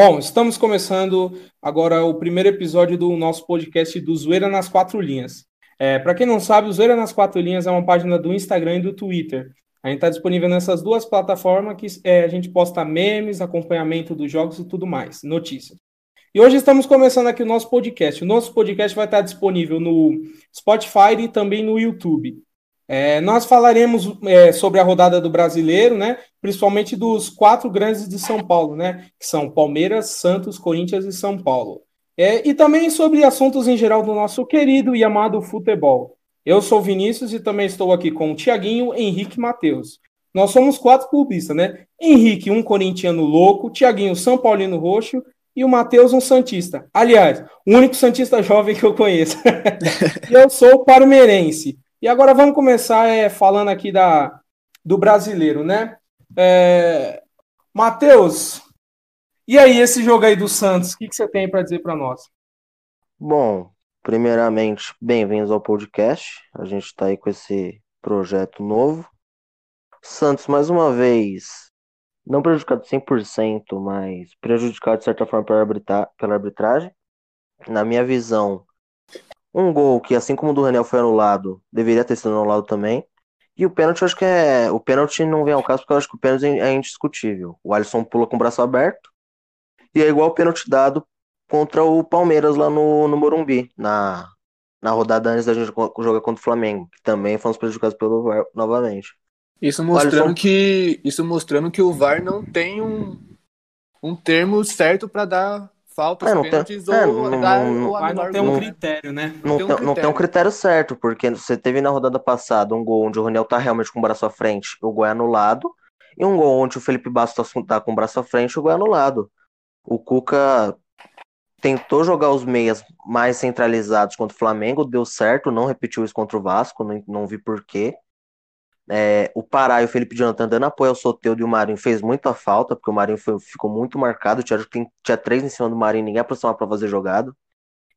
Bom, estamos começando agora o primeiro episódio do nosso podcast do Zoeira nas Quatro Linhas. É, Para quem não sabe, o Zoeira nas Quatro Linhas é uma página do Instagram e do Twitter. A gente está disponível nessas duas plataformas que é, a gente posta memes, acompanhamento dos jogos e tudo mais, notícias. E hoje estamos começando aqui o nosso podcast. O nosso podcast vai estar disponível no Spotify e também no YouTube. É, nós falaremos é, sobre a rodada do brasileiro, né? Principalmente dos quatro grandes de São Paulo, né? Que são Palmeiras, Santos, Corinthians e São Paulo. É, e também sobre assuntos em geral do nosso querido e amado futebol. Eu sou Vinícius e também estou aqui com o Tiaguinho, Henrique e Matheus. Nós somos quatro clubistas, né? Henrique, um corintiano louco, Tiaguinho, São Paulino roxo e o Matheus, um Santista. Aliás, o único Santista jovem que eu conheço. eu sou palmeirense. E agora vamos começar é, falando aqui da, do brasileiro, né? É, Matheus, e aí esse jogo aí do Santos, o que, que você tem para dizer para nós? Bom, primeiramente, bem-vindos ao podcast. A gente está aí com esse projeto novo. Santos, mais uma vez, não prejudicado 100%, mas prejudicado de certa forma pela, pela arbitragem. Na minha visão, um gol que, assim como o do Raniel foi anulado, deveria ter sido anulado também. E o pênalti, eu acho que é. O pênalti não vem ao caso, porque eu acho que o pênalti é indiscutível. O Alisson pula com o braço aberto. E é igual o pênalti dado contra o Palmeiras lá no, no Morumbi, na, na rodada antes da gente jogar contra o Flamengo, que também fomos prejudicados pelo VAR novamente. Isso mostrando Alisson... que isso mostrando que o VAR não tem um, um termo certo para dar faltas, é, não pênaltis tem, ou, é, não, dar, não, ou não tem um critério, né? Não, tem um critério. não tem um critério certo, porque você teve na rodada passada um gol onde o Roniel tá realmente com o braço à frente, o gol é anulado, e um gol onde o Felipe Bastos tá com o braço à frente, o gol é anulado. O Cuca tentou jogar os meias mais centralizados contra o Flamengo, deu certo, não repetiu isso contra o Vasco, não, não vi porquê. É, o Pará e o Felipe Jonathan dando apoio ao Soteudo e o Marinho fez muita falta, porque o Marinho foi, ficou muito marcado. Tem, tinha três em cima do Marinho, ninguém aproximava para fazer jogado.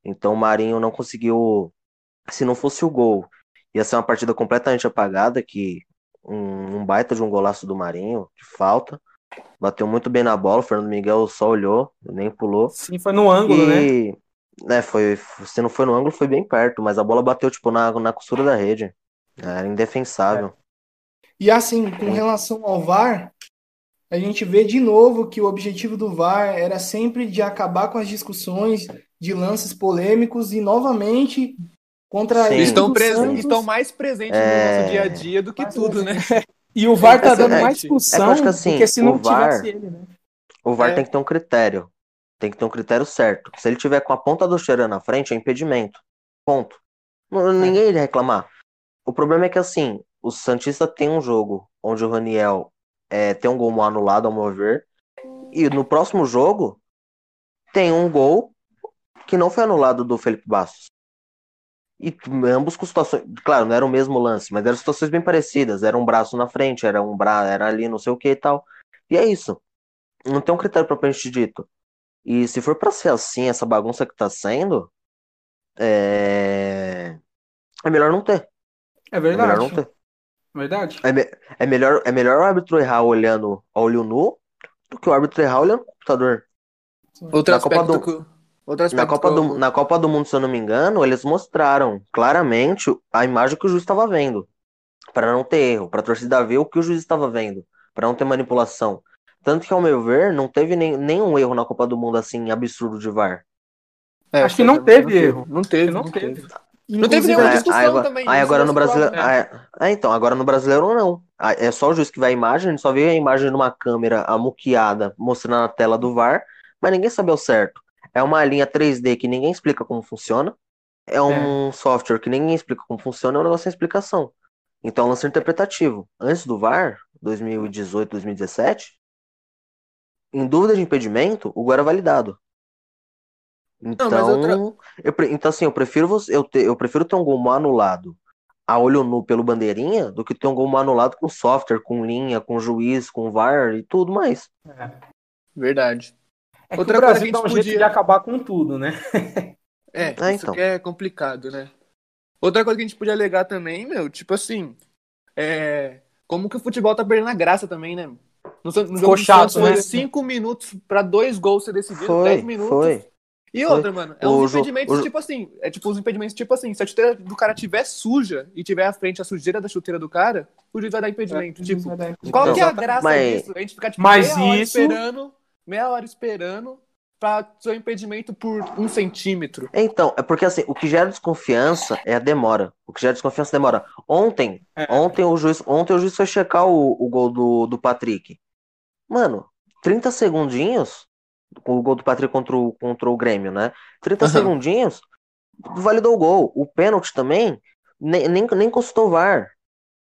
Então o Marinho não conseguiu. Se não fosse o gol, ia ser uma partida completamente apagada. Que um, um baita de um golaço do Marinho, de falta. Bateu muito bem na bola, o Fernando Miguel só olhou, nem pulou. Sim, foi no ângulo, e, né? É, foi, se não foi no ângulo, foi bem perto, mas a bola bateu, tipo, na, na costura da rede. Era indefensável. É. E assim, com relação ao VAR, a gente vê de novo que o objetivo do VAR era sempre de acabar com as discussões de lances polêmicos e novamente contra Sim. estão, Santos, estão mais presentes é... no nosso dia a dia do que mais tudo, né? E o VAR tá dando mais discussão é assim, porque se não VAR, tivesse ele, né? O VAR é. tem que ter um critério. Tem que ter um critério certo. Se ele tiver com a ponta do cheiro na frente, é impedimento. Ponto. Ninguém iria reclamar. O problema é que assim, o Santista tem um jogo onde o Raniel é, tem um gol anulado, ao meu ver. E no próximo jogo tem um gol que não foi anulado do Felipe Bastos. E ambos com situações. Claro, não era o mesmo lance, mas eram situações bem parecidas. Era um braço na frente, era um braço, era ali, não sei o que e tal. E é isso. Não tem um critério propriamente dito. E se for para ser assim, essa bagunça que tá sendo, é... é melhor não ter. É verdade. É melhor não ter. Verdade. É, me, é, melhor, é melhor o árbitro errar olhando ao olho nu do que o árbitro errar olhando no computador. Outro na Copa do, que, outro na, Copa eu... do, na Copa do Mundo, se eu não me engano, eles mostraram claramente a imagem que o juiz estava vendo. para não ter erro, para a torcida ver o que o juiz estava vendo, para não ter manipulação. Tanto que, ao meu ver, não teve nem, nenhum erro na Copa do Mundo assim absurdo de VAR. É, Acho que não teve erro. Não teve, não, não teve. Não teve nenhuma discussão aí, agora, também. Aí agora no brasileiro. É. é. então, agora no brasileiro não. É só o juiz que vê a imagem, a gente só vê a imagem numa câmera amuqueada mostrando na tela do VAR, mas ninguém sabe ao certo. É uma linha 3D que ninguém explica como funciona. É um é. software que ninguém explica como funciona, é um negócio sem explicação. Então, é lance interpretativo. Antes do VAR, 2018, 2017, em dúvida de impedimento, o gol era validado. Então, não, outra... eu, então assim, eu prefiro você, eu, te, eu prefiro ter um gol anulado a olho nu pelo bandeirinha do que ter um gol anulado com software, com linha, com juiz, com VAR e tudo mais. É. Verdade. É Outra coisa que dá um podia... jeito de acabar com tudo, né? é, é, isso então. que é complicado, né? Outra coisa que a gente podia alegar também, meu, tipo assim, é... como que o futebol tá perdendo a graça também, né? No, no jogo chato, Santos foi 5 né? minutos pra dois gols ser decididos, 10 minutos. Foi. E foi. outra, mano, é o uns impedimentos o... tipo assim, é tipo uns impedimentos tipo assim, se a chuteira do cara tiver suja e tiver à frente a sujeira da chuteira do cara, o juiz vai dar impedimento. É, tipo, qual que é a graça mas... disso? A gente ficar tipo, mas meia isso... hora esperando, meia hora esperando para seu impedimento por um centímetro. Então, é porque assim, o que gera desconfiança é a demora. O que gera desconfiança demora. Ontem, é. ontem o juiz, ontem o juiz foi checar o, o gol do, do Patrick. Mano, 30 segundinhos, o gol do Patrick contra o, contra o Grêmio, né? 30 uhum. segundinhos, validou o gol. O pênalti também, nem, nem, nem custou VAR.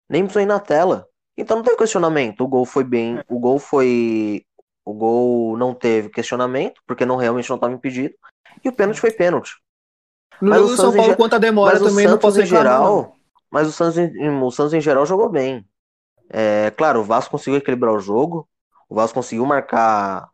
Nem precisou ir na tela. Então não tem questionamento. O gol foi bem. O gol foi. O gol não teve questionamento, porque não realmente não estava impedido. E o pênalti foi pênalti. No mas o São Paulo, quanto a demora também não posso em geral, Mas o Santos, em, o Santos em geral jogou bem. É, claro, o Vasco conseguiu equilibrar o jogo. O Vasco conseguiu marcar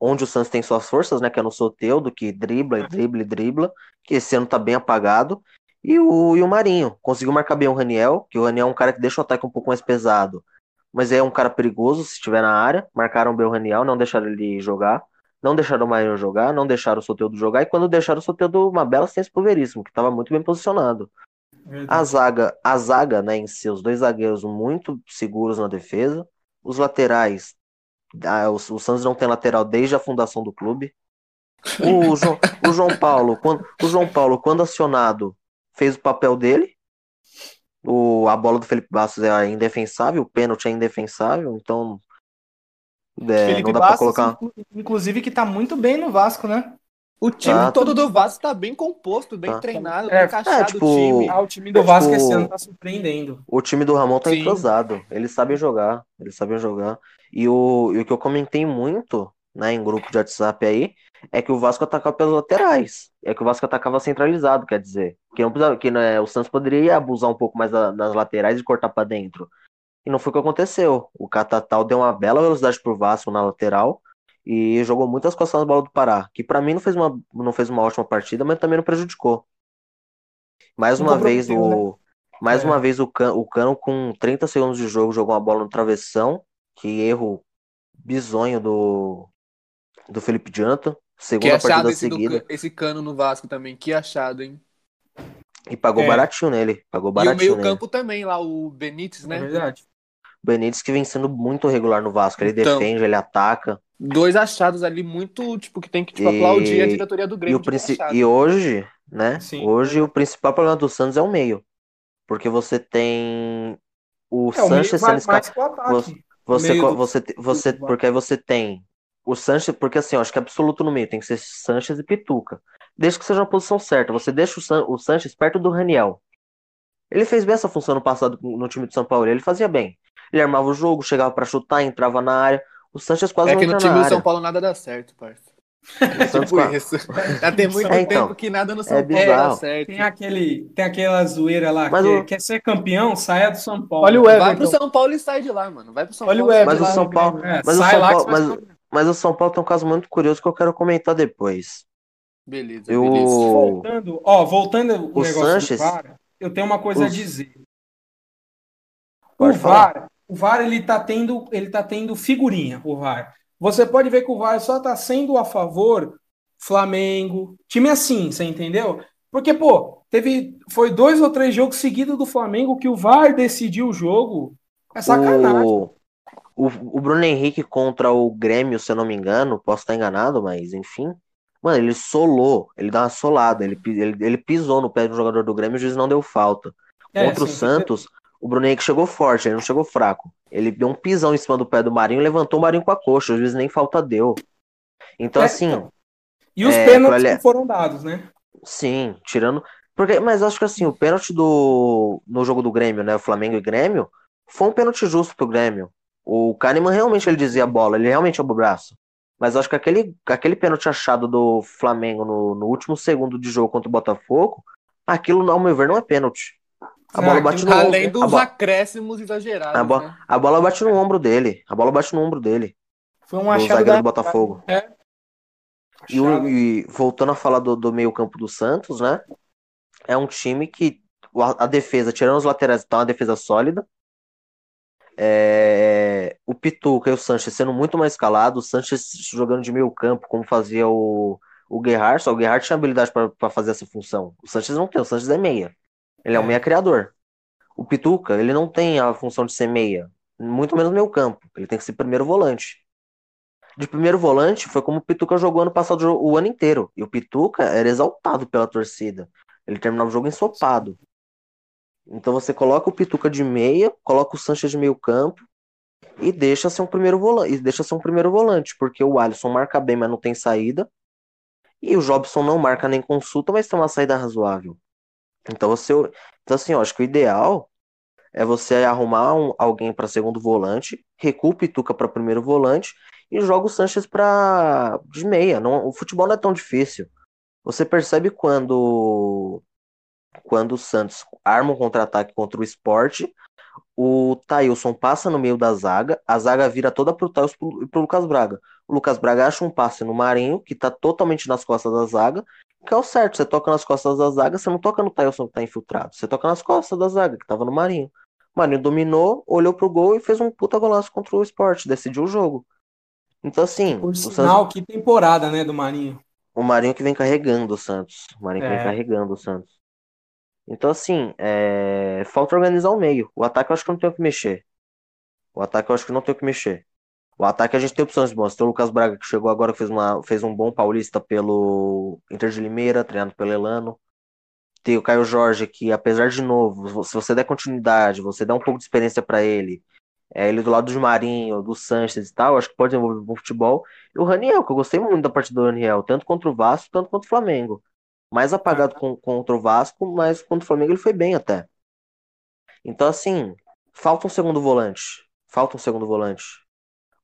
onde o Santos tem suas forças, né? Que é no Soteudo, que dribla e dribla e dribla, que esse ano tá bem apagado. E o, e o Marinho conseguiu marcar bem o Raniel, que o Raniel é um cara que deixa o ataque um pouco mais pesado, mas é um cara perigoso se estiver na área. Marcaram bem o Raniel, não deixaram ele jogar, não deixaram o Marinho jogar, não deixaram o Soteudo jogar, e quando deixaram o Soteudo, uma bela assistência pro Veríssimo, que estava muito bem posicionado. A zaga, a zaga, né, em si, os dois zagueiros muito seguros na defesa. Os laterais ah, o, o Santos não tem lateral desde a fundação do clube. O João, o João Paulo, quando, o João Paulo, quando acionado, fez o papel dele. O, a bola do Felipe Bastos é indefensável, o pênalti é indefensável, então é, não dá para colocar. Inclusive que tá muito bem no Vasco, né? O time ah, todo do Vasco tá bem composto, bem tá. treinado, é, bem encaixado é, tipo, o time. Ah, o time do Vasco tipo, esse ano tá surpreendendo. O time do Ramon tá Sim. entrosado. Eles sabem jogar. Eles sabem jogar. E o, e o que eu comentei muito, né, em grupo de WhatsApp aí, é que o Vasco atacava pelas laterais. É que o Vasco atacava centralizado, quer dizer. Que, não precisava, que né, o Santos poderia abusar um pouco mais da, das laterais e cortar para dentro. E não foi o que aconteceu. O Catatal deu uma bela velocidade pro Vasco na lateral e jogou muitas costas na bola do Pará, que para mim não fez, uma, não fez uma ótima partida, mas também não prejudicou. Mais uma vez o né? mais é. uma vez o Cano, o Cano com 30 segundos de jogo jogou uma bola no travessão, que erro bizonho do do Felipe Jonathan, segunda partida esse seguida. Do, esse Cano no Vasco também, que achado, hein? E pagou é. baratinho nele, pagou baratinho. E o meio-campo também lá, o Benítez, né? É verdade. Benítez que vem sendo muito regular no Vasco, ele então, defende, ele ataca dois achados ali muito, tipo, que tem que tipo, aplaudir a diretoria do Grêmio. E, e hoje, né? Sim, hoje o principal problema do Santos é o meio. Porque você tem o é, Sanches sendo escapado. Você, você, você, você, porque aí você tem o Sanches, porque assim, eu acho que é absoluto no meio, tem que ser Sanches e Pituca. Desde que seja uma posição certa. Você deixa o, San, o Sanches perto do Raniel. Ele fez bem essa função no passado no time de São Paulo, ele fazia bem. Ele armava o jogo, chegava para chutar, entrava na área. O Sanches quase é não É que no time do São Paulo nada dá certo, parça. É tipo isso. Já tem muito é, então, tempo que nada no São é Paulo dá certo. Tem, aquele, tem aquela zoeira lá, mas que o... quer ser campeão, saia do São Paulo. Olha o Everton. Vai pro São Paulo e sai de lá, mano. Vai pro São Olha Paulo. O Everton, mas o São Paulo, é, mas, o São Paulo mas, mas, o São Paulo tem um caso muito curioso que eu quero comentar depois. Beleza, eu... beleza. Voltando, ó, voltando o, o negócio Sanches... do VAR, eu tenho uma coisa Os... a dizer. Pode o falar. O VAR ele tá tendo, ele tá tendo figurinha, o VAR. Você pode ver que o VAR só está sendo a favor Flamengo, time assim, você entendeu? Porque, pô, teve. Foi dois ou três jogos seguidos do Flamengo que o VAR decidiu o jogo. É sacanagem. O, o, o Bruno Henrique contra o Grêmio, se eu não me engano, posso estar enganado, mas enfim. Mano, ele solou, ele dá uma solada, ele, ele, ele pisou no pé do jogador do Grêmio e o juiz não deu falta. É, Contra sim, o Santos, o Bruno Henrique chegou forte, ele não chegou fraco. Ele deu um pisão em cima do pé do Marinho, levantou o Marinho com a coxa, às vezes nem falta deu. Então, é, assim. Então. E os é, pênaltis ele... foram dados, né? Sim, tirando. Porque, mas acho que assim, o pênalti do no jogo do Grêmio, né? O Flamengo e Grêmio, foi um pênalti justo pro Grêmio. O Kahneman realmente ele dizia a bola, ele realmente abriu o braço. Mas acho que aquele, aquele pênalti achado do Flamengo no, no último segundo de jogo contra o Botafogo, aquilo, ao meu ver, não é pênalti. A bola bate no Além ombro. dos acréscimos exagerados. A, bo né? a bola bate no ombro dele. A bola bate no ombro dele. Foi um achado da... do Botafogo. É. E, e, voltando a falar do, do meio-campo do Santos, né? É um time que a, a defesa, tirando os laterais, tá uma defesa sólida. é, o Pituca e o Sanches sendo muito mais escalados, o Sanches jogando de meio campo, como fazia o, o Gerhard, só o Gerhard tinha habilidade para fazer essa função. O Sanches não tem, o Sanches é meia. Ele é, é um meia criador. O Pituca, ele não tem a função de ser meia, muito menos meio campo. Ele tem que ser primeiro volante. De primeiro volante foi como o Pituca jogou ano passado o ano inteiro. E o Pituca era exaltado pela torcida. Ele terminava o jogo ensopado. Então você coloca o Pituca de meia, coloca o Sanches de meio campo e deixa ser um primeiro volante, e deixa ser um primeiro volante, porque o Alisson marca bem, mas não tem saída. E o Jobson não marca nem consulta, mas tem uma saída razoável. Então você, então assim, eu acho que o ideal é você arrumar um, alguém para segundo volante, recua o para primeiro volante e joga o Sanches para de meia. Não, o futebol não é tão difícil. Você percebe quando quando o Santos arma um contra-ataque contra o esporte, o Tailson passa no meio da zaga, a zaga vira toda pro Tailson e pro Lucas Braga. O Lucas Braga acha um passe no Marinho, que tá totalmente nas costas da zaga, que é o certo, você toca nas costas da zaga, você não toca no Tailson que tá infiltrado, você toca nas costas da zaga, que tava no Marinho. O Marinho dominou, olhou pro gol e fez um puta golaço contra o esporte, decidiu o jogo. Então, assim. Por sinal, Santos... que temporada, né, do Marinho. O Marinho que vem carregando o Santos. O Marinho é. que vem é. carregando o Santos. Então, assim, é... falta organizar o meio. O ataque eu acho que não tem o que mexer. O ataque eu acho que não tem o que mexer. O ataque a gente tem opções boas. Tem o Lucas Braga, que chegou agora, fez, uma, fez um bom paulista pelo Inter de Limeira, treinado pelo Elano. Tem o Caio Jorge, que apesar de novo, se você der continuidade, você der um pouco de experiência para ele, é, ele do lado do Marinho, do Sanches e tal, acho que pode desenvolver um bom futebol. E o Raniel, que eu gostei muito da partida do Raniel, tanto contra o Vasco, tanto contra o Flamengo. Mais apagado com, contra o Vasco, mas contra o Flamengo ele foi bem até. Então, assim, falta um segundo volante. Falta um segundo volante.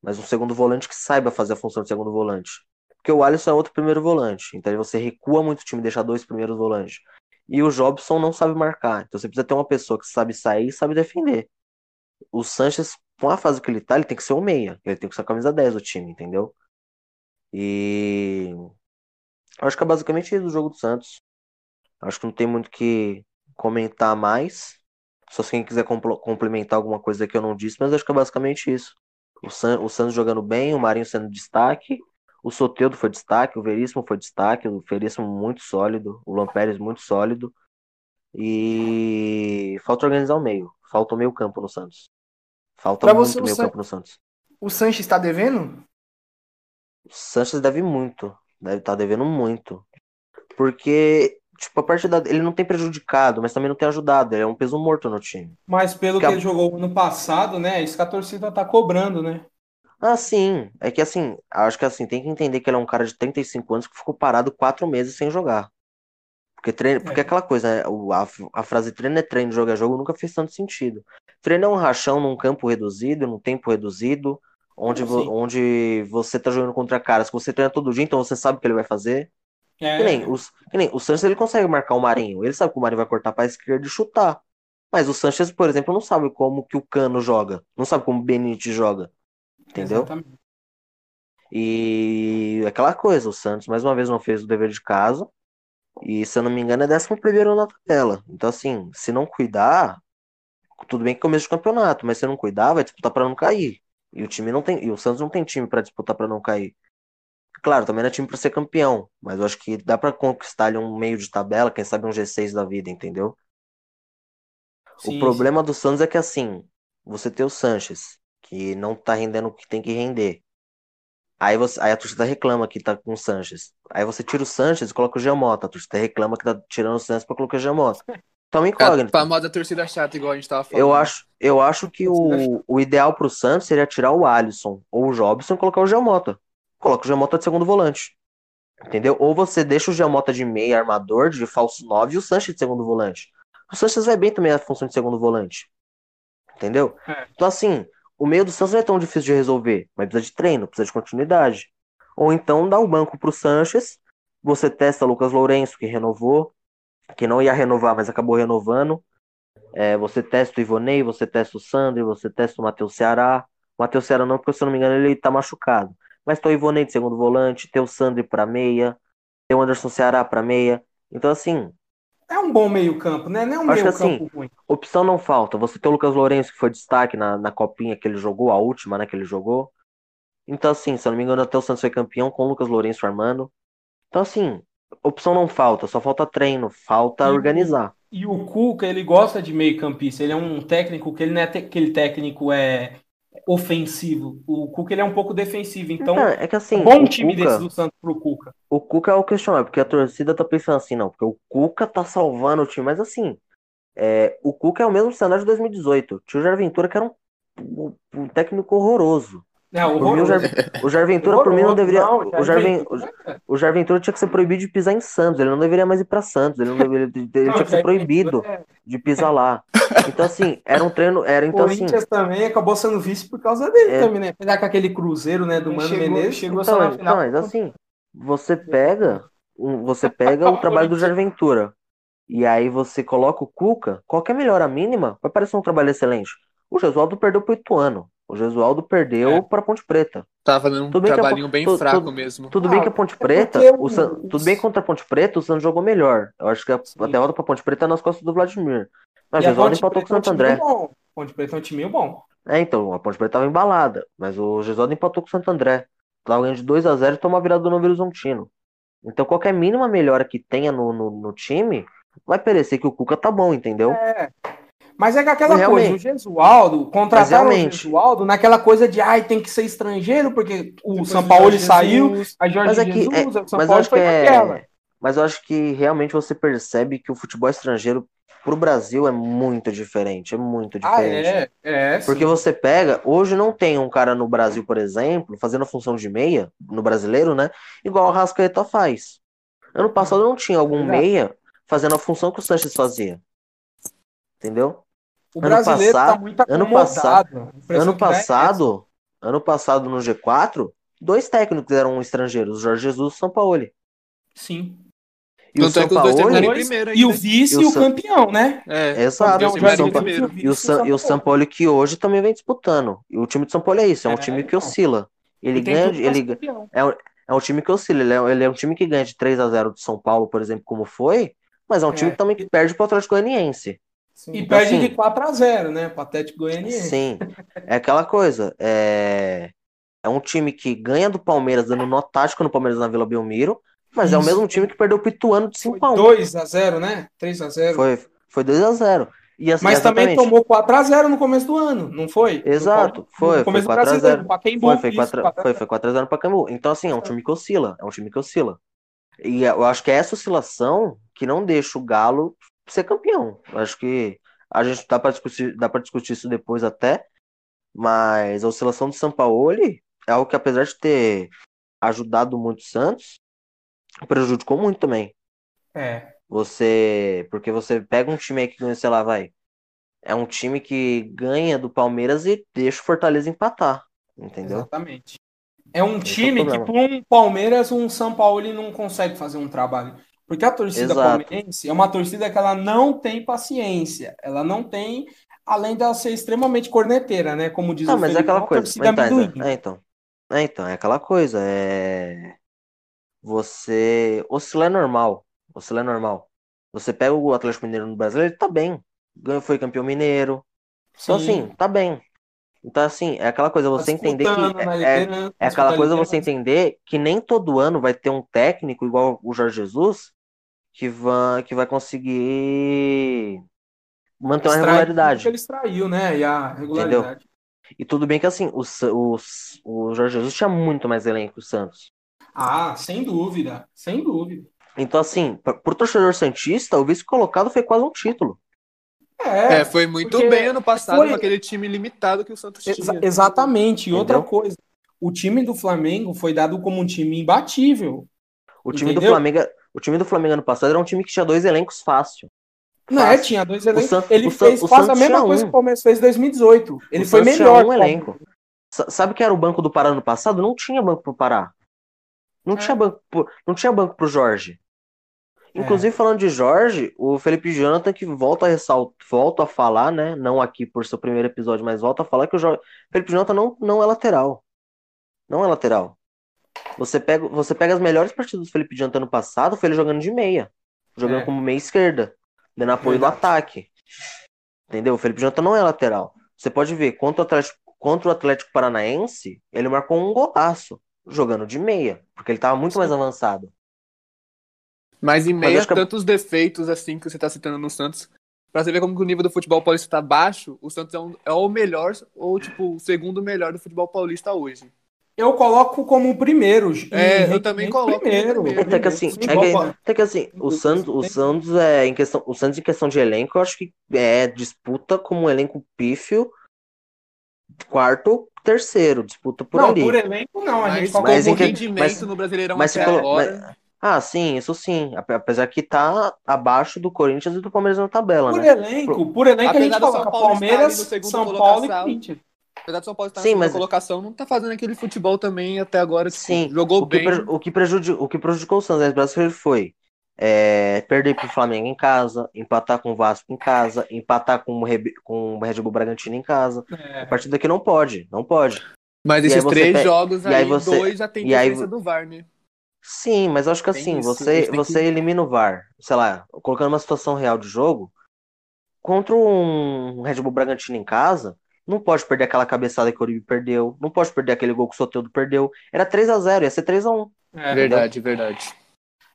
Mas um segundo volante que saiba fazer a função de segundo volante. Porque o Alisson é outro primeiro volante. Então você recua muito o time, deixa dois primeiros volantes. E o Jobson não sabe marcar. Então você precisa ter uma pessoa que sabe sair e sabe defender o Sanches, com a fase que ele tá, ele tem que ser o meia. Ele tem que ser a camisa 10 do time, entendeu? E. Acho que é basicamente isso do jogo do Santos. Acho que não tem muito que comentar mais. Só se quem quiser complementar alguma coisa que eu não disse, mas acho que é basicamente isso. O, San, o Santos jogando bem, o Marinho sendo destaque, o Soteudo foi destaque, o Veríssimo foi destaque, o Veríssimo muito sólido, o Lampérez muito sólido. E falta organizar o meio. Falta o meio campo no Santos. Falta pra muito você, meio San... campo no Santos. O Sanches está devendo? O Sanches deve muito. Deve estar tá devendo muito. Porque, tipo, a partida ele não tem prejudicado, mas também não tem ajudado. Ele é um peso morto no time. Mas pelo Porque que a... ele jogou no passado, né? Isso que a torcida tá cobrando, né? Ah, sim. É que assim, acho que assim, tem que entender que ele é um cara de 35 anos que ficou parado quatro meses sem jogar. Porque, treino, porque é. aquela coisa, né? a, a frase treino é treino, jogo é jogo nunca fez tanto sentido. Treino é um rachão num campo reduzido, num tempo reduzido, onde, vo, onde você tá jogando contra caras que você treina todo dia, então você sabe o que ele vai fazer. É. Que, nem, os, que nem o Sanches ele consegue marcar o Marinho, ele sabe que o Marinho vai cortar para a esquerda e chutar. Mas o Sanches, por exemplo, não sabe como que o Cano joga, não sabe como o Benítez joga. Entendeu? Exatamente. E aquela coisa, o Santos mais uma vez não fez o dever de casa. E se eu não me engano, é 11 primeiro na tabela. Então, assim, se não cuidar, tudo bem que é começo de campeonato, mas se não cuidar, vai disputar para não cair. E o time não tem. E o Santos não tem time para disputar para não cair. Claro, também não é time para ser campeão, mas eu acho que dá para conquistar ali um meio de tabela, quem sabe um G6 da vida, entendeu? Sim, o problema sim. do Santos é que assim, você tem o Sanches, que não tá rendendo o que tem que render. Aí, você, aí a torcida reclama que tá com o Sanches. Aí você tira o Sanches e coloca o Giamota. A torcida reclama que tá tirando o Sanches pra colocar o Giamota. Então me incógnito. Pra moda torcida chata, igual a gente tava falando. Eu acho, eu acho que o, o ideal pro Santos seria tirar o Alisson ou o Jobson e colocar o Giamota. Coloca o Giamota de segundo volante. Entendeu? Ou você deixa o Giamota de meia armador, de falso 9 e o Sanches de segundo volante. O Sanches vai bem também a função de segundo volante. Entendeu? É. Então assim, o meio do Santos não é tão difícil de resolver, mas precisa de treino, precisa de continuidade. Ou então dá o banco pro Sanches, você testa Lucas Lourenço, que renovou, que não ia renovar, mas acabou renovando. É, você testa o Ivonei, você testa o Sandro, você testa o Matheus Ceará. O Matheus Ceará não, porque se eu não me engano ele tá machucado. Mas tem o Ivonei de segundo volante, tem o Sandro para meia, tem o Anderson Ceará para meia. Então assim, é um bom meio-campo, né? Não é um meio-campo assim, ruim. Opção não falta. Você tem o Lucas Lourenço, que foi destaque na, na copinha que ele jogou, a última, né, que ele jogou. Então, assim, se eu não me engano, até o Santos foi campeão com o Lucas Lourenço armando. Então, assim, opção não falta, só falta treino, falta e organizar. E o Cuca, ele gosta de meio-campista. Ele é um técnico que ele não é aquele técnico é ofensivo. O Cuca ele é um pouco defensivo. Então, é, é que assim, bom time Cuca, desse do Santos pro Cuca. O Cuca é o questionável, porque a torcida tá pensando assim, não, porque o Cuca tá salvando o time, mas assim, é, o Cuca é o mesmo cenário de 2018. Tio Jair Ventura, que era um, um técnico horroroso. É, mim, o, Jar, o Jair Ventura, por mim, não deveria. Não, o, Jair Ventura, o Jair Ventura tinha que ser proibido de pisar em Santos. Ele não deveria mais ir para Santos. Ele, não deveria, ele tinha que ser proibido é. de pisar lá. Então, assim, era um treino. Era, então, o Corinthians assim, também acabou sendo vice por causa dele é, também, né? Pegar com aquele Cruzeiro, né, do Mano chegou, Menezes. Chegou então, só na final. Mas, assim, você pega. Você pega o trabalho do Jair Ventura. E aí você coloca o Cuca, qualquer melhora mínima, vai parecer um trabalho excelente. O Jesualdo perdeu pro Ituano. O Jesualdo perdeu é. para Ponte Preta. Tava fazendo um tudo trabalhinho bem, bem fraco mesmo. Tudo ah, bem que a Ponte é Preta, o San, tudo bem contra a Ponte Preta, o Santos jogou melhor. Eu acho que a, a derrota para Ponte Preta é nas costas do Vladimir. Mas o Jesualdo empatou com o Santo André. Bom. Ponte Preta é um time bom. É, então, a Ponte Preta tava embalada, mas o Jesualdo empatou com o Santo André. Tava ganhando de 2 a 0 e toma a virada do Novo Horizontino. Então, qualquer mínima melhora que tenha no, no, no time, vai parecer que o Cuca tá bom, entendeu? É. Mas é que aquela realmente, coisa, o Gesualdo, contrataram o Gesualdo naquela coisa de ai, tem que ser estrangeiro, porque o Depois São Paulo saiu, a Jorge mas é que, Jesus, é, o São mas Paulo foi é, naquela. Mas eu acho que realmente você percebe que o futebol estrangeiro pro Brasil é muito diferente, é muito diferente. Ah, é, é. Porque você pega, hoje não tem um cara no Brasil, por exemplo, fazendo a função de meia, no brasileiro, né? Igual o Rascaeta faz. Ano passado não tinha algum meia fazendo a função que o Sanches fazia. Entendeu? O ano brasileiro tá passado, tá muito ano passado, ano é passado, é ano passado no G4, dois técnicos eram estrangeiros, o Jorge Jesus e o São Paulo. Sim. E Tanto o São é dois terminaram primeiro E o vice e o, campeão, né? É, Exato. E o, São Paulo, e o, São, e o São Paulo que hoje também vem disputando. E o time de São Paulo é isso, é um é, time que então. oscila. Ele ganha, ele é, é um time que oscila, ele é, ele é um time que ganha de 3 a 0 do São Paulo, por exemplo, como foi, mas é um time é. também que perde para o Atlético Goianiense. Sim, e então, perde assim, de 4 a 0 né? Patético Goianiense. Sim. É aquela coisa. É... é um time que ganha do Palmeiras, dando nó tático no Palmeiras na Vila Belmiro, mas Isso. é o mesmo time que perdeu o Pituano de 5 a 1 2 a 0 né? 3 a 0 Foi, foi 2 a 0 e assim, Mas exatamente. também tomou 4x0 no começo do ano, não foi? Exato, foi. No começo foi 4x0. Foi, foi 4x0 foi, foi 4 para Camu. Então, assim, é um time que oscila. É um time que oscila. E eu acho que é essa oscilação que não deixa o Galo ser campeão. Acho que a gente dá para discutir, dá para discutir isso depois até, mas a oscilação do Sampaoli é algo que apesar de ter ajudado muito o Santos, prejudicou muito também. É. Você, porque você pega um time aí que ganha, sei lá, vai, é um time que ganha do Palmeiras e deixa o Fortaleza empatar, entendeu? Exatamente. É um Esse time é que, por um Palmeiras, um São Paulo não consegue fazer um trabalho. Porque a torcida Exato. palmeirense é uma torcida que ela não tem paciência. Ela não tem, além de ela ser extremamente corneteira, né? Como diz ah, o mas é Felipe, é aquela coisa. Torcida então, é, então, é, então, é aquela coisa. É... Você. Oscilar é normal. Oscilar é normal. Você pega o Atlético Mineiro no Brasil, ele tá bem. Ganhou, foi campeão mineiro. Então, Sim. Então, assim, tá bem. Então, assim, é aquela coisa, você tá entender que. É, é, é aquela coisa você entender que nem todo ano vai ter um técnico igual o Jorge Jesus que vai, que vai conseguir manter uma regularidade. Que ele extraiu, né? E a regularidade. Entendeu? E tudo bem que assim, o, o, o Jorge Jesus tinha muito mais elenco que o Santos. Ah, sem dúvida, sem dúvida. Então, assim, pro torcedor Santista, o vice colocado foi quase um título. É, é foi muito bem ano passado foi... aquele time limitado que o Santos tinha. Exa exatamente. E outra coisa, o time do Flamengo foi dado como um time imbatível. O time Entendeu? do Flamengo, o time do Flamengo ano passado era um time que tinha dois elencos fácil. Não, é, tinha dois elencos. San, ele fez quase a mesma coisa um. que o Palmeiras fez em 2018. Ele o foi Santos melhor. um elenco. Sabe que era o banco do Pará no passado? Não tinha banco pro Pará. Não, é. tinha, banco pro, não tinha banco pro Jorge. É. Inclusive, é. falando de Jorge, o Felipe Jonathan que volta a ressaltar, volta a falar, né? Não aqui por seu primeiro episódio, mas volta a falar que o Jorge, Felipe Jonathan não, não é lateral. Não é lateral. Você pega, você pega as melhores partidas do Felipe Jonathan ano passado, foi ele jogando de meia. jogando é. como meia esquerda, dando apoio no ataque. Entendeu? O Felipe Jonathan não é lateral. Você pode ver, contra o Atlético, contra o Atlético Paranaense, ele marcou um golaço, jogando de meia, porque ele estava muito Sim. mais avançado. Mas em meia, Mas tantos que... defeitos assim que você está citando no Santos, pra você ver como o nível do futebol paulista tá baixo, o Santos é, um, é o melhor, ou tipo, o segundo melhor do futebol paulista hoje. Eu coloco como o primeiro. É, eu também coloco primeiro. primeiro. Até que assim, é que, até que assim, o Santos, o Santos é em questão, o Santos em questão de elenco, eu acho que é disputa como um elenco pífio quarto, terceiro, disputa por não, ali. Não, por elenco não, a gente mas, mas em rendimento mas, no Brasileirão mas, até agora. Mas, ah, sim, isso sim. Apesar que tá abaixo do Corinthians e do Palmeiras na tabela, por né? Elenco, por elenco, Apesar a gente coloca Palmeiras, São Paulo e Corinthians. Apesar do São Paulo estar Sim, na mas... colocação, não tá fazendo aquele futebol também até agora. Tipo, Sim, jogou o que bem. o, que prejudicou, o que prejudicou o Santos Brasileiro foi é, perder pro Flamengo em casa, empatar com o Vasco em casa, empatar com o, com o Red Bull Bragantino em casa. É. A partir daqui não pode, não pode. Mas esses três jogos aí, aí você... dois já tem diferença aí... do VAR, né? Sim, mas acho que tem assim, isso, você, você que... elimina o VAR, sei lá, colocando uma situação real de jogo, contra um Red Bull Bragantino em casa, não pode perder aquela cabeçada que o Uribe perdeu. Não pode perder aquele gol que o Soteldo perdeu. Era 3 a 0 ia ser 3x1. É verdade, verdade.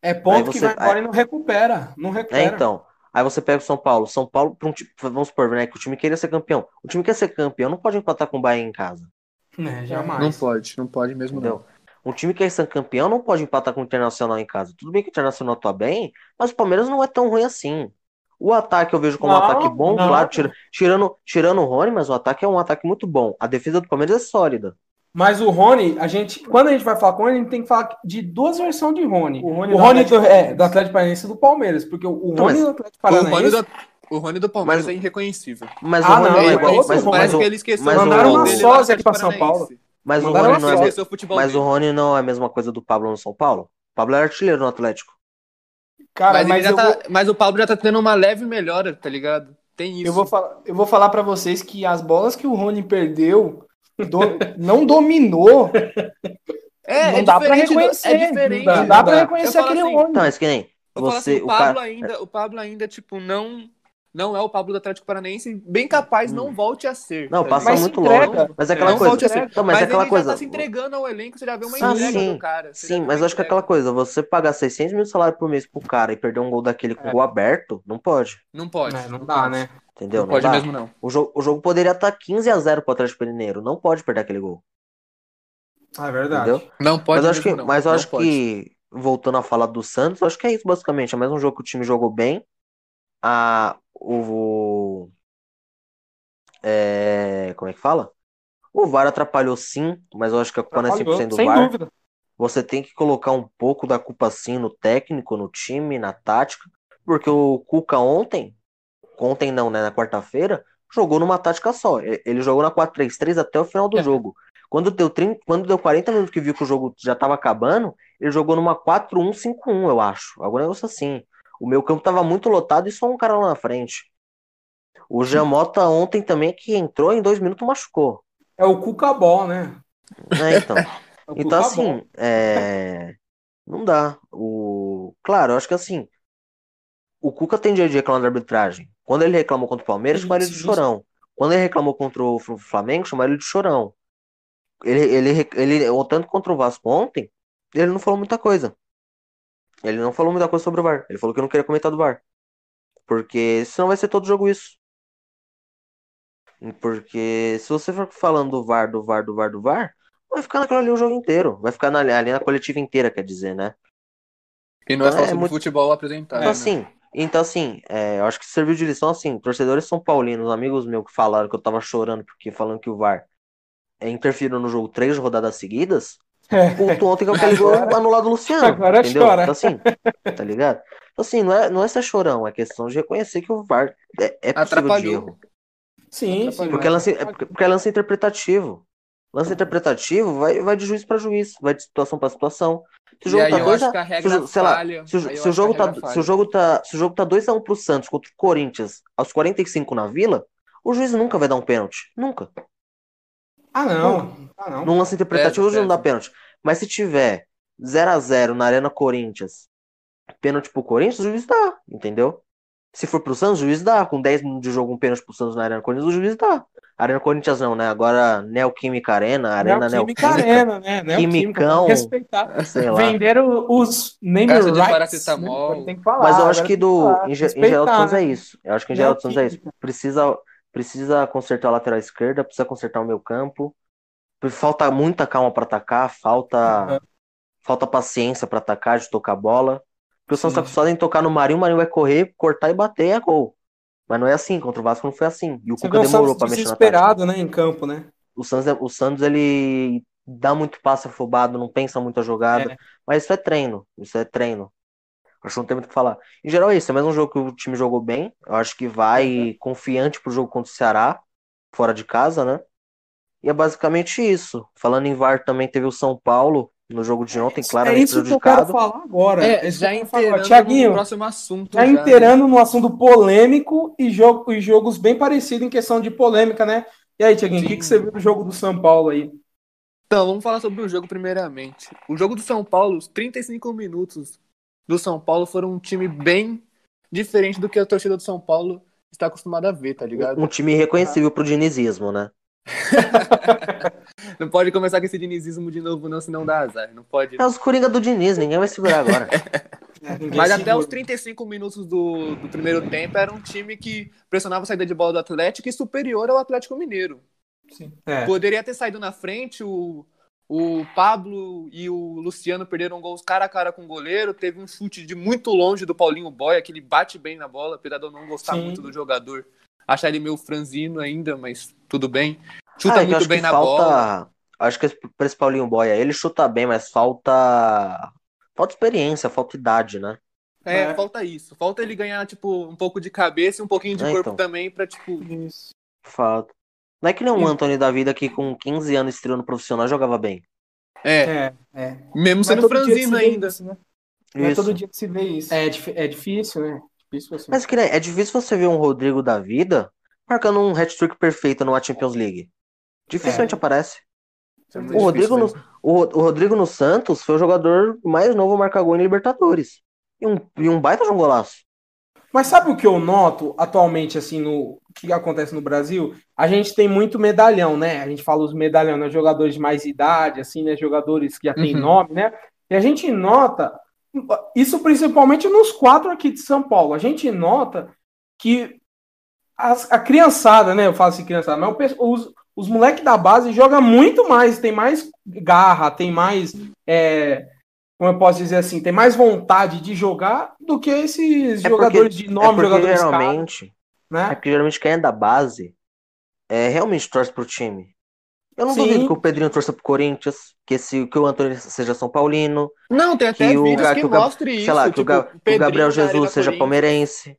É ponto você, que vai embora aí... e não recupera. Não recupera. É, então. Aí você pega o São Paulo. São Paulo, um, vamos supor, né, que o time queria ser campeão. O time quer ser campeão, não pode empatar com o Bahia em casa. É, jamais. Não pode, não pode mesmo Entendeu? não. Um time que quer ser campeão não pode empatar com o Internacional em casa. Tudo bem que o Internacional tá bem, mas o Palmeiras não é tão ruim assim. O ataque eu vejo como não, um ataque bom, não. claro, tirando, tirando o Rony, mas o ataque é um ataque muito bom. A defesa do Palmeiras é sólida. Mas o Rony, a gente, quando a gente vai falar com ele, a gente tem que falar de duas versões de Rony. O Rony, o Rony do, é, do Atlético Paranaense e do Palmeiras, porque o, o Rony do Atlético Paranaense... O Rony do Palmeiras mas, é irreconhecível. Mas ah, o Rony não, é igual. Mas, mas, que ele esqueceu. Mas mandaram uma sósia aqui pra São Paulo. Mas, o Rony, não é, mas o Rony não é a mesma coisa do Pablo no São Paulo? O Pablo era artilheiro no Atlético. Cara, mas, mas, tá, vou... mas, o Pablo já tá tendo uma leve melhora, tá ligado? Tem isso. Eu vou, falar, eu vou falar para vocês que as bolas que o Rony perdeu do, não dominou. É, não é dá pra reconhecer. Do, é diferente. Não dá, não dá pra reconhecer aquele assim, Rony. Não, é que nem. Você, assim, o, Pablo cara... ainda, o Pablo ainda, tipo, não não é o Pablo do Atlético Paranaense, bem capaz não hum. volte a ser. Não, passa mas muito longe. Mas é aquela coisa. Volte a ser. Não, mas, mas é aquela ele coisa. Já tá se entregando ao elenco, você já vê uma ah, entrega sim, do cara. Sim, mas eu acho que é aquela coisa, você pagar 600 mil salários por mês pro cara e perder um gol daquele com é. gol aberto, não pode. Não pode. É, não, não dá, né? Entendeu? Não, não pode dá. mesmo, não. O jogo, o jogo poderia estar 15 a 0 pro Atlético Mineiro, não pode perder aquele gol. Ah, é verdade. Entendeu? Não pode mas acho que, não. Mas eu acho pode. que, voltando a falar do Santos, acho que é isso basicamente. É mais um jogo que o time jogou bem. A, o, é, como é que fala? O VAR atrapalhou sim, mas eu acho que a culpa não é 100% do sem VAR. Dúvida. Você tem que colocar um pouco da culpa sim no técnico, no time, na tática, porque o Cuca ontem, ontem não, né, na quarta-feira, jogou numa tática só. Ele jogou na 4-3-3 até o final do é. jogo. Quando deu, 30, quando deu 40 minutos que viu que o jogo já estava acabando, ele jogou numa 4-1-5-1, eu acho. Algum negócio assim. O meu campo estava muito lotado e só um cara lá na frente. O Jamota ontem também que entrou em dois minutos machucou. É o Cucabol, né? É, então. É então, assim, é... não dá. O... Claro, eu acho que assim, o Cuca tem dia de reclamar da arbitragem. Quando ele reclamou contra o Palmeiras, chamaram ele de chorão. Quando ele reclamou contra o Flamengo, chamaram ele de chorão. Ele, ele, ele, tanto contra o Vasco ontem, ele não falou muita coisa. Ele não falou muita coisa sobre o VAR. Ele falou que não queria comentar do VAR. Porque senão vai ser todo jogo isso. Porque se você for falando do VAR, do VAR, do VAR, do VAR, vai ficar naquela ali o jogo inteiro. Vai ficar na, ali na coletiva inteira, quer dizer, né? E não é só é, sobre muito... futebol apresentar. Então, né? assim, então, assim é, eu acho que serviu de lição, assim, torcedores são paulinos, amigos meus que falaram que eu tava chorando porque falando que o VAR é, interferiu no jogo três rodadas seguidas, é. Puto ontem que aquele gol anulado do Luciano. Agora entendeu? chora. Então, assim, tá ligado? Então, assim, não é, não é ser chorão, é questão de reconhecer que o VAR é, é possível de erro. Sim, sim. Porque é lance, é porque é lance interpretativo. Lance interpretativo vai, vai de juiz para juiz, vai de situação para situação. Se o jogo tá dois a, se, sei lá, se, se o jogo tá, se o jogo tá, se o jogo tá 2 a 1 um pro Santos contra o Corinthians aos 45 na Vila, o juiz nunca vai dar um pênalti, nunca. Ah, não. Ah, não. Num lance interpretativo, juiz não dá pênalti. Mas se tiver 0 a 0 na Arena Corinthians pênalti pro Corinthians, o juiz dá, entendeu? Se for pro Santos, o juiz dá. Com 10 minutos de jogo, um pênalti pro Santos na Arena Corinthians, o juiz dá. Arena Corinthians não, né? Agora Neoquímica Arena, Arena Neoquímica. Arena, né? Quimicão. Respeitar. Sei lá. Venderam os name Caixa rights. de paracetamol. Tem que falar, Mas eu acho que do, em, em geral do Santos é né? isso. Eu acho que em geral do Santos é isso. Precisa, precisa consertar a lateral esquerda, precisa consertar o meu campo. Falta muita calma para atacar, falta, Uhum. falta paciência para atacar, de tocar a bola. Porque o Santos tá só em tocar no Marinho, o Marinho vai correr, cortar e bater, é gol. Mas não é assim, contra o Vasco não foi assim. E o Você Cuca demorou pra mexer na tática. desesperado, né, em campo, né? O Santos, é- o Santos, ele dá muito passe afobado, não pensa muito a jogada. É. Mas isso é treino, isso é treino. Acho que não tem muito o que falar. Em geral é isso, é mais um jogo que o time jogou bem. Eu acho que vai confiante pro jogo contra o Ceará, fora de casa, né? E é basicamente isso. Falando em VAR, também teve o São Paulo no jogo de ontem, é claramente isso que eu quero prejudicado. falar agora. É, isso já inteirando Tiaguinho, no próximo assunto. já inteirando no assunto polêmico e, jogo, e jogos bem parecidos em questão de polêmica, né? E aí, Tiaguinho, o que, que você viu do jogo do São Paulo aí? Então, vamos falar sobre o jogo primeiramente. O jogo do São Paulo, os 35 minutos do São Paulo foram um time bem diferente do que a torcida do São Paulo está acostumada a ver, tá ligado? Um time reconhecível pro dinizismo, né? Não pode começar com esse dinizismo de novo, não, senão dá azar. Não pode. É os Coringa do Diniz, ninguém vai segurar agora. Ninguém Mas até os 35 minutos do, do primeiro tempo era um time que pressionava a saída de bola do Atlético e superior ao Atlético Mineiro. É. Poderia ter saído na frente, o, o Pablo e o Luciano perderam gols cara a cara com o goleiro. Teve um chute de muito longe do Paulinho Boia, que ele bate bem na bola, apesar de eu não gostar Sim. muito do jogador. Achar ele meio franzino ainda, mas tudo bem. Chuta Ah, é muito bem na falta. bola. Acho que esse Paulinho Boia, ele chuta bem, mas falta. Falta experiência, falta idade, né? É, É. falta isso. Falta ele ganhar, tipo, um pouco de cabeça e um pouquinho de É, corpo então. também pra, tipo. Isso. Falta. Não é que nem um. Antônio da vida que com 15 anos estreou no profissional jogava bem. É, É, é. mesmo sendo franzino ainda. isso, né? Não é todo dia que se vê isso. É, é difícil, né? Difícil assim. Mas que é difícil você ver um Rodrigo da vida marcando um hat-trick perfeito numa Champions League. Dificilmente É. aparece. É O Rodrigo, no, o, o Rodrigo no Santos foi o jogador mais novo a marcar gol em Libertadores. E um, e um baita de um golaço. Mas sabe o que eu noto atualmente, assim, no o que acontece no Brasil? A gente tem muito medalhão, né? A gente fala os medalhão, né? Jogadores de mais idade, assim, né? Jogadores que já têm Uhum. nome, né? E a gente nota, isso principalmente nos quatro aqui de São Paulo, a gente nota que as- a criançada, né? Eu falo assim, criançada, mas o os, os moleques da base jogam muito mais, tem mais garra, tem mais. é, como eu posso dizer assim, tem mais vontade de jogar do que esses É jogadores porque- de nome, é jogadores caros, geralmente, é né? porque geralmente quem é da base é, realmente torce pro time. Eu não Sim. duvido que o Pedrinho torça pro Corinthians, que, esse, que o Antônio seja São Paulino, Não, tem até que o, vídeos Ga- que, que o, Ga- mostrem isso. sei lá, que o, tipo, Ga- que o Gabriel Jesus seja palmeirense,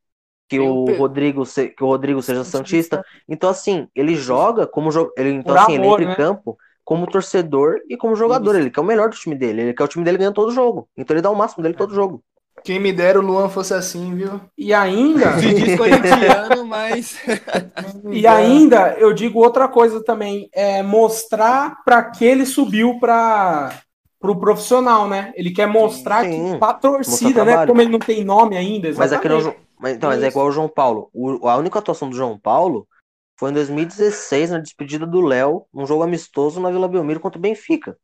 que o o Pe- Rodrigo se- que o Rodrigo seja santista. Então assim, ele joga como jo- ele então Por assim, ele amor, entra em né? campo como torcedor e como jogador, ele quer o melhor do time dele, ele quer o time dele ganhando todo jogo. Então ele dá o máximo dele todo jogo. Quem me dera o Luan fosse assim, viu? E ainda, Se diz corintiano, mas. e ainda eu digo outra coisa também, é mostrar para que ele subiu para o profissional, né? Ele quer mostrar Sim. que pra torcida, né? Como ele não tem nome ainda, Mas é que não, exatamente. mas, então, mas é igual o João Paulo. O- a única atuação do João Paulo foi em 2016, na despedida do Léo, num jogo amistoso na Vila Belmiro contra o Benfica.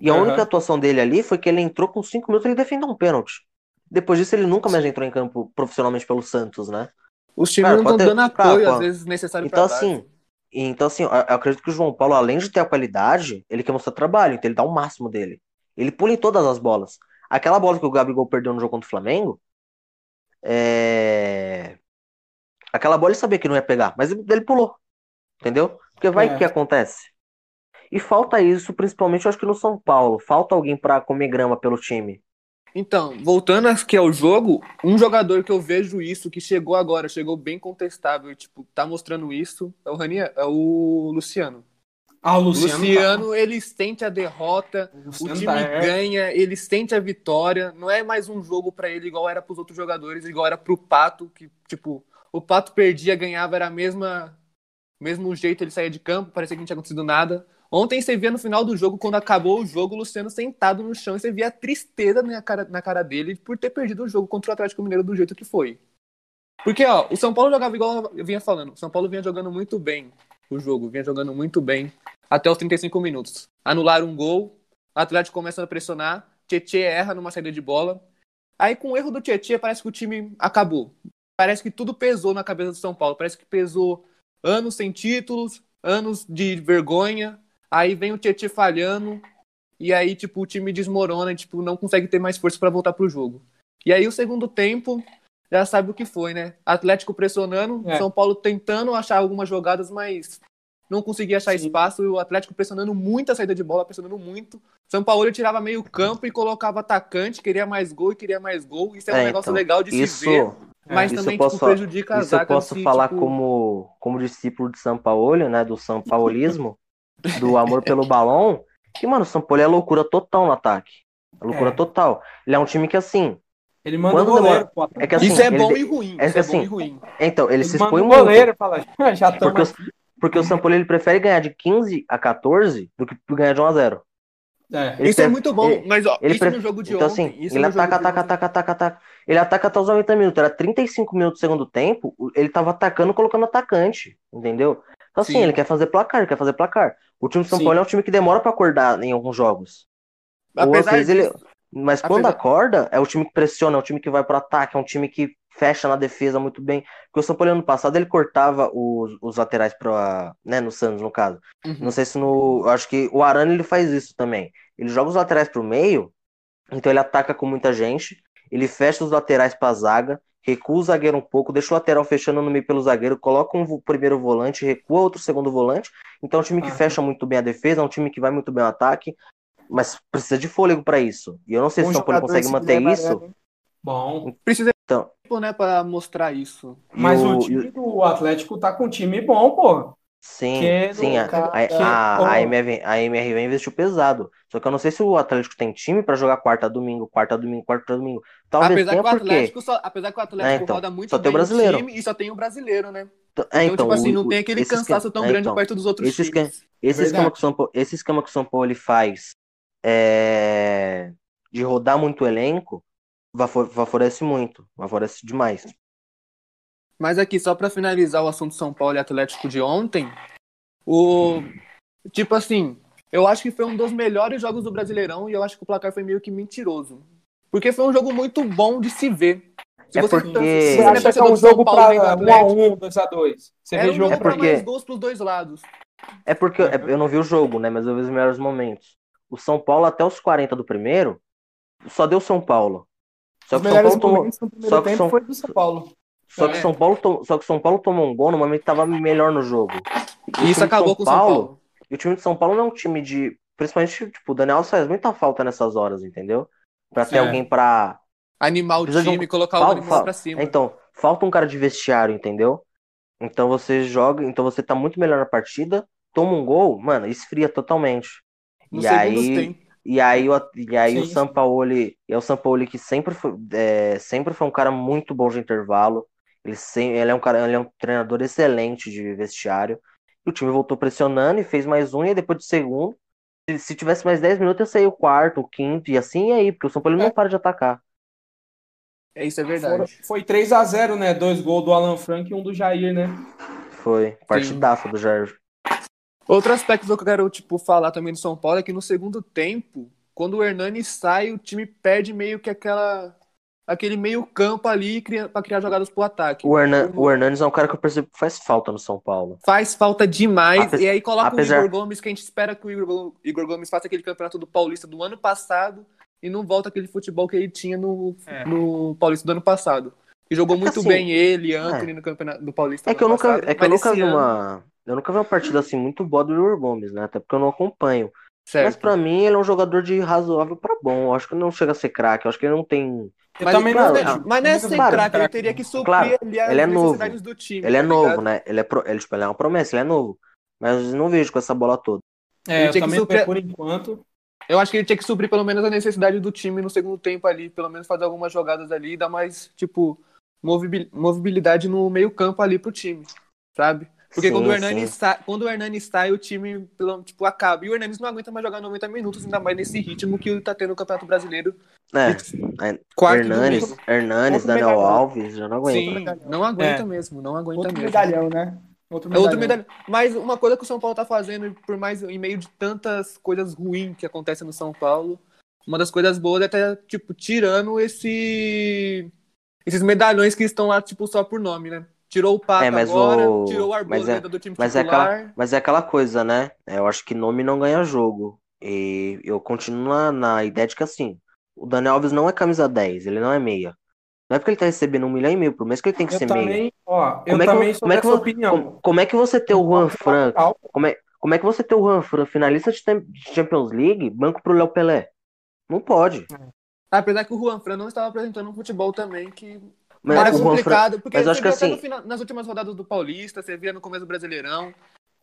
E a Aham. única atuação dele ali foi que ele entrou com 5 minutos e ele defendeu um pênalti. Depois disso, ele nunca mais entrou em campo profissionalmente pelo Santos, né? Os times não estão dando apoio, pô. às vezes, necessário Então, pra assim, então, assim, eu acredito que o João Paulo, além de ter a qualidade, ele quer mostrar trabalho, então ele dá o máximo dele. Ele pula em todas as bolas. Aquela bola que o Gabigol perdeu no jogo contra o Flamengo, é... Aquela bola ele sabia que não ia pegar, mas ele pulou. Entendeu? Porque vai É. que acontece. E falta isso, principalmente, eu acho que no São Paulo. Falta alguém pra comer grama pelo time. Então, voltando aqui ao jogo, um jogador que eu vejo isso, que chegou agora, chegou bem contestável e, tipo, tá mostrando isso, é o, Rania, é o Luciano. Ah, o O Luciano. Luciano, ele sente a derrota, tá- o Luciano time tá- é. ganha, ele sente a vitória. Não é mais um jogo pra ele igual era pros outros jogadores, igual era pro Pato, que, tipo, o Pato perdia, ganhava, era a mesma mesmo jeito ele saía de campo, parecia que não tinha acontecido nada. Ontem você via no final do jogo, quando acabou o jogo, o Luciano sentado no chão e você via a tristeza na cara, na cara dele por ter perdido o jogo contra o Atlético Mineiro do jeito que foi. Porque, ó, o São Paulo jogava igual eu vinha falando. O São Paulo vinha jogando muito bem o jogo, vinha jogando muito bem até os 35 minutos. Anularam um gol, o Atlético começa a pressionar, Tietchan erra numa saída de bola. Aí, com o erro do Tietchan, parece que o time acabou. Parece que tudo pesou na cabeça do São Paulo. Parece que pesou anos sem títulos, anos de vergonha, Aí vem o Tietchan falhando, e aí, tipo, o time desmorona e, tipo, não consegue ter mais força para voltar pro jogo. E aí, o segundo tempo, já sabe o que foi, né? Atlético pressionando, é. São Paulo tentando achar algumas jogadas, mas não conseguia achar Sim. espaço. E o Atlético pressionando muito a saída de bola, pressionando muito. São Paulo tirava meio campo e colocava atacante, queria mais gol e queria mais gol. Isso é, é um negócio então, legal de isso, se ver. Mas é, também posso, tipo, prejudica a Isso eu posso assim, falar tipo... como, como discípulo de São Paulo, né? Do São Paulismo. do amor pelo balão, que, mano, o São Paulo é loucura total no ataque. É loucura é. total. Ele é um time que, assim. Ele manda o goleiro, demora... é que, assim, Isso é bom ele... e ruim. É, que, assim, é ruim. Então, ele, ele se expõe muito. goleiro fala, já porque, o, porque o São Paulo ele prefere ganhar de 15 a 14 do que ganhar de 1 a 0. É. Isso é muito bom, ele, mas ó, ele isso no jogo de então, ontem. Assim, ele ataca, ataca, ataca, ataca, ataca. Ele ataca até os 90 minutos. Era 35 minutos do segundo tempo. Ele tava atacando, colocando atacante. Entendeu? Então, assim, Sim. ele quer fazer placar, ele quer fazer placar. O time de São Sim. Paulo é um time que demora para acordar em alguns jogos. Apesar disso, ele... Mas quando apesar... acorda, é o time que pressiona, é o time que vai pro ataque, é um time que fecha na defesa muito bem. Porque o São Paulo ano passado ele cortava os, os laterais para, né, no Santos no caso. Uhum. Não sei se no, acho que o Arana ele faz isso também. Ele joga os laterais pro meio, então ele ataca com muita gente, ele fecha os laterais para zaga, recua o zagueiro um pouco, deixa o lateral fechando no meio pelo zagueiro, coloca um primeiro volante, recua outro segundo volante. Então é um time que ah, fecha muito bem a defesa, é um time que vai muito bem ao ataque, mas precisa de fôlego para isso. E eu não sei se o São Paulo consegue manter isso. Bom, precisa então, tempo, né, para mostrar isso. Mas o, o time do Atlético tá com um time bom, pô. Sim, sim, a, a, a, a, MR, a MRV investiu pesado. Só que eu não sei se o Atlético tem time para jogar quarta domingo, quarta domingo, quarta domingo. Talvez apesar tenha que o Atlético porque... só, apesar que o Atlético é, então, roda muito só tem o brasileiro. time e só tem o brasileiro, né? É, então, então, tipo assim, o, não tem aquele cansaço esquema, tão é, grande então, perto dos outros esse times. Esquema, esse, esquema que o São Paulo, esse esquema que o São Paulo ele faz é, de rodar muito o elenco favorece muito, favorece demais. Mas aqui, só para finalizar o assunto São Paulo e Atlético de ontem, o tipo assim, eu acho que foi um dos melhores jogos do Brasileirão e eu acho que o placar foi meio que mentiroso. Porque foi um jogo muito bom de se ver. Se é você, porque... Se você acha que é um jogo para 1x1, 2x2. Você vê jogo é porque... mais gols pros dois lados. É porque eu, eu não vi o jogo, né? Mas eu vi os melhores momentos. O São Paulo, até os 40 do primeiro, só deu São Paulo. Só que o São Paulo tomou. Só que São... foi do São Paulo. Só que, é. São Paulo to... Só que São Paulo tomou um gol no momento que tava melhor no jogo. E isso acabou com o São Paulo. E o time de São Paulo não é um time de. Principalmente, tipo, o Daniel faz muita falta nessas horas, entendeu? Pra ter é. alguém pra. Animar o time, um... colocar Fal... o animal pra cima. Então, falta um cara de vestiário, entendeu? Então você joga, então você tá muito melhor na partida, toma um gol, mano, esfria totalmente. No e aí, tempo. E aí, o, e aí sim, o Sampaoli, é o Sampaoli que sempre foi, é, sempre foi um cara muito bom de intervalo. Ele, sem, ele, é um cara, ele é um treinador excelente de vestiário. E o time voltou pressionando e fez mais um, e depois do segundo. Se, se tivesse mais 10 minutos, ia sair o quarto, o quinto, e assim e aí, porque o São Paulo é. não para de atacar. É, isso é verdade. Foi, foi 3 a 0 né? Dois gols do Alan Frank e um do Jair, né? Foi. Partidaça do Jair. Outro aspecto que eu quero tipo, falar também do São Paulo é que no segundo tempo, quando o Hernani sai, o time perde meio que aquela aquele meio campo ali para criar jogadas pro ataque. O, Hernan, o Hernandes é um cara que eu percebo que faz falta no São Paulo. Faz falta demais. Ape, e aí coloca apesar... o Igor Gomes, que a gente espera que o Igor, Igor, Gomes faça aquele campeonato do Paulista do ano passado e não volta aquele futebol que ele tinha no, é. no Paulista do ano passado. E jogou é muito assim, bem ele, Anthony, é. no campeonato do Paulista. É que eu nunca, passado, é que eu nunca vi ano... uma eu nunca vi uma partida assim muito boa do Igor Gomes, né? Até porque eu não acompanho. Certo. Mas para mim ele é um jogador de razoável para bom. Eu acho que não chega a ser craque. Eu acho que ele não tem. Mas, também não, não, mas não é ser craque, ele teria que suprir claro, ali as ele é necessidades novo. do time. Ele é tá novo, né? Ele é, pro... ele, tipo, ele é uma promessa, ele é novo. Mas não vejo com essa bola toda. É, eu também suprir... por enquanto. Eu acho que ele tinha que suprir pelo menos a necessidade do time no segundo tempo ali, pelo menos fazer algumas jogadas ali e dar mais, tipo, movibilidade no meio campo ali pro time, sabe? Porque sim, quando, o Hernani sai, quando o Hernani sai, o time tipo, acaba. E o Hernani não aguenta mais jogar 90 minutos, ainda mais nesse ritmo que tá tendo no Campeonato Brasileiro. É, quarto Hernanes, Hernanes Daniel medalhão. Alves, já não aguenta. Sim, não aguenta é. mesmo, não aguenta Outro mesmo. medalhão, né? Outro medalhão. É outro medalhão. Mas uma coisa que o São Paulo tá fazendo, por mais em meio de tantas coisas ruins que acontecem no São Paulo, uma das coisas boas é estar, tá, tipo, tirando esse esses medalhões que estão lá, tipo, só por nome, né? Tirou o Pato é, agora, o... tirou o Arboleda é, do time mas titular. É aquela, mas é aquela coisa, né? Eu acho que nome não ganha jogo. E eu continuo na, na ideia de que, assim, o Daniel Alves não é camisa 10, ele não é meia. Não é porque ele tá recebendo um milhão e meio por mês que ele tem que eu ser também, meia. Ó, eu como é também que, sou como é que, opinião. Como, como, é que você tem o Juan Fran... Como é, como é que você tem o Juan Fran, finalista de Champions League, banco pro Léo Pelé? Não pode. É. Apesar que o Juan Fran não estava apresentando um futebol também que mas era complicado, Fran... porque mas acho que assim... Final, nas últimas rodadas do Paulista, você via no começo do Brasileirão.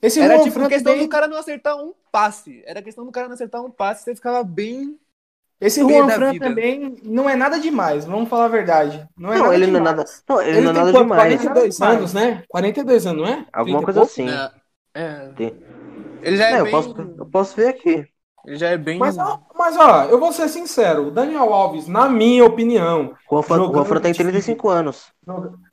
Esse era Juan tipo Fran questão também... do cara não acertar um passe. Era questão do cara não acertar um passe, você ficava bem. Esse Juan Fran também não é nada demais, vamos falar a verdade. Não, é não ele demais. não é nada. Não, ele, ele não é nada demais. 42 anos, né? 42 anos, não é? Alguma coisa assim. É. é. Ele já é, é bem... eu, posso, eu posso ver aqui. Ele já é bem. Mas, mas ó, eu vou ser sincero, o Daniel Alves, na minha opinião. O Juanfran tem 35 anos.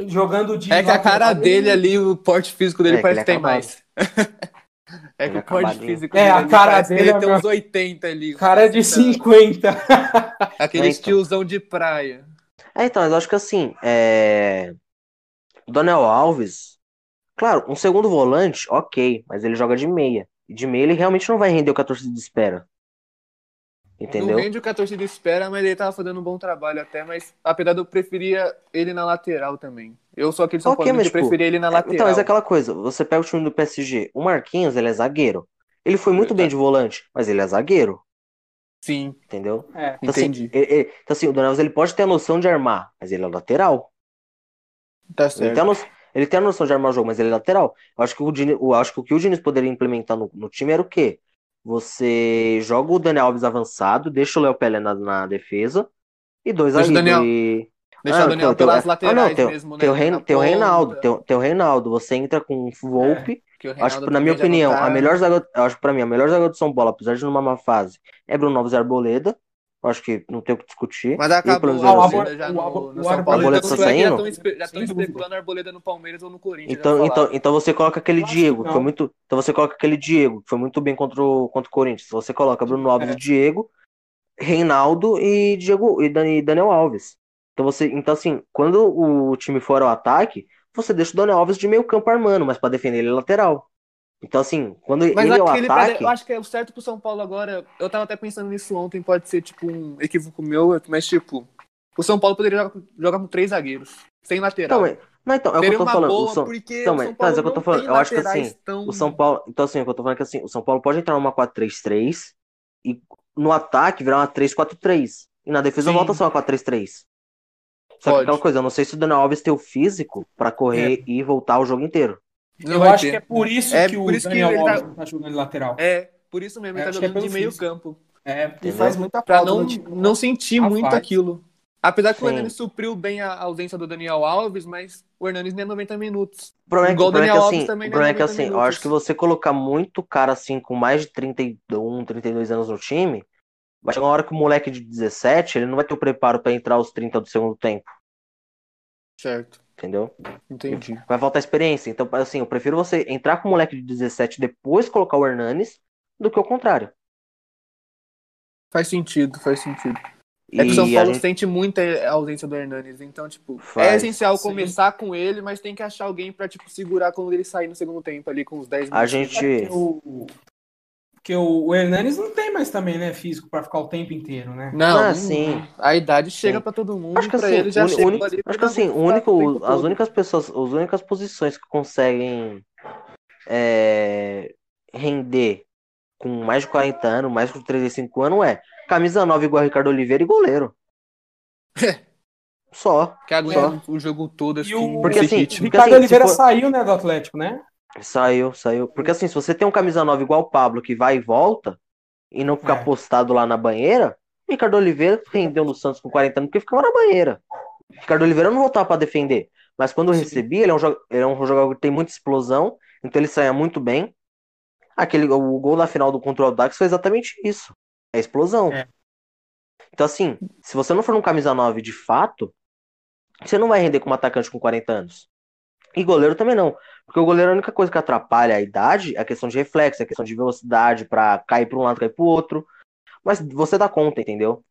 Jogando de. É que a cara dele ali, o porte físico dele é, parece que tem mais. é que o porte físico é, dele. É, a cara dele. Ele tem uns 80 ali. Cara de 50. Aquele é, então. estilzão de praia. É, então, eu acho que assim. É... O Daniel Alves. Claro, um segundo volante, ok, mas ele joga de meia de meia ele realmente não vai render o que a torcida espera. Entendeu? Não rende o que a torcida espera, mas ele tava fazendo um bom trabalho até, mas apesar de eu preferia ele na lateral também. Eu sou aquele São okay, Paulo que tipo, preferia ele na é, lateral. Então, mas é aquela coisa, você pega o time do PSG, o Marquinhos, ele é zagueiro. Ele foi muito bem de volante, mas ele é zagueiro. Sim. Entendeu? É, então, assim, entendi. Assim, ele, ele, então, assim, o Daniel ele pode ter a noção de armar, mas ele é lateral. Tá certo. Ele tem a noção, ele tem a noção de armar o jogo, mas ele é lateral. Eu acho que o, Dini, eu acho que o que o Diniz poderia implementar no, no, time era o quê? Você joga o Daniel Alves avançado, deixa o Léo Pelé na, na, defesa e dois deixa ali. Daniel, e... Deixa ah, o Daniel pelas laterais ah, não, tem, mesmo, tem, né? Tem o Reinaldo, o Reinaldo. Você entra com o Volpe. É, acho que, na minha opinião, tá... a melhor zaga, acho que pra mim, a melhor zaga do São Paulo, apesar de numa má fase, é Bruno Alves e Arboleda. Acho que não tem o que discutir. Mas acabou. Eu, o, Arboleda já no, no São Paulo. Arboleda tá saindo? Já estão especulando a Arboleda no Palmeiras ou no Corinthians. Então, então, então você coloca aquele Diego, que, que, foi muito. Então você coloca aquele Diego, que foi muito bem contra o, contra o Corinthians. Você coloca Bruno Alves é. e Diego, Reinaldo e Diego e Daniel Alves. Então você, então assim, quando o time for ao ataque, você deixa o Daniel Alves de meio campo armando, mas para defender ele é lateral. Então, assim, quando Mas ele é o ataque... Eu acho que é o certo pro São Paulo agora. Eu tava até pensando nisso ontem, pode ser, tipo, um equívoco meu, mas, tipo, o São Paulo poderia jogar, jogar com três zagueiros, sem lateral. Então, mas, então, é o que eu tô falando. Boa, o São... então, mas, mas é o que eu tô falando. Eu acho que assim, tão... o São Paulo. Então, assim, é o que eu tô falando é que assim, o São Paulo pode entrar numa 4-3-3 e no ataque virar uma 3-4-3. E na defesa Sim. volta só uma 4-3-3. Só que aquela coisa, eu não sei se o Daniel Alves tem o físico para correr é. e voltar o jogo inteiro. Não eu acho ter. que é por isso é que por o isso Daniel que ele Alves tá... tá jogando lateral. É, por isso mesmo, ele é, tá é jogando é de meio físico. campo. É, e faz muita falta. Pra não, não sentir muito faz. aquilo. Apesar que Sim. o Hernanes supriu bem a ausência do Daniel Alves, mas o Hernanes nem é 90 minutos. O problema, Igual o Daniel assim, Alves também o problema é que assim, eu acho que você colocar muito cara assim com mais de 31, 32 anos no time, vai chegar uma hora que o moleque de 17, ele não vai ter o preparo para entrar aos 30 do segundo tempo. Certo. Entendeu? Entendi. Vai faltar experiência. Então, assim, eu prefiro você entrar com o moleque de 17 depois colocar o Hernanes do que o contrário. Faz sentido, faz sentido. É que o São Paulo gente... sente muita ausência do Hernanes, então, tipo, é faz, é essencial sim. começar com ele, mas tem que achar alguém pra, tipo, segurar quando ele sair no segundo tempo ali com os 10 minutos. A gente... O, porque o, o Hernanes não tem mais também, né, físico para ficar o tempo inteiro, né? Não, ah, sim. A idade chega para todo mundo. Acho que assim, ele já un, un, acho que assim, único, as únicas pessoas, as únicas posições que conseguem é, render com mais de 40 anos, mais de 35 anos é camisa 9 igual Ricardo Oliveira e goleiro. Só. Que aguenta o jogo todo assim. O... Porque assim, o Ricardo assim, Oliveira for... saiu, né, do Atlético, né? Saiu, saiu. Porque assim, se você tem um camisa 9 igual o Pablo, que vai e volta, e não ficar é. postado lá na banheira, Ricardo Oliveira rendeu no Santos com 40 anos porque ficava na banheira. Ricardo Oliveira não voltava para defender. Mas quando Sim. recebia, ele é, um, ele é um jogador que tem muita explosão, Então ele saía muito bem. Aquele, o gol da final do contra o Dax foi exatamente isso. É explosão. É. Então, assim, se você não for um camisa 9 de fato, você não vai render como atacante com 40 anos. E goleiro também não. Porque o goleiro, a única coisa que atrapalha a idade é a questão de reflexo, é a questão de velocidade para cair para um lado, cair para o outro. Mas você dá conta, entendeu?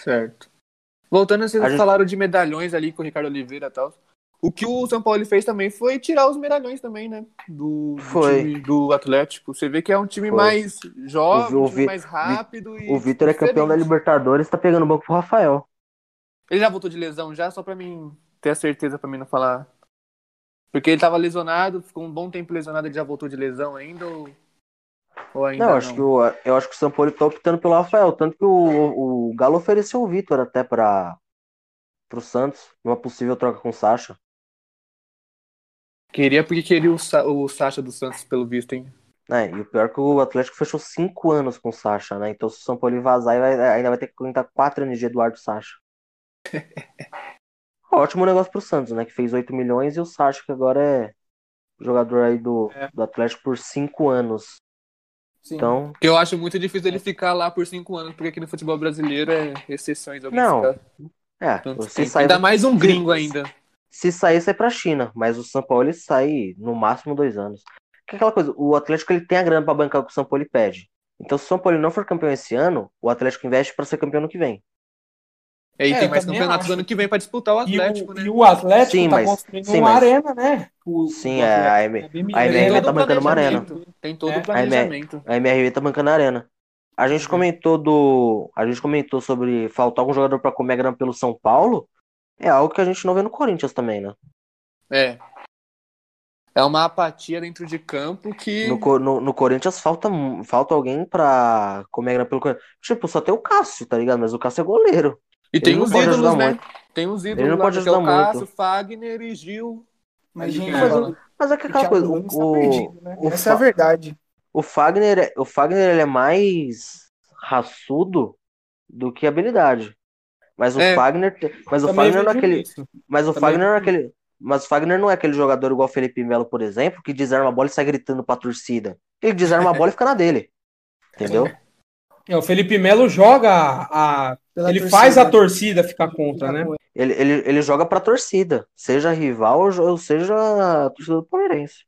Certo. Voltando, vocês a falaram gente... de medalhões ali com o Ricardo Oliveira e tal. O que o São Paulo fez também foi tirar os medalhões também, né? Do, foi. Do, do Atlético. Você vê que é um time foi. mais jovem, o, um time mais rápido. O, o Vitor é campeão da Libertadores, tá pegando banco pro Rafael. Ele já voltou de lesão já, só pra mim ter a certeza pra mim não falar. Porque ele tava lesionado, ficou um bom tempo lesionado, ele já voltou de lesão ainda ou, ou ainda não? Acho não? Que o, eu acho que o São Paulo tá optando pelo Rafael, tanto que o, o Galo ofereceu o Vitor até para pro Santos, numa possível troca com o Sacha. Queria porque queria o, Sa o Sacha do Santos, pelo visto, hein? É, e o pior é que o Atlético fechou cinco anos com o Sacha, né? Então se o São Paulo vazar, vai, ainda vai ter que contar quatro anos de Eduardo Sacha. Ótimo negócio pro Santos, né? Que fez 8 milhões e o Sacha, que agora é jogador aí do, é. do Atlético por cinco anos. Sim. Então... Eu acho muito difícil ele ficar lá por cinco anos, porque aqui no futebol brasileiro é exceções. Não. É, se sair... Ainda mais um gringo ainda. Se sair, sai pra China. Mas o São Paulo ele sai no máximo dois anos. Que é aquela coisa, o Atlético ele tem a grana pra bancar o que o São Paulo pede. Então, se o São Paulo não for campeão esse ano, o Atlético investe para ser campeão no que vem. E aí é, tem mais campeonatos acho. ano que vem para disputar o Atlético, e o, né? E o Atlético sim, tá mas, construindo sim, uma mas... arena, né? O, sim, o é, a, M, a MRV tá bancando uma arena. Tem todo o é. planejamento. A MRV tá bancando a arena. A gente comentou do. A gente comentou sobre faltar algum jogador para comer grana pelo São Paulo é algo que a gente não vê no Corinthians também, né? É. É uma apatia dentro de campo que. No, no, no Corinthians falta, falta alguém pra comer grana pelo Corinthians. Tipo, só tem o Cássio, tá ligado? Mas o Cássio é goleiro. E tem os ídolos, né? Muito. Tem os ídolos Ele não lá, pode ajudar é o Cássio, muito. Fagner e Gil. Mas, gente, mas, mas é que aquela coisa. O, tá perdido, né? o Essa é a verdade. O Fagner, o Fagner ele é mais raçudo do que habilidade. Mas o é, Fagner, mas o Fagner não é aquele, mas o Fagner não é aquele, mas o Fagner não é aquele jogador igual o Felipe Melo, por exemplo, que desarma a bola e sai gritando pra torcida. Ele desarma a bola e fica na dele. Entendeu? É, o Felipe Melo joga a. ele torcida. faz a torcida ficar contra, né? Ele, ele, ele joga pra torcida, seja rival ou seja a torcida do Palmeirense.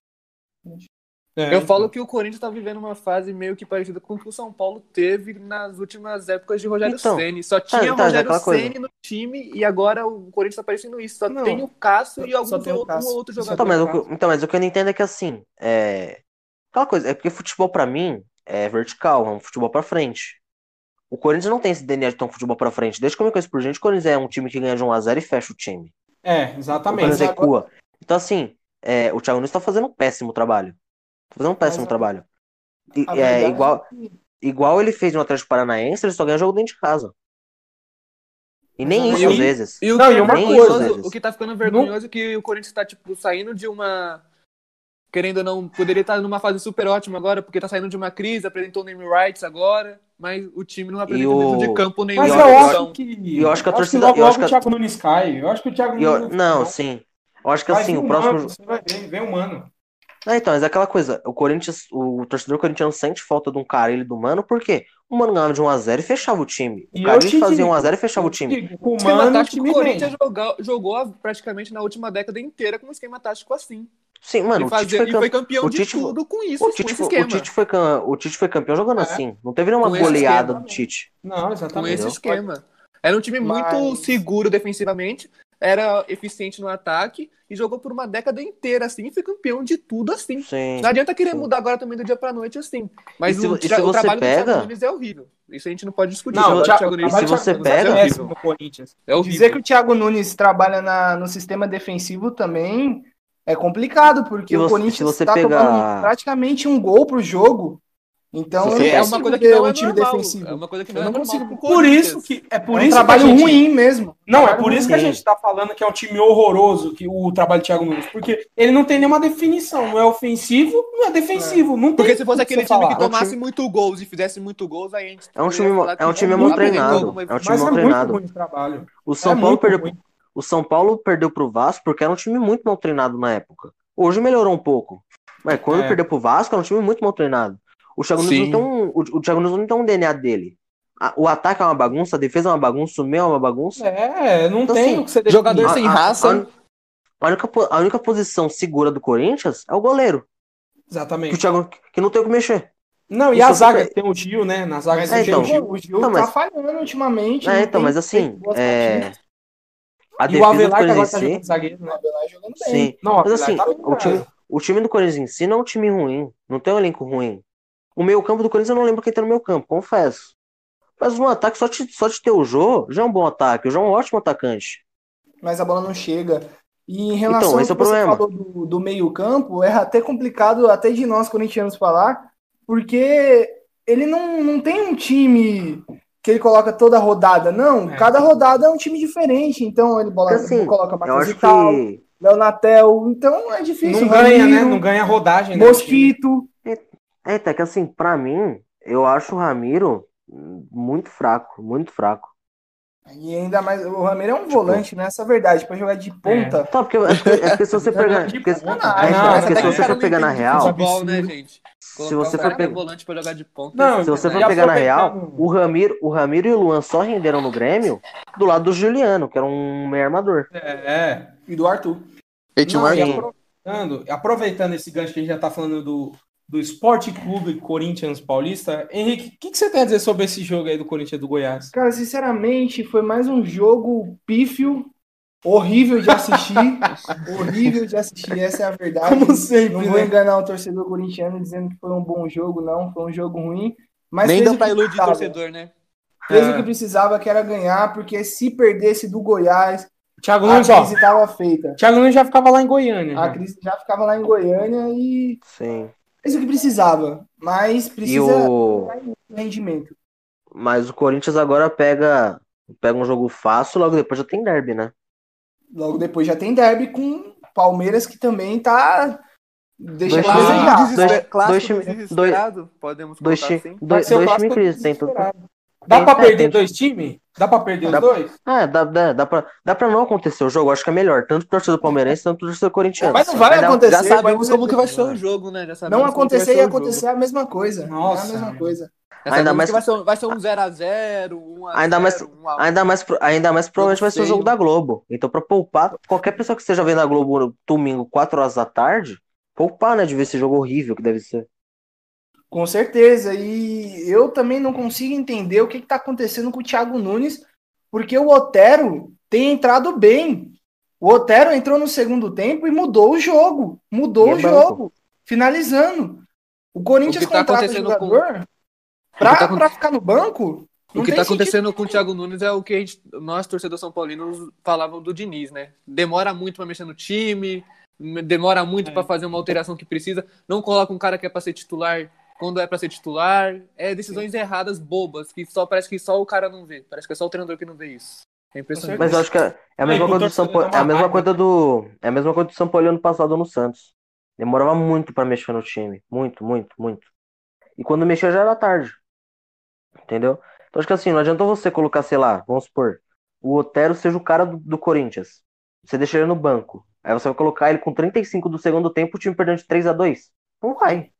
É, eu então. falo que o Corinthians está vivendo uma fase meio que parecida com o que o São Paulo teve nas últimas épocas de Rogério então, Ceni. Só tinha tá, Rogério tá, Ceni no time e agora o Corinthians está parecendo isso. Só não, tem o Cássio e alguns outros um outro jogador. Então mas, o, então, mas o que eu não entendo é que assim, é... aquela coisa, é porque futebol para mim é vertical, é um futebol para frente. O Corinthians não tem esse DNA de ter um futebol para frente. Desde que eu me conheço por gente, o Corinthians é um time que ganha de 1x0 e fecha o time. É, exatamente. O Corinthians recua. Então, assim, é, o Thiago Nunes está fazendo um péssimo trabalho. Tá fazendo um péssimo Mas, trabalho. E, é, igual, é que... igual ele fez no Atlético Paranaense, ele só ganha jogo dentro de casa. E nem isso, às vezes. E o, não, que, e uma coisa, o que tá ficando vergonhoso é que o Corinthians tá, tipo, saindo de uma. Querendo ou não, poderia estar numa fase super ótima agora, porque tá saindo de uma crise, apresentou o name rights agora, mas o time não apresenta o... dentro de campo nenhum. Mas eu acho que. Eu acho que a torcida. Logo, eu acho que o Thiago Nunes cai. Eu acho que o Thiago Nunes. Eu... Não, sim. Eu acho que assim, o próximo. Você vai ver, vem humano. É, então, mas é aquela coisa, o Corinthians, o torcedor corintiano sente falta de um Carilho do Mano, porque o Mano ganhava de 1x0 e fechava o time. O Carilho fazia 1x0 e fechava o time. O esquema tático o Corinthians jogou, jogou, praticamente na última década inteira com um esquema tático assim. Sim, mano, e, fazia, o Tite foi, e foi campeão o Tite, de tudo com isso, o Tite, foi, o Tite, foi, o Tite foi campeão jogando é. assim. Não teve nenhuma goleada do Tite. Não, exatamente. Com esse esquema. Era um time muito Mas... seguro defensivamente, era eficiente no ataque e jogou por uma década inteira assim e foi campeão de tudo assim. Sim, não adianta querer sim. mudar agora também do dia pra noite assim. Mas se, o, se o trabalho pega... do Thiago Nunes é horrível. Isso a gente não pode discutir. Não, o Thiago, Nunes, se você pega... É horrível. É horrível. Dizer que o Thiago Nunes trabalha na, no sistema defensivo também é complicado, porque você, o Corinthians está pegar... tomando praticamente um gol pro jogo então é uma coisa que não é um time normal. defensivo. É uma coisa que não, eu não é consigo. Por isso que é por é um isso trabalho gente... ruim mesmo. Não, é por isso que a gente está falando que é um time horroroso que o trabalho de Thiago Nunes, porque ele não tem nenhuma definição, não é ofensivo, não é defensivo, é. não Porque se fosse aquele time falar. que tomasse é um time... muito gols e fizesse muito gols, aí a gente É um time, é um time mal treinado. É um time mal treinado. O São Paulo perdeu o São Paulo perdeu pro Vasco porque era um time muito mal treinado na época. Hoje melhorou um pouco. Mas quando é. perdeu pro Vasco, é um time muito mal treinado. O Thiago Nunes não tem um, o, o Thiago Nunes não tem um DNA dele. O ataque é uma bagunça, a defesa é uma bagunça, o meio é uma bagunça. É, não então, tem assim, o que você Jogador sem raça. A, a, única, a única posição segura do Corinthians é o goleiro. Exatamente. Que o Thiago que não tem o que mexer. Não, e Isso a zaga? Tem o Gil, né? Na zaga é, então, o Gil. O Gil então, tá mas... falhando ultimamente. É, então, mas assim. É... A e o Avelar que agora tá jogando zagueiro, né? O Avelar jogando bem. Sim. Não, mas assim, tá o, time, o time do Corinthians em si não é um time ruim. Não tem um elenco ruim. O meio campo do Corinthians eu não lembro quem tá no meu campo, confesso. Mas um ataque só de, só de ter o Jô já é um bom ataque. O Jô é um ótimo atacante. Mas a bola não chega. E em relação então, ao que é você problema. falou do, do meio campo, é até complicado até de nós corintianos falar, porque ele não, não tem um time que ele coloca toda a rodada, não. É. Cada rodada é um time diferente, então ele bola, assim, coloca Marcos Vital, que... Leonatel, então é difícil. Não ganha, né? Não ganha rodagem. Né, Mosquito. Né, é, é, que assim, para mim, eu acho o Ramiro muito fraco, muito fraco. E ainda mais, o Ramiro é um tipo, volante, né? Essa é a verdade, pra jogar de é. ponta. É. Tá, porque, é porque se você pegar. Porque, é, porque se você for pegar na real. Futebol, né, gente? Se você for pegar volante pra jogar de ponta. Não, se você for pegar na real, o Ramiro, o Ramiro e o Luan só renderam no Grêmio do lado do Juliano, que era um meio armador. É, e do Arthur. E tinha aproveitando, aproveitando esse gancho que a gente já tá falando do, do Esporte Clube Corinthians Paulista. Henrique, o que, que, você tem a dizer sobre esse jogo aí do Corinthians do Goiás? Cara, sinceramente, foi mais um jogo pífio, horrível de assistir. horrível de assistir, essa é a verdade. Como sempre. Não vou né? enganar o torcedor corintiano dizendo que foi um bom jogo, não. Foi um jogo ruim. Mas Nem dá pra iludir o torcedor, né? Fez é. o que precisava, que era ganhar, porque se perdesse do Goiás, Thiago Nunes, a crise estava feita. Thiago Nunes já ficava lá em Goiânia. A crise já ficava lá em Goiânia e. Sim. Fez o que precisava, mas precisa o... rendimento. Mas o Corinthians agora pega, pega um jogo fácil, logo depois já tem derby, né? Logo depois já tem derby com Palmeiras, que também tá. Deixa dois times, dois, dois, dois, podemos dois, assim. dois, dois times crise, tem tudo. Dá pra perder dois times? Dá pra perder dá, os dois? É, dá, dá, dá, pra, dá pra não acontecer o jogo. Acho que é melhor, tanto pro torcedor palmeirense, tanto pro torcedor corintiano. Mas não vai Mas acontecer. Já sabemos como que vai ser o jogo, né? Já não acontecer e acontecer a mesma coisa. Nossa. É a mesma coisa. ainda mais vai ser, vai ser um 0x0, 1x0. Ainda mais, ainda mais, ainda mais provavelmente vai ser o jogo da Globo. Então, pra poupar, qualquer pessoa que esteja vendo a Globo domingo, 4 horas da tarde, poupar, né? De ver esse jogo horrível que deve ser. Com certeza. E eu também não consigo entender o que está acontecendo com o Thiago Nunes, porque o Otero tem entrado bem. O Otero entrou no segundo tempo e mudou o jogo. Mudou o é jogo. Finalizando. O Corinthians o tá contrata o jogador com... para tá... ficar no banco. O que está acontecendo com o Thiago Nunes é o que gente, nós, torcedores são paulinos, falavam do Diniz, né? Demora muito para mexer no time, demora muito é. para fazer uma alteração que precisa, não coloca um cara que é para ser titular quando é para ser titular. É decisões erradas, bobas, que só parece que só o cara não vê. Parece que é só o treinador que não vê isso. É impressionante. Mas eu acho que é, é a mesma coisa do Paulo. É a mesma coisa do. É a mesma coisa do São Paulo ano passado no Santos. Demorava muito para mexer no time. Muito, muito, muito. E quando mexia já era tarde. Entendeu? Então acho que assim, não adianta você colocar, sei lá, vamos supor, o Otero seja o cara do, do Corinthians. Você deixa ele no banco. Aí você vai colocar ele com 35 do segundo tempo, o time perdendo de 3 a 2 Não vai.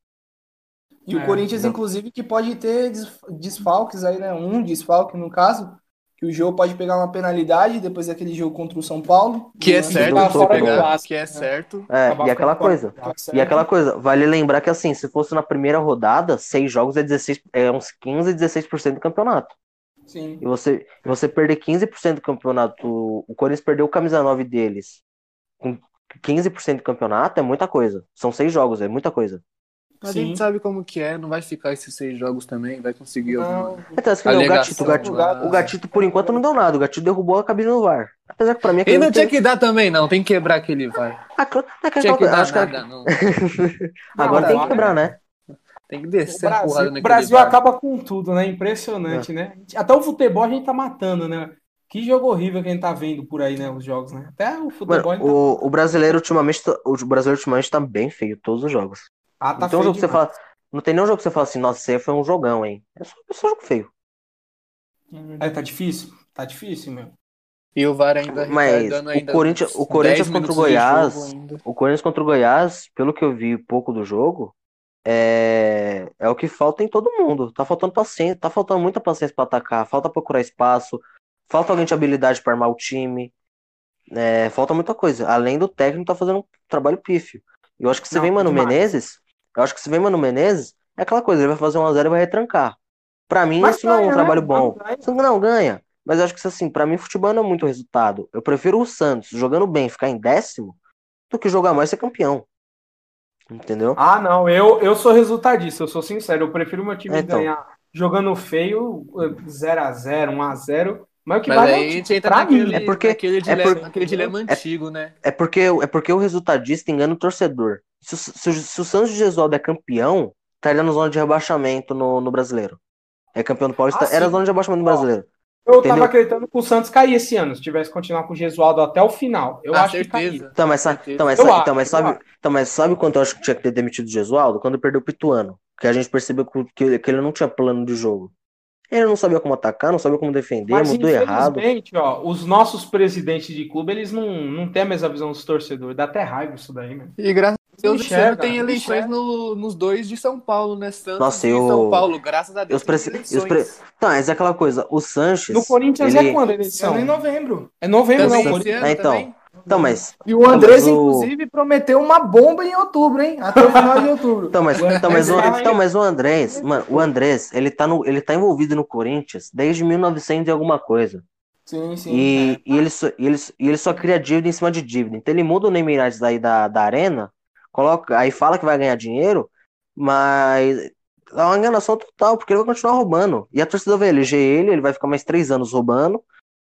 E é, o Corinthians, inclusive, que pode ter desfalques aí, né? Um desfalque, no caso, que o jogo pode pegar uma penalidade depois daquele jogo contra o São Paulo. Que é certo, pegar, que é certo. É, e aquela coisa. E aquela coisa, vale lembrar que assim, se fosse na primeira rodada, seis jogos é 16, é uns 15, 16% do campeonato. Sim. E você, você perder 15% do campeonato, o Corinthians perdeu o camisa 9 deles com 15% do campeonato é muita coisa. São seis jogos, é muita coisa. Mas Sim. a gente sabe como que é, não vai ficar esses seis jogos também, vai conseguir não. alguma. Então, assim, o, gatito, o, gatito, o gatito, por enquanto, não deu nada. O gatito derrubou a cabine no VAR. Apesar que pra mim. Ele não tinha que dar também, não. Tem que quebrar aquele VAR. Ah, não tinha que dar acho nada, que... não. Agora tem que quebrar, né? Tem que descer. O Brasil, o Brasil acaba com tudo, né? Impressionante, é. né? Até o futebol a gente tá matando, né? Que jogo horrível que a gente tá vendo por aí, né? Os jogos, né? Até o futebol. Mano, o, tá... o, brasileiro ultimamente, tá, o brasileiro ultimamente tá bem feio, todos os jogos. Ah, tá então, feio. Jogo que você fala, não tem nenhum jogo que você fala assim, nossa, esse aí foi um jogão, hein? É só, é só jogo feio. É, tá difícil? Tá difícil, meu. E o VAR ainda Mas o Corinthians, o Corinthians contra o Goiás, o Corinthians, contra o Goiás, o Corinthians contra o Goiás, pelo que eu vi pouco do jogo, é, é o que falta em todo mundo. Tá faltando paciência, tá faltando muita paciência para atacar, falta procurar espaço, falta alguém de habilidade para armar o time. É, falta muita coisa. Além do técnico tá fazendo um trabalho pífio. Eu acho que você vem Mano demais. Menezes, eu acho que você vem Mano Menezes, é aquela coisa, ele vai fazer um a zero e vai retrancar. Para mim, Mas isso ganha, não é um né? trabalho bom. Não ganha. Mas eu acho que assim, para mim futebol não é muito resultado. Eu prefiro o Santos jogando bem, ficar em décimo, do que jogar mais e ser campeão. Entendeu? Ah, não, eu, eu sou resultadista, eu sou sincero. Eu prefiro meu time então. ganhar jogando feio, 0x0, 1x0. Mas o que mas vale aí a gente entra naquele, é porque, naquele dilema, é por, naquele dilema é, antigo, né? É porque, é porque o resultadista engana o torcedor. Se, se, se o Santos de Gesualdo é campeão, estaria tá na zona de rebaixamento no, no brasileiro. É campeão do Paulista, ah, era zona de rebaixamento no brasileiro. Eu Entendeu? tava acreditando que o Santos cair esse ano, se tivesse continuar com o Gesualdo até o final. Eu ah, acho certeza. que caía. Então, mas, então, mas, então, mas, sabe, então, mas sabe quanto eu acho que tinha que ter demitido o Gesualdo? Quando perdeu o Pituano. Que a gente percebeu que, que ele não tinha plano de jogo. Ele não sabia como atacar, não sabia como defender, Mas, mudou errado. Ó, os nossos presidentes de clube, eles não, não têm a mesma visão dos torcedores. Dá até raiva isso daí, mano. E graças Deus, enxerga, tem eleições no, nos dois de São Paulo, né? Santos Nossa, eu... São Paulo, graças a Deus. Os preci... os pre... Tá, mas é aquela coisa, o Sanches. No Corinthians ele... é quando a eleição? É em novembro. É novembro, também, não, Corinthians. É, então. Então, mas. E o Andrés, o... inclusive, prometeu uma bomba em outubro, hein? Até o final de outubro. então, mas, então, mas, o, então, mas o Andrés, mano, o Andrés, ele tá, no, ele tá envolvido no Corinthians desde 1900 e alguma coisa. Sim, sim. E, é. e, ele, só, e, ele, e ele só cria dívida em cima de dívida. Então ele muda o Neymar aí da, da arena coloca, aí fala que vai ganhar dinheiro, mas é uma enganação total, porque ele vai continuar roubando. E a torcida vai eleger ele, ele vai ficar mais três anos roubando.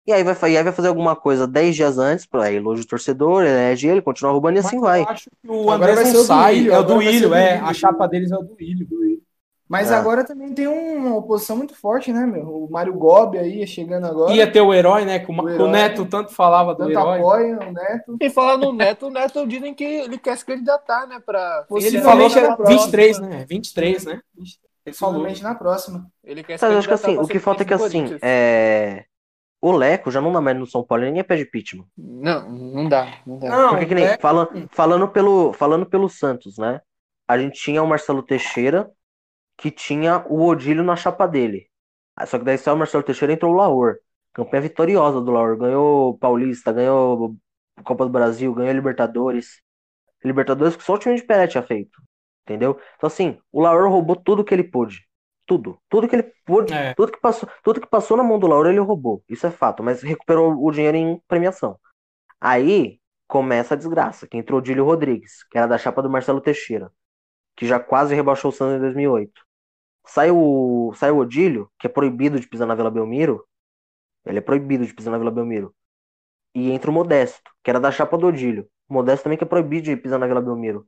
E aí vai, e aí vai fazer alguma coisa dez dias antes, para elogio o torcedor, elege ele, continua roubando e assim mas vai. Eu acho que o André vai ser sai, é o do Ilho, é. A chapa deles é o do Ilho. Mas é. agora também tem uma oposição muito forte, né, meu? O Mário Gobi aí chegando agora. Ia ter o herói, né? Que o, o, herói, o Neto tanto falava do tanto herói. apoia o Neto. E falando no Neto, o Neto dizem que ele quer se candidatar, né? Pra... Ele falou que era 23, né? 23, né? Ele falou na próxima. Ele quer se Sabe, acho que assim, o que falta é que assim, é... O Leco já não dá mais no São Paulo, ele nem é pé de pitman. Não, não dá. Não dá. Não, Porque que nem, é... falando, falando, pelo, falando pelo Santos, né? A gente tinha o Marcelo Teixeira, que tinha o Odílio na chapa dele. Ah, só que daí saiu o Marcelo Teixeira entrou o Laor. Campanha vitoriosa do Laor. Ganhou Paulista, ganhou Copa do Brasil, ganhou Libertadores. Libertadores que só o time de Pelé tinha feito. Entendeu? Então, assim, o Laor roubou tudo que ele pôde. Tudo. Tudo que ele pôde. É. Tudo, que passou, tudo que passou na mão do Laor, ele roubou. Isso é fato. Mas recuperou o dinheiro em premiação. Aí começa a desgraça. Que entrou o Dílio Rodrigues, que era da chapa do Marcelo Teixeira. Que já quase rebaixou o Santos em 2008. Sai o, sai o Odílio, que é proibido de pisar na Vila Belmiro. Ele é proibido de pisar na Vila Belmiro. E entra o Modesto, que era da chapa do Odílio. O Modesto também que é proibido de pisar na Vila Belmiro.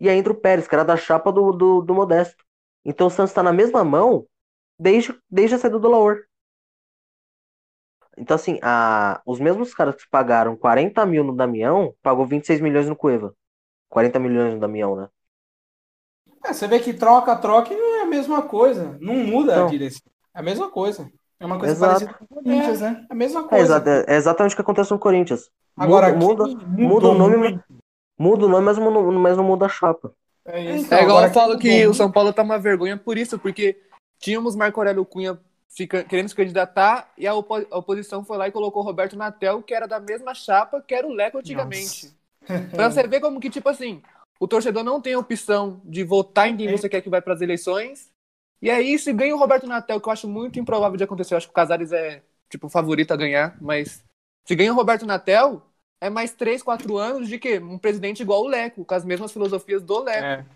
E aí entra o Pérez, que era da chapa do, do, do Modesto. Então o Santos está na mesma mão desde, desde a saída do Laor. Então, assim, a, os mesmos caras que pagaram 40 mil no Damião, pagou 26 milhões no Cueva. 40 milhões no Damião, né? É, você vê que troca, troca e a mesma coisa. Não muda não. a direção. É a mesma coisa. É uma coisa Exato. parecida com o Corinthians, é, né? É a mesma é, coisa. É, é, exatamente o que acontece no Corinthians. Agora, muda, muda, muda o nome, muda o nome, mas não, mas não muda a chapa. É, isso. é igual eu falo que o São Paulo tá uma vergonha por isso, porque tínhamos Marco Aurélio Cunha fica, querendo se candidatar e a, opo a, oposição foi lá e colocou o Roberto Natel, que era da mesma chapa que era o Leco antigamente. pra você ver como que, tipo assim, o torcedor não tem a opção de votar em quem você quer que vai para as eleições. E aí, se ganha o Roberto Natel, que eu acho muito improvável de acontecer, eu acho que o Casares é, tipo, o favorito a ganhar, mas se ganha o Roberto Natel, é mais 3, 4 anos de quê? Um presidente igual o Leco, com as mesmas filosofias do Leco. É.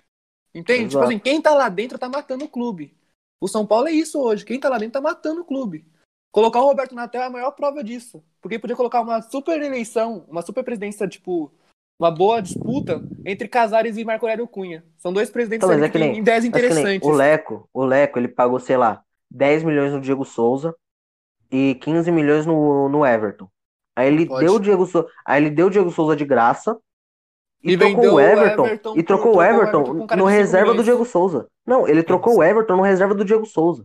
Entende? Exato. Tipo assim, quem tá lá dentro tá matando o clube. O São Paulo é isso hoje. Quem tá lá dentro tá matando o clube. Colocar o Roberto Natel é a maior prova disso. Porque podia colocar uma super eleição, uma super presidência, tipo, uma boa disputa entre Casares e Marco Aurélio Cunha. São dois presidentes então, é que têm ideias interessantes. o Leco, o Leco, ele pagou, sei lá, 10 milhões no Diego Souza e 15 milhões no, no Everton. Aí ele deu o Diego Souza, aí ele deu o Diego Souza de graça e, e trocou o Everton, Everton e trocou o Everton, Everton no reserva do Diego Souza. Não, ele trocou o Everton no reserva do Diego Souza.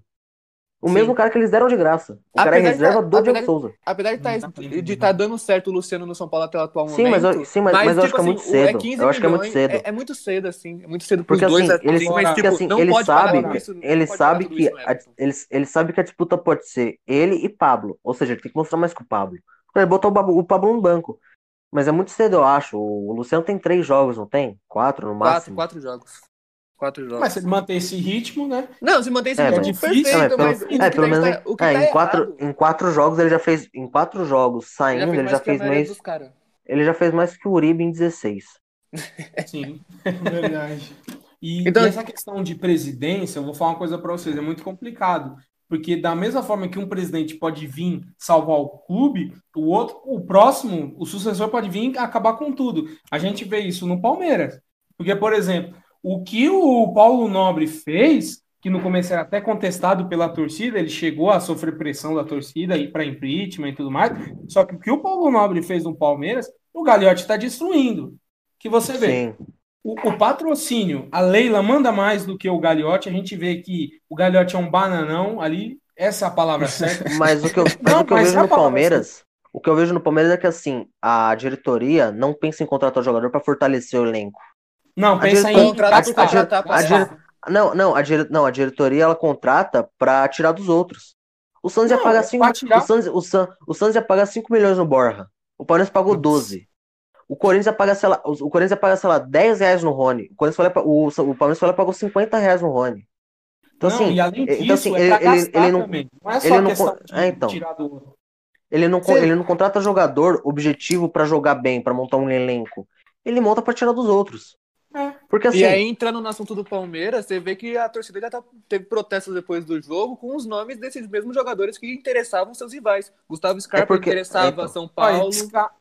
O Sim. mesmo cara que eles deram de graça. O apesar cara é reserva tá, do Diego Souza. Apesar de tá, estar tá dando certo o Luciano no São Paulo até o atual sim, momento. Mas eu, sim, mas, mas, mas eu acho que é muito cedo. É eu acho que é muito cedo. É, é muito cedo, assim. É muito cedo porque, dois. Assim, ele, mas, tipo, assim, ele sabe, isso, ele sabe que a, ele, ele sabe que a disputa pode ser ele e Pablo. Ou seja, ele tem que mostrar mais que o Pablo. Ele botou o Pablo no banco. Mas é muito cedo, eu acho. O Luciano tem três jogos, não tem? Quatro no máximo? Quatro, quatro jogos. Quatro jogos. Mas se ele manter esse ritmo, né? Não, se manter esse é, ritmo, é difícil. Perfeito, é, mas, é, pelo menos tá, o que é, tá em, quatro, em quatro jogos ele já fez. Em quatro jogos saindo, ele já fez mais. Ele já fez, mais, ele já fez mais que o Uribe em 16. Sim, verdade. E, então, e essa questão de presidência, eu vou falar uma coisa para vocês, é muito complicado. Porque da mesma forma que um presidente pode vir salvar o clube, o outro, o próximo, o sucessor pode vir acabar com tudo. A gente vê isso no Palmeiras. Porque, por exemplo, o que o Paulo Nobre fez, que no começo era até contestado pela torcida, ele chegou a sofrer pressão da torcida e para impeachment e tudo mais. Só que o que o Paulo Nobre fez no Palmeiras, o Gagliotti está destruindo. Que você vê. Sim. O, o, patrocínio, a Leila manda mais do que o Gagliotti. A gente vê que o Gagliotti é um bananão ali. Essa é a palavra certa. mas o que eu, mas não, o que eu vejo é no Palmeiras, o que eu vejo no Palmeiras é que assim, a diretoria não pensa em contratar o jogador para fortalecer o elenco. Não, pensa em contratar, contratar a, a, não, não, a, dire, não, a diretoria ela contrata para tirar dos outros. O Santos ia pagar 5 o Santos, o, San, o Santos ia pagar 5 milhões no Borja. O Palmeiras pagou 12. O Corinthians ia pagar, sei lá, o Corinthians ia pagar, sei lá, 10 reais no Rony. O, Corinthians foi, o, o Palmeiras lá pagou 50 reais no Rony. Então, não, assim, e além disso, então, assim, é ele, ele, ele, não, também. não é só ele não, é, então. Ele não, ele não contrata jogador objetivo para jogar bem, para montar um elenco. Ele monta para tirar dos outros. É. Porque, assim, e aí, entrando no assunto do Palmeiras, você vê que a torcida já tá, teve protestos depois do jogo com os nomes desses mesmos jogadores que interessavam seus rivais. Gustavo Scarpa é porque, interessava é, então. São Paulo.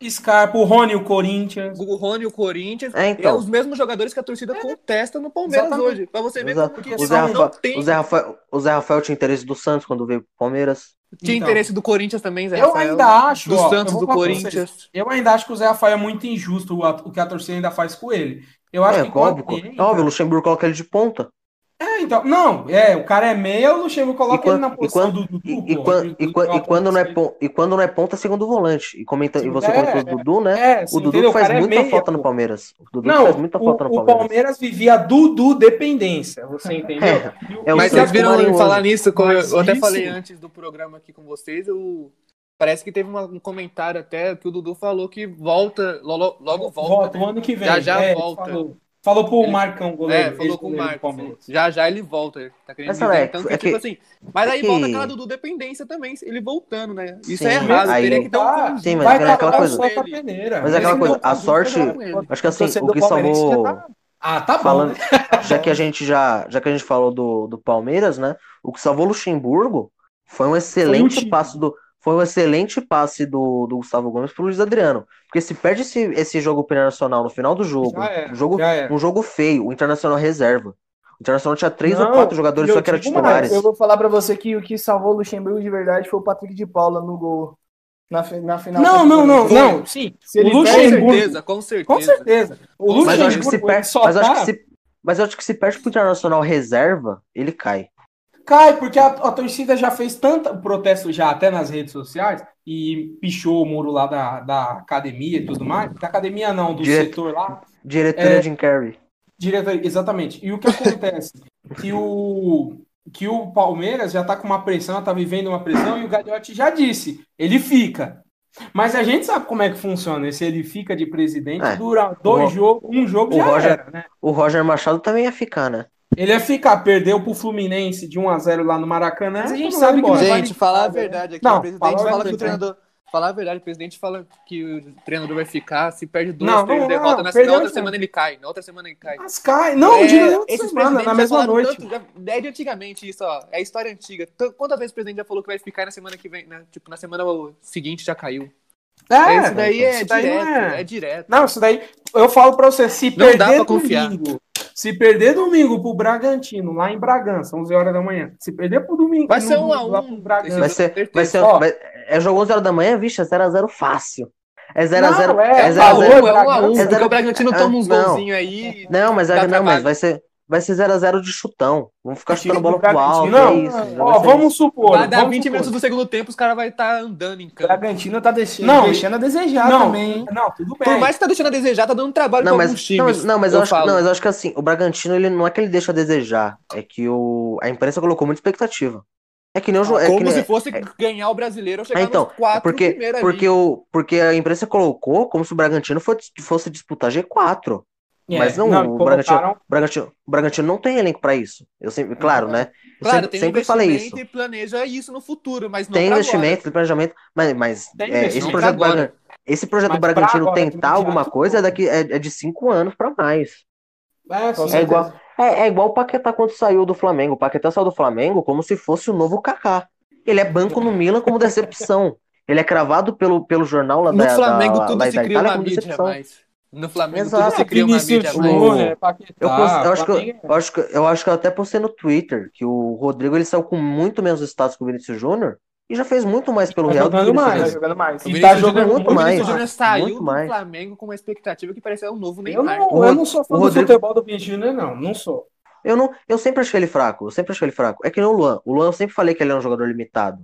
Scarpa, o Rony, o Corinthians. O Rony, o Corinthians. É, então. é os mesmos jogadores que a torcida é. contesta no Palmeiras Exatamente. hoje. Pra você ver Exato. como o Zé, Rafael, tem... o, Zé Rafael, o Zé Rafael tinha interesse do Santos quando veio pro Palmeiras. Tinha então, interesse do Corinthians também, Zé Eu Rafael, ainda acho. Do ó, Santos, do Corinthians. Eu ainda acho que o Zé Rafael é muito injusto o que a torcida ainda faz com ele. Eu acho é, que óbvio, óbvio, o Luxemburgo coloca ele de ponta. É, então, não, é, o cara é meia, o Luxemburgo coloca quando, ele na posição quando, do Dudu. E, quando, e, e, quando não é ponta, e quando não é ponta, segundo volante. E, comenta, sim, e você é, comentou o Dudu, né? É, sim, o Dudu entendeu? faz o muita é meia, falta pô. no Palmeiras. O Dudu não, faz muita o, falta no Palmeiras. O Palmeiras vivia Dudu dependência, você entendeu? É, é Mas vocês viram falar nisso, eu, eu até falei antes do programa aqui com vocês, eu Parece que teve uma, um comentário até que o Dudu falou que volta, logo, logo volta. Volta, o ano que vem. Já já é, volta. Falou, falou pro ele, Marcão, goleiro. É, falou com o Marcos. Já já ele volta. Tá querendo dizer, é, então, que, é tipo assim. Mas aí é que... volta aquela Dudu dependência também, ele voltando, né? Isso Sim, é errado. Aí, teria que ter um Sim, mas é aquela coisa. Mas é aquela coisa, a sorte. Acho que assim, o que salvou. Tá- ah, tá bom. Falando, já que a gente já, já que a gente falou do, do Palmeiras, né? O que salvou o Luxemburgo foi um excelente passo do foi um excelente passe do, do Gustavo Gomes pro Luiz Adriano. Porque se perde esse, esse jogo internacional no final do jogo, um, jogo um jogo feio, o Internacional reserva. O Internacional tinha três não, ou quatro jogadores só que eram titulares. Eu vou falar para você que o que salvou o Luxemburgo de verdade foi o Patrick de Paula no gol. Na, na final. Não, não, não, não. Sim. O Luxemburgo, com certeza, com certeza. Com certeza. O Luxemburgo mas eu acho que se perde, mas, acho que tá- se, mas eu acho que se perde pro Internacional reserva, ele cai. Cai, porque a, a, torcida já fez tanto protesto já até nas redes sociais e pichou o muro lá da, da academia e tudo mais. Da academia não, do Direto, setor lá. Diretoria é, Jim Carrey. Diretoria, exatamente. E o que acontece? que o que o Palmeiras já tá com uma pressão, tá vivendo uma pressão, e o Gagliotti já disse, ele fica. Mas a gente sabe como é que funciona. Se ele fica de presidente, é, dura dois jogos, um jogo já Roger, era, né? O Roger Machado também ia ficar, né? Ele ia ficar, perdeu pro Fluminense de 1x0 lá no Maracanã. Mas a gente sabe que não Gente, falar a verdade aqui. Não, o presidente fala que o treinador. Falar a verdade, o presidente fala que o treinador vai ficar, se perde duas, não, três não, derrotas, na, na outra semana ele cai. Na outra semana ele cai. Mas cai. Não, é, dia outra semana, na mesma noite. Tanto, já, é de antigamente isso, ó. É história antiga. Quantas vezes o presidente já falou que vai ficar na semana que vem, né? Tipo, na semana seguinte já caiu. É, isso daí é direto, é... é... direto. Não, isso daí, eu falo pra você, se não perder dá pra confiar. domingo, se perder domingo pro Bragantino, lá em Bragança, 11 horas da manhã, se perder pro domingo, vai ser um a um. Vai ser, vai ser, ó, vai, é jogo 11 horas da manhã, vixe, é 0x0 fácil. É 0x0. É 0x0. É 1x1, é porque o Bragantino toma uns golzinhos aí. Não, mas, é, não, mas vai ser. Vai ser 0x0 de chutão. Vamos ficar chutando bola pro alto. Não, é isso, ó, vamos supor. Vai dar vamos 20 supor. minutos do segundo tempo, os caras vão estar andando em O campo. Bragantino tá deixando, Não, deixando a desejar não, também. Não, tudo bem. Por mais que tá deixando a desejar, tá dando trabalho Não, pra mas, alguns não, times. mas, não, mas eu, acho, que- falo. não, mas eu acho que assim, o Bragantino, ele não é que ele deixa a desejar, é que o, a imprensa colocou muita expectativa. É que nem o jo- é que Como nem- se fosse ganhar o brasileiro ou chegar Ah, então, nos quatro porque, primeiros ali. porque, o, porque a imprensa colocou como se o Bragantino fosse, fosse disputar G4. É, mas não, não, o, colocaram- Bragantino, o, Bragantino, o Bragantino não tem elenco pra isso. Eu sempre, claro, né? Eu Claro, sempre, tem sempre falei isso. e planeja isso no futuro, mas não Tem investimento, tem planejamento, mas, mas Tem é, esse projeto, agora. Braga- esse projeto Bragantino agora, tentar imediato, alguma coisa é, daqui, é, é de cinco anos pra mais. É, É igual, é, é igual o Paquetá quando saiu do Flamengo. O Paquetá saiu do Flamengo como se fosse o novo Kaká. Ele é banco no Milan como decepção. Ele é cravado pelo, pelo jornal lá No da, Flamengo da, tudo lá se da cria Itália uma mídia decepção. mais. No Flamengo Exato. tudo se cria uma mídia mais. Eu, eu acho que, eu, Flamengo é- eu acho que, eu acho que eu até postei no Twitter que o Rodrigo ele saiu com muito menos status que o Vinícius Júnior e já fez muito mais pelo Tá Real do que o jogando mais. Tá Júnior. jogando mais. O E Vinícius tá jogando Júnior- muito o mais, Vinícius Júnior saiu muito do mais. Flamengo com uma expectativa que parecia um novo Eu Neymar. não, O eu não sou fã o do Rodrigo- futebol do Vinícius Júnior, não. Não sou. Eu, não, eu sempre achei ele fraco. Eu sempre achei ele fraco. É que nem o Luan. O Luan eu sempre falei que ele é um jogador limitado.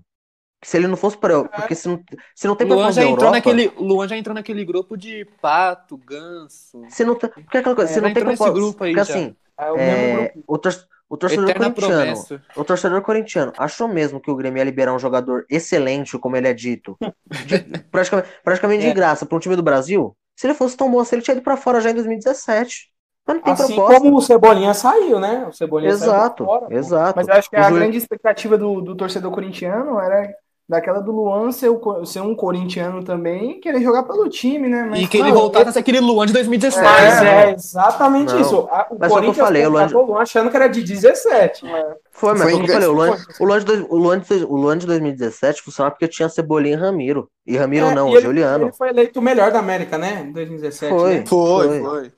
Se ele não fosse para eu. Porque se não, se não tem Luan proposta já entrou Europa, naquele, o Luan já entrou naquele grupo de Pato, Ganso. Se não tem, porque é aquela coisa, É, se não tem grupo aí porque já. assim, É o é, o, tor o torcedor Eterna corintiano. promessa. O torcedor corintiano achou mesmo que o Grêmio ia liberar um jogador excelente, como ele é dito, de- praticamente, praticamente de É. graça para um time do Brasil? Se ele fosse tão bom assim, ele tinha ido para fora já em 2017. Mas não tem Assim proposta. como o Cebolinha saiu, né? O Cebolinha Exato, saiu pra fora, pô. exato. Mas eu acho que O a Ju- grande expectativa do, do torcedor corintiano era daquela do Luan ser, o ser um corintiano também e querer jogar pelo time, né? Mas, E que ele voltasse a ser aquele Luan de 2017. Mas É. é exatamente Não. isso. A- O Mas foi o que eu Corinthians falei, o Luan- Luan achando que era de 17. Foi, mas Foi foi o que eu falei, o Luan, foi. o, Luan de, o, Luan de, o Luan de 2017 funcionava porque tinha Cebolinha e Ramiro. E Ramiro É, não, e ele- Juliano. Ele foi eleito o melhor da América, né? Em 2017. Foi. né? Foi. foi.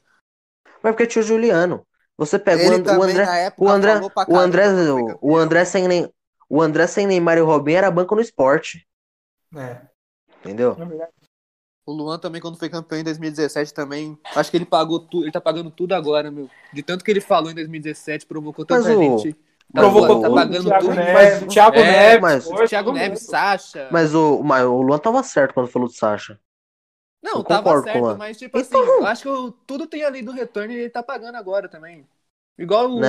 Mas porque tinha o Juliano. Você pega o, Ele And- o também, André, o André, o André, foi o, campeão. o André sem nem, o André sem Neymar e Robinho era banco no esporte, É. entendeu? Verdade, O Luan também, quando foi campeão em 2017, também. Acho que ele pagou tudo. Ele tá pagando tudo agora, meu. De tanto que ele falou em 2017, provocou tanta Mas o- gente. Tá, Provocou tá o- pagando Thiago tudo. Neves, mas- Thiago É, Neves, mas- Thiago Neves. Sacha. Mas o, mas o Luan tava certo quando falou do Sacha. Não, eu tava concordo com o certo, Luan. mas tipo assim, Então- eu acho que o- tudo tem a lei do retorno e ele tá pagando agora também. Igual o, Né,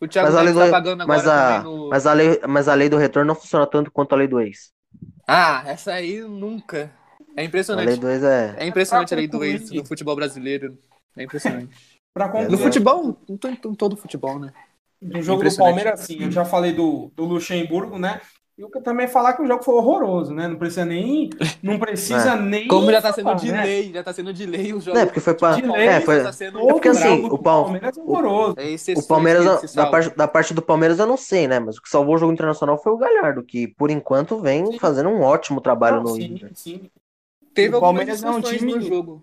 o Thiago mas a lei Neves do- tá pagando agora Mas a, também no... mas, a lei, mas a lei do retorno não funciona tanto quanto a lei do ex. Ah, essa aí nunca. É A impressionante. lei do ex é. É impressionante a lei do ex no futebol brasileiro. É impressionante. No futebol, em todo futebol, né? do jogo do. Palmeiras, sim. Eu já falei do, do Luxemburgo, né? E eu quero também falar que o jogo foi horroroso, né? Não precisa nem. Não precisa nem. Como já tá sendo falar, de né? lei, já tá sendo de lei o jogo. É porque foi pra. De lei, É, foi, tá sendo Todo porque assim, o Pal- Palmeiras é horroroso. É O Palmeiras, que se da parte, da parte do Palmeiras eu não sei, né? Mas o que salvou o jogo internacional foi o Galhardo, que por enquanto vem Sim. fazendo um ótimo trabalho Não, no sim, Inter. sim. Teve O Palmeiras é um time- no jogo.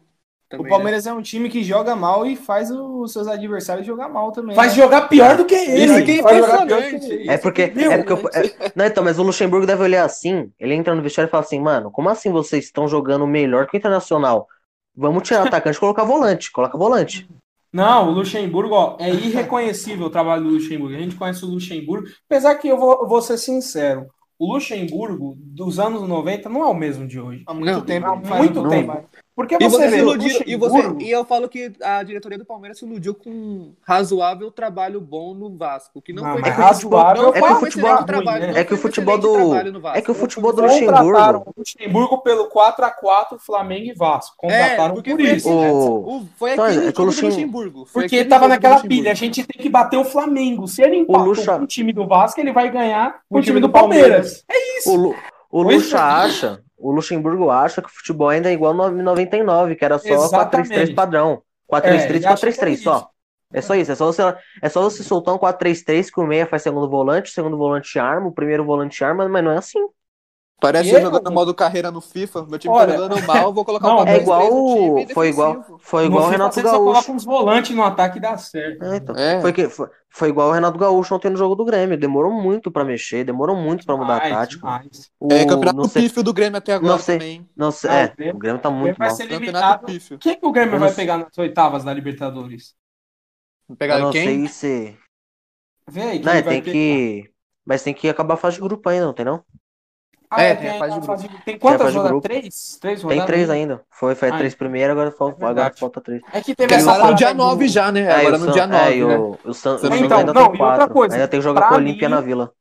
O também, Palmeiras é um time que joga mal e faz os seus adversários jogar mal também. Faz né? jogar pior do que ele. Isso que é Faz jogar pior impressionante. que ele. É porque. Meu, É porque eu- é- não, então, mas o Luxemburgo deve olhar assim. Ele entra no vestiário e fala assim, mano, como assim vocês estão jogando melhor que o Internacional? Vamos tirar atacante e colocar volante. Coloca volante. Não, o Luxemburgo, ó, é irreconhecível o trabalho do Luxemburgo. A gente conhece o Luxemburgo, apesar que eu vou, eu vou ser sincero, o Luxemburgo dos anos 90 não é o mesmo de hoje. Há muito Não, tempo. Há muito bom tempo. Porque E você você vê se o iludiu, e, você, Luxemburgo, e eu falo que a diretoria do Palmeiras se iludiu com um razoável trabalho bom no Vasco, que não Não, foi mas é que o futebol- razoável não é que o futebol excelente ruim, trabalho, né? É que o futebol do- trabalho no Vasco. é que o futebol do Luxemburgo. o Luxemburgo pelo 4x4 Flamengo e Vasco. É, Contrataram porque por foi isso. aquele- O- o- foi Então, aquele é que o jogo Luxemburgo. Foi Porque aquele tava jogo do naquela Luxemburgo. pilha, a gente tem que bater o Flamengo. Se ele empatou Luxa- com o time do Vasco, ele vai ganhar com o time do Palmeiras. É isso. O, o Luxa é. acha, o Luxemburgo acha que o futebol ainda é igual no 99, que era só Exatamente. 4-3-3 padrão. 4-3-3 É, ele acha 4-3-3 que é só. É só isso, é só você, é só você soltar um 4-3-3 que o meia faz segundo volante, o segundo volante arma, o primeiro volante arma, mas não é assim. Parece E eu jogando modo carreira no FIFA. Meu time Olha, tá jogando mal, vou colocar não, o É igual, no time foi igual, foi igual o No FIFA, Renato você só Gaúcho. coloca uns volantes no ataque e dá certo. É, então. É. Foi, que, foi, foi igual o Renato Gaúcho ontem no jogo do Grêmio. Demorou muito pra mexer, demorou muito pra mudar a Demais, tática. demais. O, É, campeonato não sei, pífio do Grêmio até agora não sei. também. não sei, Ah, é, o Grêmio- tá muito vai mal. ser pífio. Quem que o Grêmio Eu vai pegar nas oitavas da Libertadores? Pegar eu não quem? sei se. Vem aí, não, tem que. Mas tem que acabar a fase de grupo ainda, não tem não? Ah, é, tem, fase de grupo. tem quantas rodadas? Três? Três rodadas? Tem três ainda. Foi, foi ah, três primeiro, agora falta, é agora falta três. É que teve essa no dia 9 já, né? É, agora no dia 9. É, né? o, o, San, o então, ainda não, tem quatro. Outra coisa, ainda tem que jogar com a Olímpia na Vila.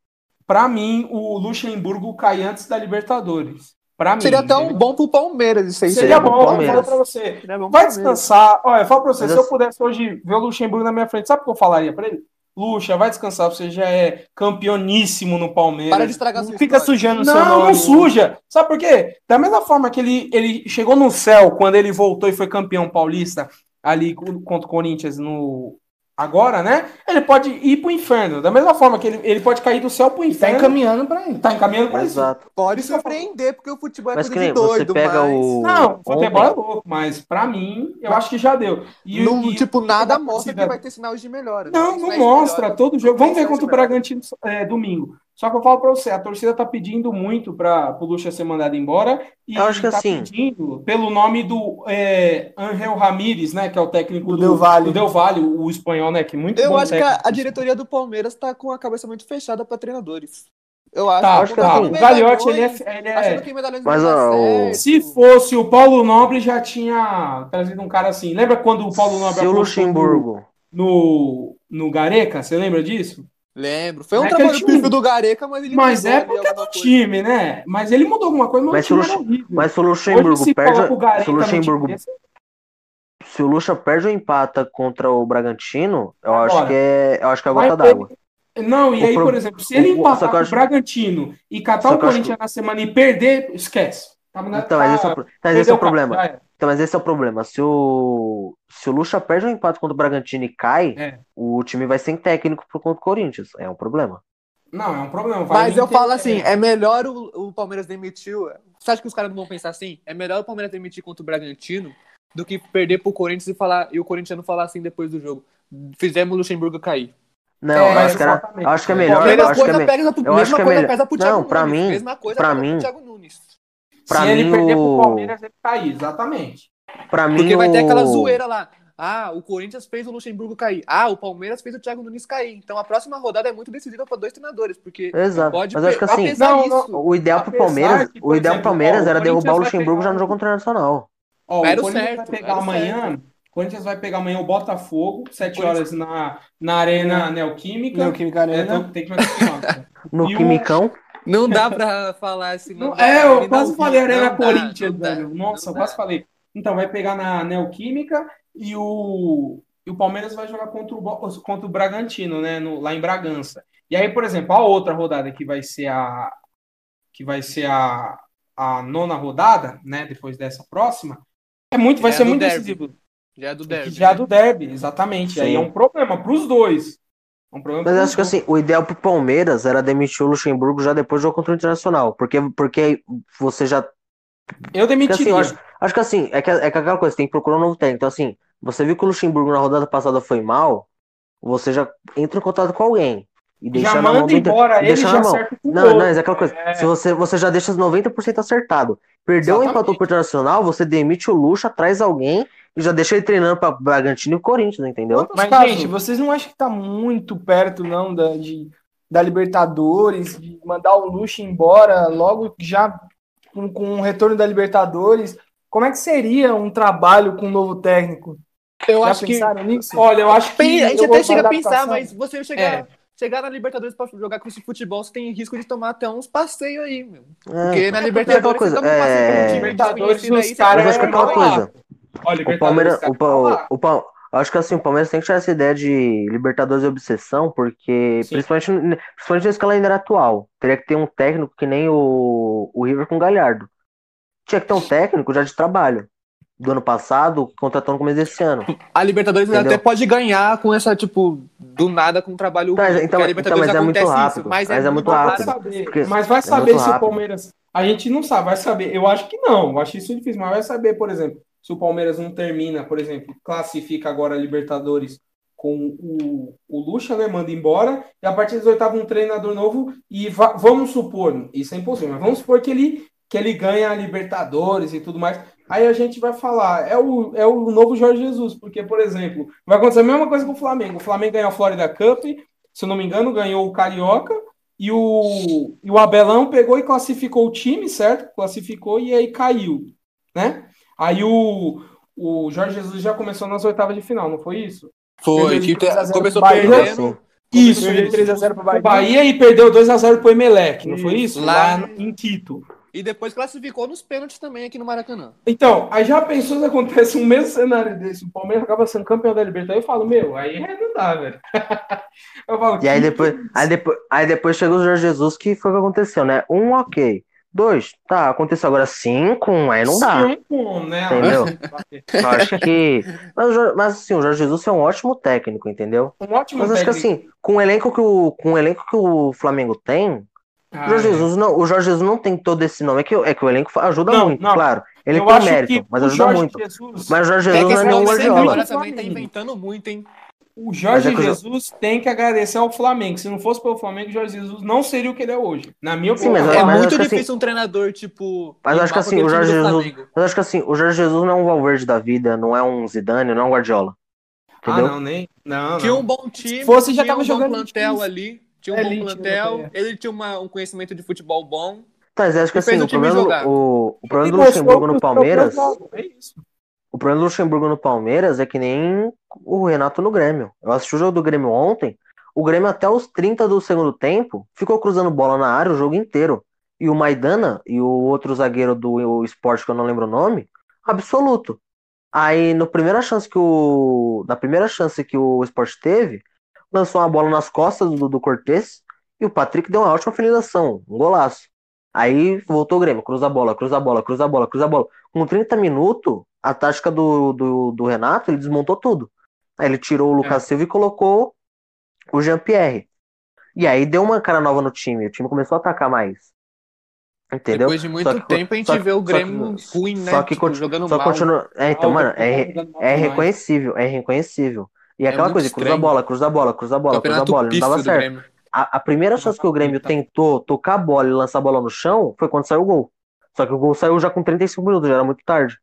Pra mim, o Luxemburgo cai antes da Libertadores. Pra Seria mim, até um bom pro Palmeiras isso aí. Seria, bom, eu falo pra você. Vai descansar. Olha, eu falo pra você, Mas se eu pudesse hoje ver o Luxemburgo na minha frente, sabe o que eu falaria pra ele? Luxa, vai descansar, você já é campeoníssimo no Palmeiras. Para de estragar sua Fica história. sujando o seu nome. Não, suja. Sabe por quê? Da mesma forma que ele, ele chegou no céu quando ele voltou e foi campeão paulista ali contra o Corinthians no, agora, né? Ele pode ir pro inferno. Da mesma forma que ele, ele pode cair do céu pro tá inferno. Tá encaminhando pra ele. Tá encaminhando pra Exato. Isso. Pode surpreender, porque o futebol é mas coisa de doido, você pega mas... o... Não, o futebol é louco, mas pra mim, eu acho que já deu. E, não, e, tipo, nada mostra que vai ter sinais de melhora. Não, não, não mostra. Todo jogo. Vamos ver contra o Bragantino é, domingo. Só que eu falo para você, a torcida tá pedindo muito para o Lucha ser mandado embora e eu acho que tá assim, pedindo pelo nome do é, Angel Ramírez, né, que é o técnico do, do Del Valle. do Del Valle, o, o espanhol, né, que é muito Eu acho técnico. que a, a, diretoria do Palmeiras tá com a cabeça muito fechada para treinadores. Eu acho, tá, acho que tá. o Gagliotti, ele é, ele é... Mas, ó, se fosse o Paulo Nobre já tinha trazido um cara assim. Lembra quando o Paulo Nobre se o Luxemburgo no no Gareca, você lembra disso? Lembro. Foi um é trabalho do perfil do Gareca, mas ele Mas é porque é do time, né? Mas ele mudou alguma coisa, mas, mas o time Lux... era Mas se o Luxemburgo se perde. Se o Luxemburgo. Se o Luxa perde ou empata contra o Bragantino, eu Agora, acho que é. Eu acho que é a gota d'água. Não, e o aí, pro... por exemplo, se ele empatar com o Bragantino e catar o Corinthians na semana e perder, esquece. Tá, então, mas esse é o, mas esse é o problema. Então, mas esse é o problema. Se o, se o Lucha perde um empate contra o Bragantino e cai, é. o time vai sem técnico contra o Corinthians. É um problema. Não, é um problema. Mas eu falo assim, é melhor o, o Palmeiras demitir. Você acha que os caras não vão pensar assim? É melhor o Palmeiras demitir contra o Bragantino do que perder pro Corinthians e falar e o Corinthians não falar assim depois do jogo. Fizemos o Luxemburgo cair. Não, é, acho, que era, acho que é melhor. Mesma acho coisa que é, pega, eu acho que é melhor. Pesa pro Thiago não, pra mim, Mesma coisa pra mim, pro Thiago Nunes. Pra Se mim, ele perder pro Palmeiras, ele cair, exatamente. Pra mim, Porque vai ter aquela zoeira lá. Ah, o Corinthians fez o Luxemburgo cair. Ah, o Palmeiras fez o Thiago Nunes cair. Então a próxima rodada é muito decisiva para dois treinadores, porque Exato. pode Mas acho que assim, não, não, o ideal pro Palmeiras, que, o ideal pro Palmeiras era derrubar o Luxemburgo pegar... já no jogo internacional. Ó, era o Corinthians certo, vai pegar amanhã, certo. Corinthians vai pegar amanhã o Botafogo, 7 horas na, na Arena Neoquímica. Neoquímica Arena. É, tem que no Quimicão. Não dá pra falar assim. Não, é, eu quase falei Arena Corinthians, velho. Nossa, eu quase falei. Então, vai pegar na Neoquímica e o, e o Palmeiras vai jogar contra o, contra o Bragantino, né? No, lá em Bragança. E aí, por exemplo, a outra rodada que vai ser a que vai ser a, a nona rodada, né? Depois dessa próxima, é muito, vai é ser muito derby. decisivo. Já é do derby. Já é do derby, exatamente. Sim. Aí é um problema para os dois. É um problema Mas acho que assim, o ideal pro Palmeiras era demitir o Luxemburgo já depois do jogo contra o Internacional. Porque, porque você já. Eu demitiria. Assim, acho, acho, que assim, é que, é que aquela coisa, tem que procurar um novo técnico. Então, assim, você viu que o Luxemburgo na rodada passada foi mal, você já entra em contato com alguém. E deixa já na manda mão embora ele deixa já na mão. Não, não, é aquela coisa. É. Se você, você já deixa 90% acertado. Perdeu o empatou pro Internacional, você demite o Luxa, traz alguém e já deixa ele treinando para Bragantino e Corinthians, entendeu? Mas, casos... gente, vocês não acham que tá muito perto, não, da, de, da Libertadores, de mandar o Luxo embora logo já com, com o retorno da Libertadores? Como é que seria um trabalho com um novo técnico? Eu Já acho que. Nisso? Olha, eu acho que. A gente até chega a pensar, mas você chegar. É chegar na Libertadores pra jogar com esse futebol, você tem risco de tomar até uns passeios aí, meu. É, Porque na Libertadores coisa, você toma um passeio é... Libertadores, os caras... Mas acho que é aquela coisa. Olha, o Palmeiras, o, pa, o, pa, acho que assim, o Palmeiras tem que tirar essa ideia de Libertadores e obsessão, porque principalmente, principalmente nesse calendário atual, teria que ter um técnico que nem o, o River com o Galhardo. Tinha que ter um técnico já de trabalho. Do ano passado, contratou no começo desse ano. A Libertadores Entendeu? até pode ganhar com essa, tipo, do nada com um trabalho. Tá, então, então, mas é muito rápido. Isso, mas, mas é, é, muito rápido. Saber, mas vai saber se o Palmeiras. A gente não sabe, vai saber. Eu acho que não, eu acho isso difícil, mas vai saber, por exemplo, se o Palmeiras não termina, por exemplo, classifica agora a Libertadores com o, o Lucha, né, manda embora, e a partir dos oitavos um treinador novo, e vamos supor, isso é impossível, mas vamos supor que ele, que ele ganha a Libertadores e tudo mais, aí a gente vai falar, é o, é o novo Jorge Jesus, porque, por exemplo, vai acontecer a mesma coisa com o Flamengo. O Flamengo ganhou a Florida Cup, se eu não me engano, ganhou o Carioca, e o, e o Abelão pegou e classificou o time, certo? Classificou e aí caiu, né? Aí o, o Jorge Jesus já começou nas oitavas de final, não foi isso? Foi, que começou perdendo. Isso, 3x0 pro Bahia. Bahia e perdeu 2x0 pro Emelec, não foi isso? Lá, Lá em Quito. E depois classificou nos pênaltis também aqui no Maracanã. Então, aí já pensou se acontece um mesmo cenário desse, o Palmeiras acaba sendo campeão da Libertadores, eu falo, meu, aí não dá, velho. eu falo, e aí depois, aí depois, aí depois chegou o Jorge Jesus, que foi o que aconteceu, né? Um, ok. Dois, tá, aconteceu agora cinco, aí não dá. Cinco, né? Entendeu? eu acho que. Mas, mas assim, o Jorge Jesus é um ótimo técnico, entendeu? Um ótimo mas técnico. acho que assim, com o elenco que o, com o elenco que o Flamengo tem, ah, o, Jorge é. Jesus não, o Jorge Jesus não tem todo esse nome. É que, é que o elenco ajuda não, muito, não. claro. Ele eu tem mérito, mas ajuda Jorge muito. Jesus... Mas o Jorge Jesus é não é nenhum Guardiola. Agora também tá inventando muito, hein? O Jorge é Jesus tem que agradecer ao Flamengo. Se não fosse pelo Flamengo, o Jorge Jesus não seria o que ele é hoje. Na minha opinião. Sim, mas, é mas muito difícil assim, um treinador, tipo. Mas eu acho que assim, o Jorge Jesus. Mas acho que assim, o Jorge Jesus não é um Valverde da vida, não é um Zidane, não é um Guardiola. Entendeu? Ah, não, nem. Não, tinha um bom time. Se fosse, já tava um jogando. plantel ali. Tinha um é bom elite, plantel, né? ele tinha uma, um conhecimento de futebol bom. Tá, mas acho que assim, o, o problema, o, o problema do Luxemburgo no Palmeiras. É isso. O problema do Luxemburgo no Palmeiras é que nem o Renato no Grêmio. Eu assisti o jogo do Grêmio ontem. O Grêmio, até os 30 do segundo tempo, ficou cruzando bola na área o jogo inteiro. E o Maidana e o outro zagueiro do esporte, que eu não lembro o nome, absoluto. Aí, no primeira chance que o. Na primeira chance que o esporte teve, lançou uma bola nas costas do, do Cortez e o Patrick deu uma ótima finalização, um golaço. Aí voltou o Grêmio, cruza a bola, cruza a bola, cruza a bola, cruza a bola. Com 30 minutos, a tática do, do, do Renato, ele desmontou tudo. Aí ele tirou o Lucas é. Silva e colocou o Jean-Pierre. E aí deu uma cara nova no time, o time começou a atacar mais. Entendeu? Depois de muito que, tempo a gente vê o Grêmio que, ruim, né? Só que tipo, jogando só mal. Continua... É, então, mano, é, é reconhecível, é reconhecível. E é aquela é coisa, estranho. cruza a bola, cruza a bola, cruza a bola, cruza a bola, não dava certo. A, a, primeira chance que o Grêmio tentou tocar a bola e lançar a bola no chão foi quando saiu o gol. Só que o gol saiu já com 35 minutos, já era muito tarde.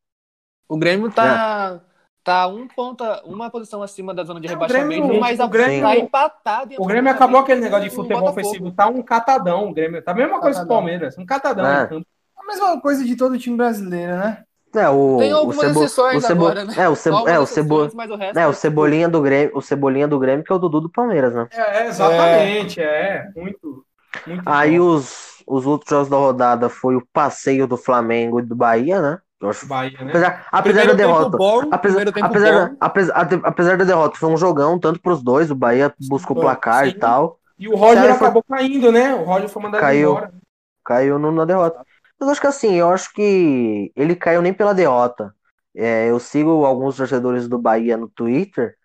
O Grêmio tá, é. tá um ponta, uma posição acima da zona de é, rebaixamento, Grêmio, mas o Grêmio tá empatado. O Grêmio acabou aquele negócio de futebol ofensivo, tá um catadão. O Grêmio tá a mesma coisa que o Palmeiras, um catadão. É. A mesma coisa de todo time brasileiro, né? É, o, Tem algumas o Cebo, exceções o Cebo, agora, né? É, o, Cebo, é, o, Cebo, o, é, o Cebolinha do Grêmio, o Cebolinha do Grêmio que é o Dudu do Palmeiras, né? É, exatamente, é, é muito, muito Aí bom. os, os outros jogos da rodada foi o passeio do Flamengo e do Bahia, né? Acho... Bahia, né? Apesar, apesar da derrota, bom, apesar, apesar, apesar, apesar, da derrota, foi um jogão tanto para os dois, o Bahia buscou o placar Sim. e tal. E o Roger acabou foi... caindo, né? O Roger foi mandado caiu, embora. Caiu no, na derrota. Mas acho que assim, eu acho que ele caiu nem pela derrota. É, eu sigo alguns torcedores do Bahia no Twitter.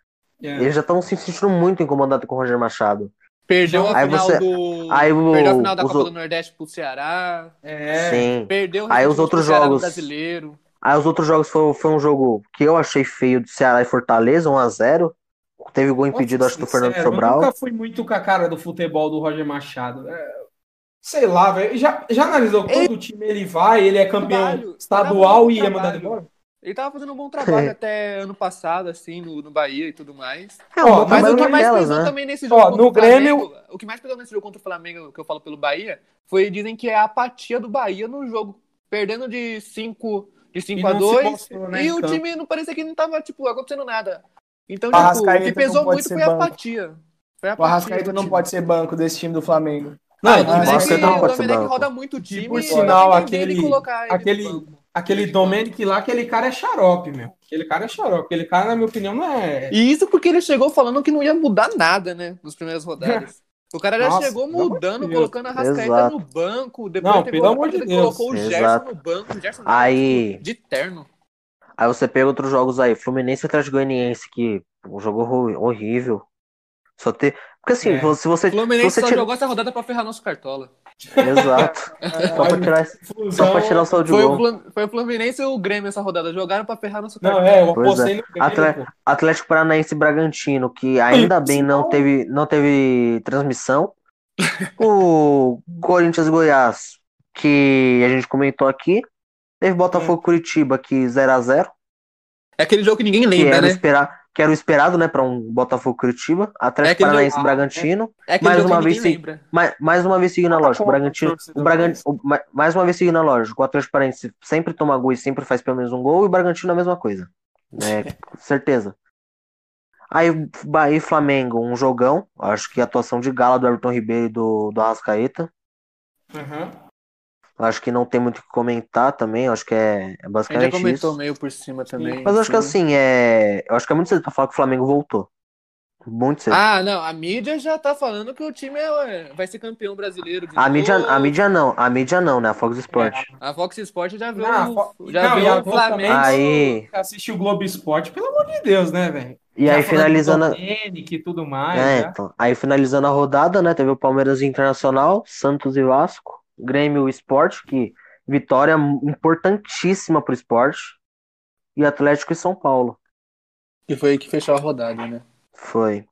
Yeah. É. Eles já estão se sentindo muito incomodados com o Roger Machado. Perdeu a aí final você... do. Aí o... Perdeu a final da Copa do Nordeste pro Ceará. É. Sim. Perdeu aí os outros jogos. Brasileiro. Aí os outros jogos foi, foi um jogo que eu achei feio do Ceará e Fortaleza, 1x0. Teve gol impedido, Nossa, acho, do Fernando Sobral. Eu nunca fui muito com a cara do futebol do Roger Machado. É, sei lá, velho. Já, já analisou quando o time ele vai, ele é campeão estadual e é mandado embora? Ele tava fazendo um bom trabalho até ano passado, assim, no, no Bahia e tudo mais. É, ó, mas o que mais pesou né? também nesse jogo ó, no Grêmio... Flamengo, o que mais pesou nesse jogo contra o Flamengo, que eu falo pelo Bahia, foi dizem que é a apatia do Bahia no jogo, perdendo de 5 de 5 a 2 mostrou, né, e o time não parecia que não tava tipo acontecendo nada. Então, tipo, o que pesou muito foi a apatia. Foi a apatia. O Arrascaeta não pode ser banco desse time do Flamengo. Não, ah, o Domenech, não pode ser banco. roda muito time. E por sinal, aquele, aquele, aquele Domenic lá, aquele cara é xarope, meu. Aquele cara é xarope. Aquele cara, na minha opinião, não é. E isso porque ele chegou falando que não ia mudar nada, né? Nas primeiras rodadas. O cara já Nossa, chegou mudando, colocando a Rascaeta no banco. Depois não, pelo amor de Deus. colocou o Gerson no banco. O Gerson aí... de terno. Aí você pega outros jogos aí. Fluminense atrás de Goianiense, que um jogo horrível. Só ter. Porque assim, é. se você. O Fluminense você só tira... jogou essa rodada pra ferrar nosso cartola. Exato. só, pra tirar, só pra tirar o saldo de foi gol. O foi o Fluminense e o Grêmio essa rodada. Jogaram pra ferrar nosso cartola. Não, é, eu apostei é. no Grêmio. Atlético Paranaense e Bragantino, que ainda bem não teve, não teve transmissão. o Corinthians Goiás, que a gente comentou aqui. Teve Botafogo é. Curitiba aqui 0x0. É aquele jogo que ninguém lembra, que né? Esperar, que era o esperado, né, para um Botafogo Curitiba, Atlético é Paranaense jogo... Bragantino. É, é mais uma vez mais, mais uma vez seguindo a lógica, o Bragantino, o Bragantino, mais uma vez seguindo a lógica, o Atlético Paranaense sempre toma gol e sempre faz pelo menos um gol e o Bragantino a mesma coisa. É, certeza. Aí Bahia e Flamengo, um jogão. Acho que a atuação de gala do Everton Ribeiro e do, do Arrascaeta. Uhum. Acho que não tem muito o que comentar também. Acho que é, é basicamente. A gente já comentou isso. meio por cima também. Mas acho que assim, é. Eu acho que é muito cedo pra falar que o Flamengo voltou. Muito cedo. Ah, não. A mídia já tá falando que o time é, vai ser campeão brasileiro. a, mídia, a mídia não. A mídia não, né? A Fox Sport. É, a Fox Sport já viu. Não, o, já não, viu o Flamengo. Aí... Assiste o Globo Esporte, pelo amor de Deus, né, velho? E já aí finalizando. e tudo mais. É, então. Aí finalizando a rodada, né? Teve o Palmeiras Internacional, Santos e Vasco, Grêmio Esporte, que vitória importantíssima pro esporte. E Atlético e São Paulo. E foi aí que fechou a rodada, né? Foi.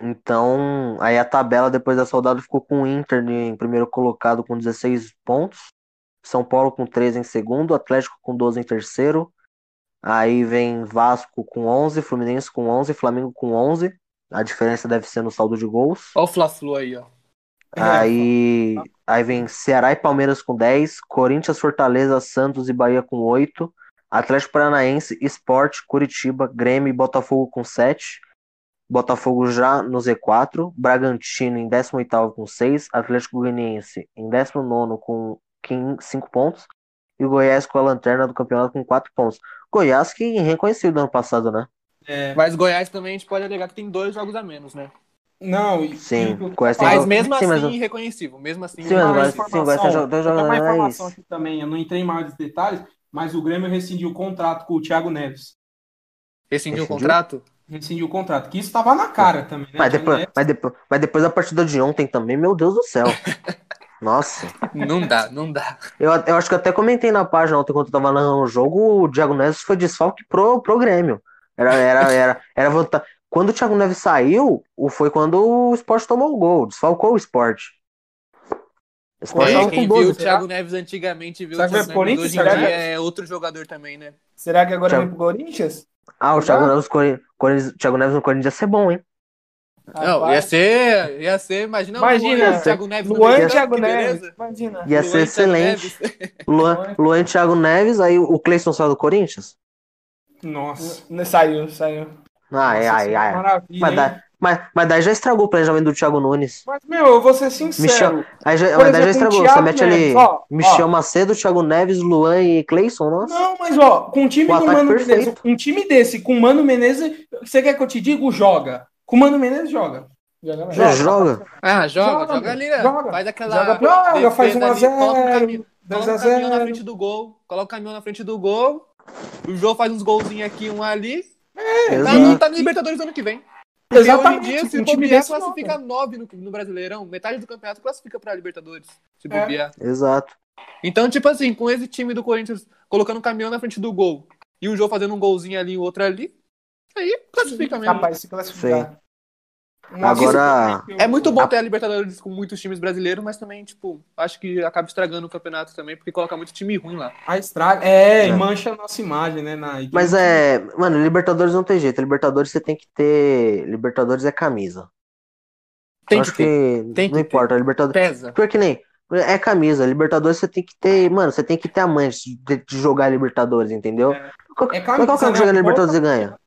Então, aí a tabela depois da rodada ficou com o Inter em primeiro colocado com 16 pontos, São Paulo com 13 em segundo, Atlético com 12 em terceiro, aí vem Vasco com 11, Fluminense com 11, Flamengo com 11, a diferença deve ser no saldo de gols. Olha o Fla-Flu aí, ó. Aí, aí vem Ceará e Palmeiras com 10, Corinthians, Fortaleza, Santos e Bahia com 8, Atlético Paranaense, Esporte, Curitiba, Grêmio e Botafogo com 7, Botafogo já no Z4, Bragantino em 18º com 6, Atlético Goianiense em 19º com 5 pontos e o Goiás com a lanterna do campeonato com 4 pontos. Goiás que reconhecido no ano passado, né? É. Mas Goiás também a gente pode alegar que tem dois jogos a menos, né? Não, sim. E, mas mesmo assim, sim, mas... irreconhecível. Mesmo assim, sim, mas, sim, Goiás tem uma informação aqui também, eu não entrei em maiores detalhes, mas o Grêmio rescindiu o contrato com o Thiago Neves. Rescindiu o contrato? rescindiu o contrato. Que isso estava na cara também, né? Mas depois, mas, depois, mas depois da partida de ontem também, meu Deus do céu. Nossa. Não dá, não dá. Eu, eu acho que até comentei na página ontem quando eu tava narrando o jogo, o Thiago Neves foi desfalque pro, pro Grêmio. Era, era, era, era vontade. Quando o Thiago Neves saiu, foi quando o Sport tomou o gol, desfalcou o Sport. O Sport é, quem viu o Thiago Neves antigamente viu o Thiago Neves hoje em dia é outro jogador também, né? Será que agora Thiago... vem pro Corinthians? Ah, o Thiago Neves, Corinthians, Thiago Neves no Corinthians ia ser bom, hein? Não, ia ser, ia ser, imagina, imagina o Thiago Neves Luan Thiago Neves, imagina. Ia ser excelente. Luan, Luan Thiago Neves, aí o Cleison saiu do Corinthians? Nossa. Saiu, saiu. Ai, Nossa, ai, ai. Mas, mas, mas daí já estragou o planejamento do Thiago Nunes. Mas, meu, eu vou ser sincero. Michel, aí já, mas daí já estragou. Você mete ali ó, Michel ó. Macedo, Thiago Neves, Luan e Cleison, nossa. Não, mas ó, com um time com Mano Menezes, um time desse, com Mano Menezes, você quer que eu te diga? Joga. Com Mano Menezes, joga. Joga. joga. joga. Ah, joga, joga, joga ali, né? Joga. Faz aquela. Joga, joga faz 1x0. Coloca o caminhão na frente do gol. Coloca o caminhão na frente do gol. O João faz uns golzinhos aqui, um ali. É, tá, no, tá no Libertadores ano que vem. Porque Exatamente. hoje em dia, se um bobear, classifica nove no, no, Brasileirão. Metade do campeonato classifica pra Libertadores. Se é. bobear. É. Exato. Então, tipo assim, com esse time do Corinthians colocando o caminhão na frente do gol e o João fazendo um golzinho ali e o outro ali, aí classifica mesmo. Capaz de se classificar. Sim. Agora. É muito bom ter a Libertadores com muitos times brasileiros, mas também, tipo, acho que acaba estragando o campeonato também, porque coloca muito time ruim lá. A estraga. É, é. mancha a nossa imagem, né? Na... Mas é. Mano, Libertadores não tem jeito. Libertadores você tem que ter. Libertadores é camisa. Tem que, ter. que tem não que importa. Ter. Libertadores. Pesa. Porque nem. É camisa. Libertadores você tem que ter. Mano, você tem que ter amante de, de jogar Libertadores, entendeu? É, é camisa, qual que é que joga né? Libertadores e ganha?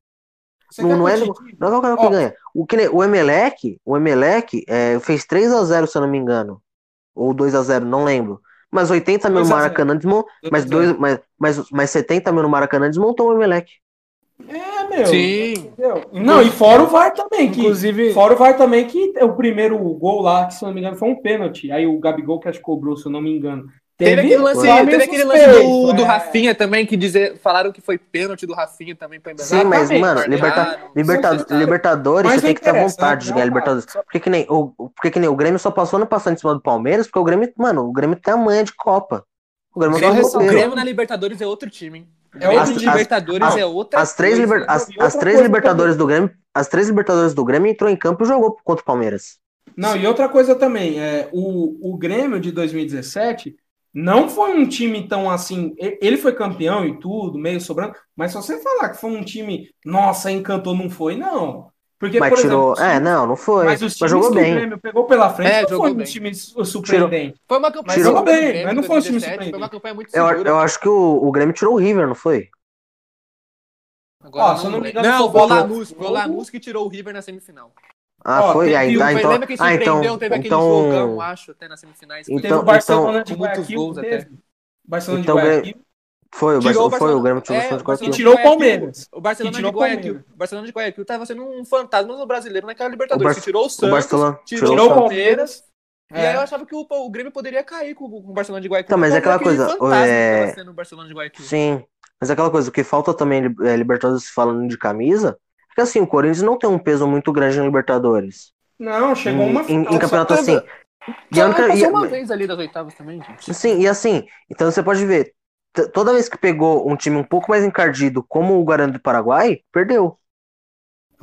Não, não é, não é qualquer um que ganha. O, que, o Emelec, o Emelec é, fez 3x0, se eu não me engano. Ou 2x0, não lembro. Mas 80 mil no Maracanã desmontou. Mas, dois, mas, mas, mas 70 mil no Maracanã desmontou o Emelec. É, meu. Sim. Entendeu? Não, e fora o VAR também. Que, Inclusive. Fora o VAR também, que o primeiro gol lá, que se não me engano, foi um pênalti. Aí o Gabigol que acho que cobrou, se eu não me engano. Teve, teve aquele lance, teve aquele lance do, é. do Rafinha também, que dizer, falaram que foi pênalti do Rafinha também pra Sim, mas, mano, liberta, liberta, Libertadores, mas você tem que ter vontade de ganhar Libertadores. Porque que, nem, o, porque que nem o Grêmio só passou no passando em cima do Palmeiras, porque o Grêmio, mano, o Grêmio tem a manha de Copa. O Grêmio, o Grêmio na Libertadores é outro time, hein? É outro as, Libertadores as, é outra as três, liber, as, as três Libertadores do Grêmio, as três Libertadores do Grêmio entrou em campo e jogou contra o Palmeiras. Não, e outra coisa também, é, o, o Grêmio de 2017 não foi um time tão assim. Ele foi campeão e tudo, meio sobrando, mas se você falar que foi um time, nossa, encantou, não foi, não. Porque, mas tirou. Exemplo, é, não, não foi. Mas, os mas jogou bem. O Grêmio pegou pela frente, é, não foi bem. um time surpreendente. Foi uma campanha. Tirou bem, Grêmio, mas não foi um time surpreendente. Foi uma campanha muito segura, eu, eu acho que o, o Grêmio tirou o River, não foi? Agora, Ó, não, se eu não me engano, não, foi o Lanús. Foi o Lanús que tirou o River na semifinal. Ah, Ó, foi? Aí, tá, então, lembra que ah, então, teve aquele então, jogão, acho, até nas semifinais. Então, teve o Barcelona então, de Guayaquil, teve. Barcelona então, de Guayaquil. Foi, o, Barcelona, o foi, o Grêmio tirou é, o Guayaquil. E tirou o Palmeiras. O Barcelona de Guayaquil. O Barcelona de Guayaquil tava sendo um fantasma no brasileiro naquela Libertadores. Bar... tirou o Santos, o Barcelona, tirou, tirou o Palmeiras. É. E aí eu achava que o, o Grêmio poderia cair com, com o Barcelona de Guayaquil. Tá, mas é aquela coisa. É... Sim, mas é aquela coisa, o que falta também é, Libertadores falando de camisa, é que assim, o Corinthians não tem um peso muito grande na Libertadores. Não, chegou uma em, em, em campeonato assim. E a única, e, uma vez ali das oitavas também, gente. Sim, e assim, então você pode ver, toda vez que pegou um time um pouco mais encardido, como o Guarani do Paraguai, perdeu.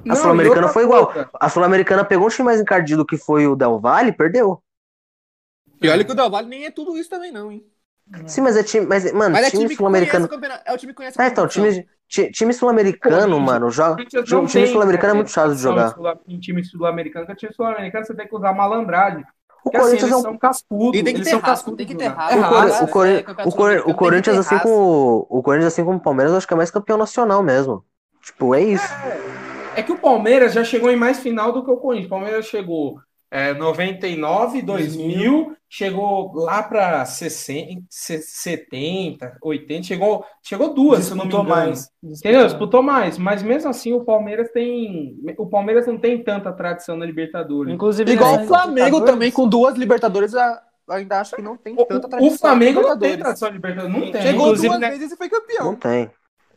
A Sul-Americana foi igual. A Sul-Americana pegou um time mais encardido que foi o Del Valle, perdeu. E olha que o Del Valle nem é tudo isso também, não, hein? Sim, mas é time. Mas, mano, mas é time, time sul-americano. É o time que conhece a É, então, time, time sul-americano, mano, joga. Time, time sul-americano é muito chato de jogar. Em time sul-americano, porque time sul-americano você tem que usar malandragem. O Corinthians assim, é um cascudo. E tem que ter raça, tem que ter raça. O, Corinthians, assim como o Corinthians, assim como o Palmeiras, acho que é mais campeão nacional mesmo. Tipo, é isso. É, é que o Palmeiras já chegou em mais final do que o Corinthians. O Palmeiras chegou é, 99, 2000, chegou lá para 60, 70, 80, chegou, chegou duas, se não me engano. mais. Entendeu? Disputou mais, mas mesmo assim o Palmeiras tem, o Palmeiras não tem tanta tradição na Libertadores. Inclusive igual o Flamengo também com duas Libertadores, ainda acho que não tem tanta tradição. O Flamengo não tem tradição de Libertadores, não tem. Chegou Inclusive, duas né? vezes e foi campeão. Não tem.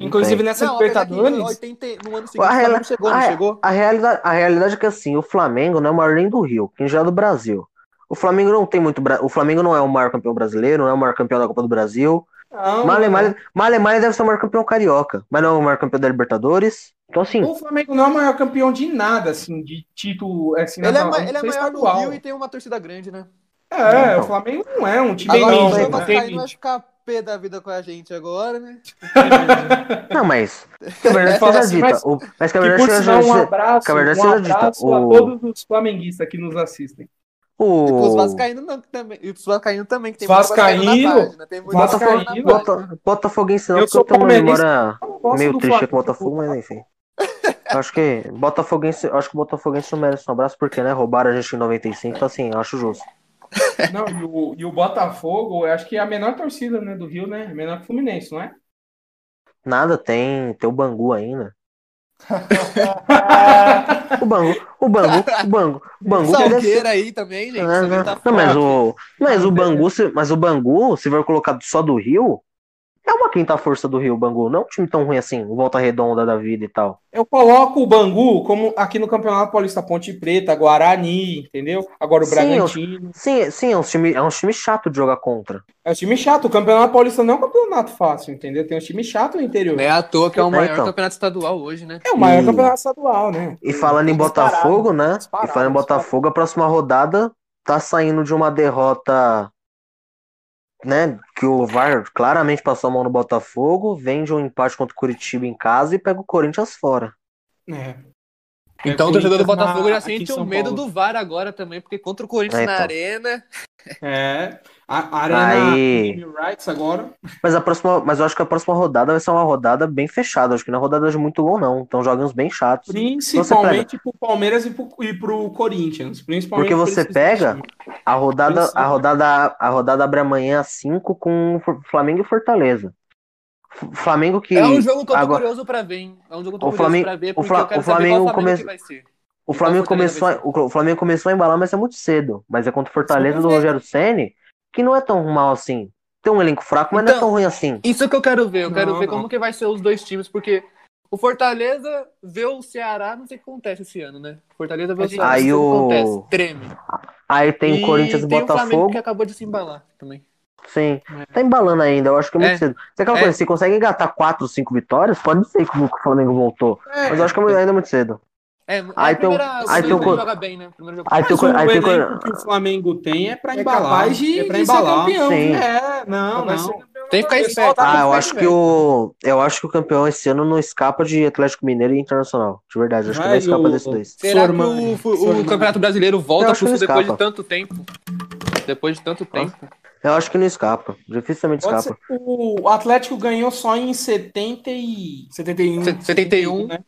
Inclusive nessa não, Libertadores. 80, no ano seguinte, a, real... não chegou, não a, chegou. A realidade, a realidade é que assim, o Flamengo não é o maior nem do Rio, quem já é do Brasil. O Flamengo não tem muito. O Flamengo não é o maior campeão brasileiro, não é o maior campeão da Copa do Brasil. Não, Malemar deve ser o maior campeão carioca, mas não é o maior campeão da Libertadores. Então, assim. O Flamengo não é o maior campeão de nada, assim, de título. Assim, ele, é, ele é maior do Rio e tem uma torcida grande, né? É, então. o Flamengo não é um time Agora, não, o Vascaíno vai ficar pé da vida com a gente agora, né? Não, mas. Que a verdade seja assim, dita. Mas, o, mas que a verdade seja um abraço, que a verdade um seja dita. O... a todos os flamenguistas que nos assistem. O... E os vascaínos não, também. E os vascaínos também, que tem Vascaíno, página, tem Vascaíno, Bota, Botafoguense não, porque eu tenho uma memória meio triste com o Botafogo, mas enfim. acho que Botafoguense, acho que o Botafoguense não merece um abraço, porque, né, roubaram a gente em 95, então assim, eu acho justo. Não, e o, e o Botafogo, acho que é a menor torcida né, do Rio, né? Menor que o Fluminense, não é? Nada, tem, tem o Bangu ainda. o Bangu, o Bangu, o Bangu, o Bangu. Salgueira aí também, gente. Não, não, tá não mas o, mas o Bangu, mas o Bangu, se for colocado só do Rio, é uma quinta força do Rio, Bangu. Não é um time tão ruim assim, volta redonda da vida e tal. Eu coloco o Bangu como aqui no Campeonato Paulista Ponte Preta, Guarani, entendeu? Agora o sim, Bragantino. Sim, sim, é um time, é um time chato de jogar contra. É um time chato. O Campeonato Paulista não é um campeonato fácil, entendeu? Tem um time chato no interior. Não é à toa que é o maior então. campeonato estadual hoje, né? É o maior e... campeonato estadual, né? E falando em Botafogo, né? Disparado, e falando em Botafogo, a próxima rodada tá saindo de uma derrota né, que o VAR claramente passou a mão no Botafogo, vem de um empate contra o Curitiba em casa e pega o Corinthians fora. É. Então o torcedor do Botafogo já sente o medo Paulo. do VAR agora também, porque contra o Corinthians é, então. na arena. É. A, Arena Aí... Rights agora. Mas a próxima, mas eu acho que a próxima rodada vai ser uma rodada bem fechada. Acho que não é rodada de muito gol, não. Então jogos bem chatos. Principalmente pro Palmeiras e pro, e pro Corinthians. Principalmente Porque você pega a rodada, a rodada, a rodada abre amanhã às 5 com Flamengo e Fortaleza. Flamengo que. É um jogo que eu tô agora... curioso pra ver, hein? É um jogo que eu tô o curioso Flamengo, pra ver, porque o, Fla... eu quero o Flamengo, Flamengo come... vai ser. O Flamengo, começou, a... o Flamengo começou a embalar, mas é muito cedo. Mas é contra o Fortaleza do Rogério Ceni que não é tão mal assim. Tem um elenco fraco, mas então, não é então, tão ruim assim. Isso que eu quero ver. Eu não, quero ver não. como que vai ser os dois times, porque o Fortaleza vê o Ceará, não sei o que acontece esse ano, né? Fortaleza vê o Ceará, aí não sei o que acontece. Treme. Aí tem o Corinthians e tem Botafogo. O Flamengo que acabou de se embalar também. Sim, é. tá embalando ainda, eu acho que é muito é. cedo. Se aquela é. coisa, se consegue engatar 4, 5 vitórias, pode ser que o Flamengo voltou. É. Mas eu acho que é ainda é muito cedo. É, é aí tem, aí tem joga bem, né? Primeiro jogo. Aí tem, o aí elenco que o Flamengo tem é pra embalar. É capaz de, é pra embalar. Campeão, Sim. É, não, não. Tem que ficar esperto. Ah, eu acho que o eu acho que o campeão esse ano não escapa de Atlético Mineiro e Internacional. De verdade, acho que não escapa desses dois. Será que o, o, Campeonato Brasileiro volta pro depois de tanto tempo? Depois de tanto tempo. Eu acho que não escapa. Dificilmente Pode escapa. Ser, o Atlético ganhou só em 70 e... 71. 71, né?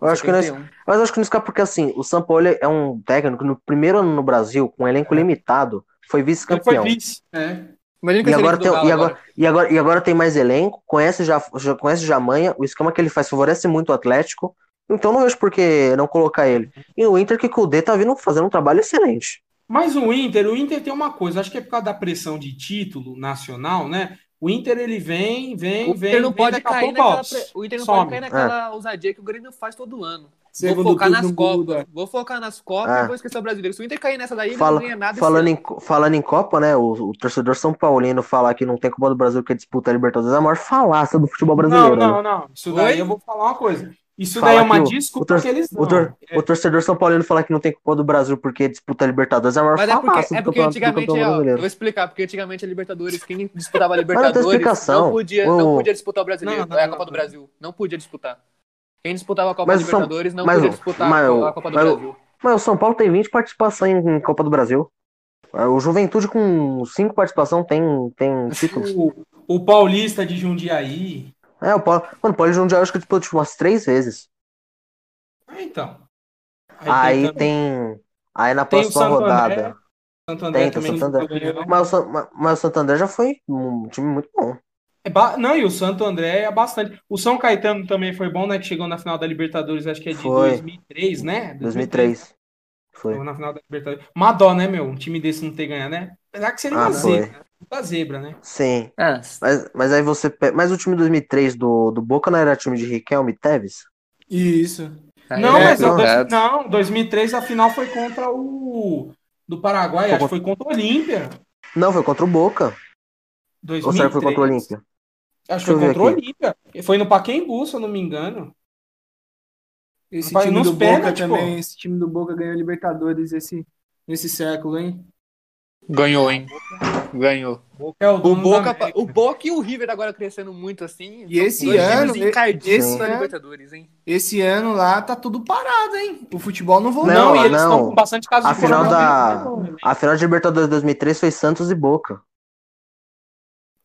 Eu acho, que não, mas eu acho que não escapa porque assim, o São Paulo é um técnico no primeiro ano no Brasil, com um elenco é. limitado, foi vice-campeão. Foi vice, é. E agora, tem, e, agora, e, agora, e agora tem mais elenco, conhece já, já conhece Jamanha, o esquema que ele faz favorece muito o Atlético, então não vejo por que não colocar ele. E o Inter que o D tá vindo fazendo um trabalho excelente. Mas o Inter, o Inter tem uma coisa, acho que é por causa da pressão de título nacional, né? O Inter ele vem, vem, o vem. Inter não vem, pode cair naquela, o Inter não some. pode cair naquela é. ousadia que o Grêmio faz todo ano. Segundo vou focar nas Copas. Vou focar nas Copas é. e vou esquecer o brasileiro. Se o Inter cair nessa daí, Fala, não ganha nada. Falando em, falando em Copa, né? O, o, torcedor São Paulino falar que não tem Copa do Brasil que disputa a Libertadores é a maior falácia do futebol brasileiro. Não, não, né? não. Isso daí Oi? eu vou falar uma coisa. Isso daí é uma desculpa o, que eles dão. O, tor é. o, torcedor São Paulino falar que não tem Copa do Brasil porque disputa a Libertadores é a maior Mas é porque, é porque antigamente, ó, eu vou explicar, porque antigamente a Libertadores, quem disputava a Libertadores não, não, podia, o... não podia disputar o Brasileiro, não, não, é a Copa do Brasil. Não podia disputar. Quem disputava a Copa mas Libertadores não mas, podia disputar mas, a Copa do mas, Brasil. Mas o São Paulo tem 20 participações em Copa do Brasil. O Juventude com 5 participações tem, tem títulos. O, o Paulista de Jundiaí. É, o Paulo. Mano, o Paulo Jundiaí acho que disputou tipo, umas 3 vezes. É, então. Aí, aí tem, tem, Aí na tem próxima rodada. André, Santo André tem, também. Santo André. Mas, o, mas o Santo André já foi um time muito bom. É ba... Não, e o Santo André é bastante. O São Caetano também foi bom, né? Que chegou na final da Libertadores, acho que é de foi. 2003, né? 2003. Foi. Chegou na final da Libertadores. Madó, né, meu? Um time desse não ter ganhado, né? Apesar que seria ah, uma zebra. Uma zebra, né? Sim. É. Mas, mas aí você. Mas o time 2003 do, do Boca não era time de Riquelme Teves? Isso. Não, é, mas não, dois, não, 2003 a final foi contra o do Paraguai, acho que foi contra o Olímpia. Não, foi contra o Boca. 2003. Ou será que foi contra o Olímpia? Acho que foi contra o Olímpia. Foi no Paquembu, se eu não me engano. Esse time do Boca também, esse time do Boca ganhou Libertadores esse, nesse século, hein? Ganhou, hein? Ganhou. É o, o, Boca, o Boca e o River agora crescendo muito assim. E esse ano, esse ano, Libertadores, hein? Esse ano lá tá tudo parado, hein? O futebol não voltou. Não, não, e eles estão com bastante casos a de final da A final de Libertadores 2003 foi Santos e Boca.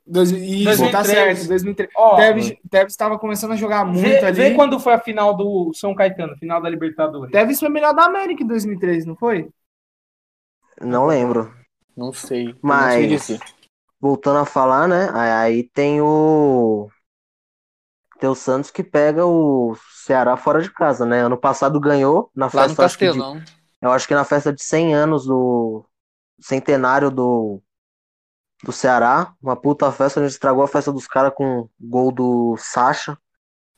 Dois, isso, 2003. tá certo, 2003. Oh, Tevez, estava começando a jogar muito vê, ali. Vê quando foi a final do São Caetano, final da Libertadores. Tevez foi melhor da América em 2003, não foi? Não lembro. Não sei. Mas, não sei voltando a falar, né? Aí tem o. Tem o Santos que pega o Ceará fora de casa, né? Ano passado ganhou na festa. Lá no Castelão. De, eu acho que na festa de 100 anos do centenário do, do Ceará. Uma puta festa, a gente estragou a festa dos caras com gol do Sacha.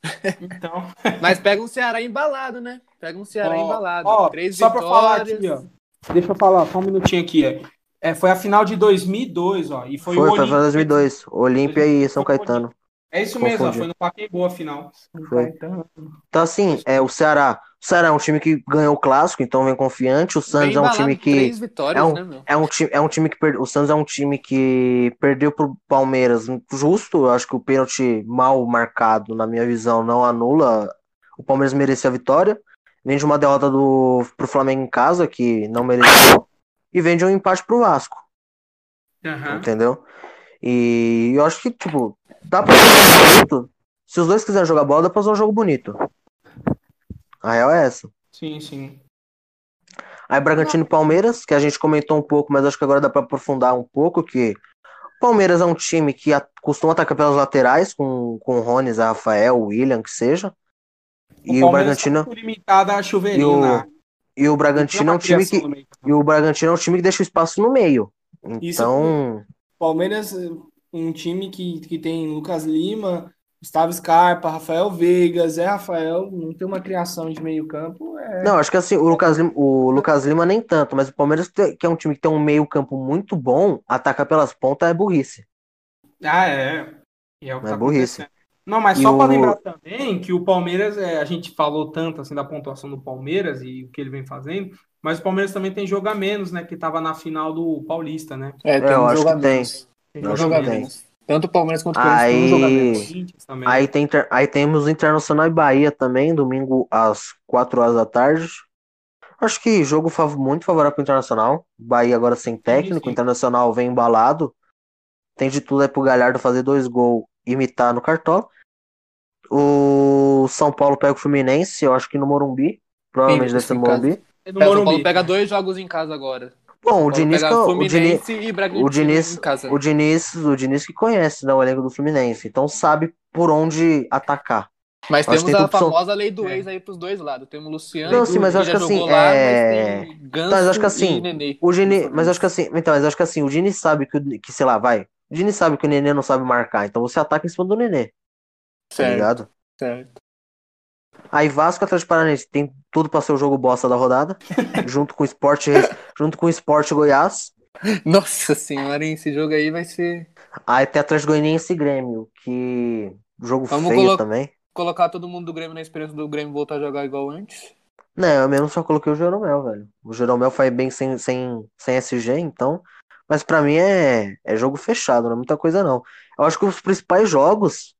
Então. Mas pega um Ceará embalado, né? Pega um Ceará oh, embalado. Oh, Três só vitórias. pra falar aqui, ó. Deixa eu falar, só um minutinho aqui. É, foi a final de 2002, ó. E foi, foi, o foi 2002. Olímpia e São Caetano. É isso mesmo, ó, foi no Pacaembu a final. Foi. Então, assim, é, o Ceará. O Ceará é um time que ganhou o clássico, então vem confiante. O Santos é um time que. Vitórias, é, um, né, é, um time, é um time que perdeu. O Santos é um time que perdeu pro Palmeiras justo. Eu acho que o pênalti mal marcado, na minha visão, não anula. O Palmeiras merecia a vitória. Vem de uma derrota do, pro Flamengo em casa, que não mereceu e vende um empate pro Vasco. Uhum. Entendeu? E eu acho que, tipo, dá pra fazer um jogo bonito. Se os dois quiserem jogar bola, dá pra fazer um jogo bonito. A real é essa. Sim, sim. Aí Bragantino e Palmeiras, que a gente comentou um pouco, mas acho que agora dá pra aprofundar um pouco, que Palmeiras é um time que costuma atacar pelas laterais, com, com o Rones, a Rafael, o William, que seja. O e o Bragantino. Tá limitada a chuveirinho, o, né? E o Bragantino é um time que. E o Bragantino é um time que deixa o espaço no meio. Então. Isso, Palmeiras, um time que, que tem Lucas Lima, Gustavo Scarpa, Rafael Veiga, Zé Rafael, não tem uma criação de meio campo. É... Não, acho que assim, o Lucas, Lima, o Lucas Lima nem tanto, mas o Palmeiras, que é um time que tem um meio campo muito bom, atacar pelas pontas é burrice. Ah, é. é, é tá burrice. Não, mas só o... para lembrar também que o Palmeiras, é, a gente falou tanto assim da pontuação do Palmeiras e o que ele vem fazendo, mas o Palmeiras também tem jogo a menos, né? Que estava na final do Paulista, né? É, tem é, um jogo a menos. Tem um jogo a menos. Tanto o Palmeiras quanto o Corinthians aí... tem um jogo a Aí, tem, aí temos Internacional e Bahia também, domingo às 4 horas da tarde. Acho que jogo fav muito favorável para o Internacional. Bahia agora sem técnico, sim, sim. Internacional vem embalado. Tem de tudo aí pro Galhardo fazer dois gols e imitar no cartola. O São Paulo pega o Fluminense, eu acho que no Morumbi. Provavelmente deve ser no Morumbi. É no é, São Paulo pega dois jogos em casa agora. Bom, o Diniz, o Diniz, o Diniz, o Diniz, o Diniz que conhece né, o elenco do Fluminense, então sabe por onde atacar. Mas temos a famosa lei do ex aí pros dois lados. Temos o Luciano, não, sim, mas acho que assim, lá, é... mas Ganso mas acho que assim, o Diniz, mas acho que assim, então, mas acho que assim, o Diniz sabe que, que sei lá, vai. O Diniz sabe que o Nenê não sabe marcar, então você ataca em cima do Nenê. Tá certo. Tá ligado? Certo. Aí Vasco Atlético Paranaense tem tudo para ser o jogo bosta da rodada, junto com o Sport, junto com o Sport Goiás. Nossa senhora, esse jogo aí vai ser. Aí tem Atlético Goianiense e Grêmio, que jogo Vamos feio colo... também. Colocar todo mundo do Grêmio na esperança do Grêmio voltar a jogar igual antes. Não, eu mesmo só coloquei o Jeromel, velho. O Jeromel faz bem sem, sem, sem SG, então. Mas para mim é, é jogo fechado, não é muita coisa não. Eu acho que os principais jogos,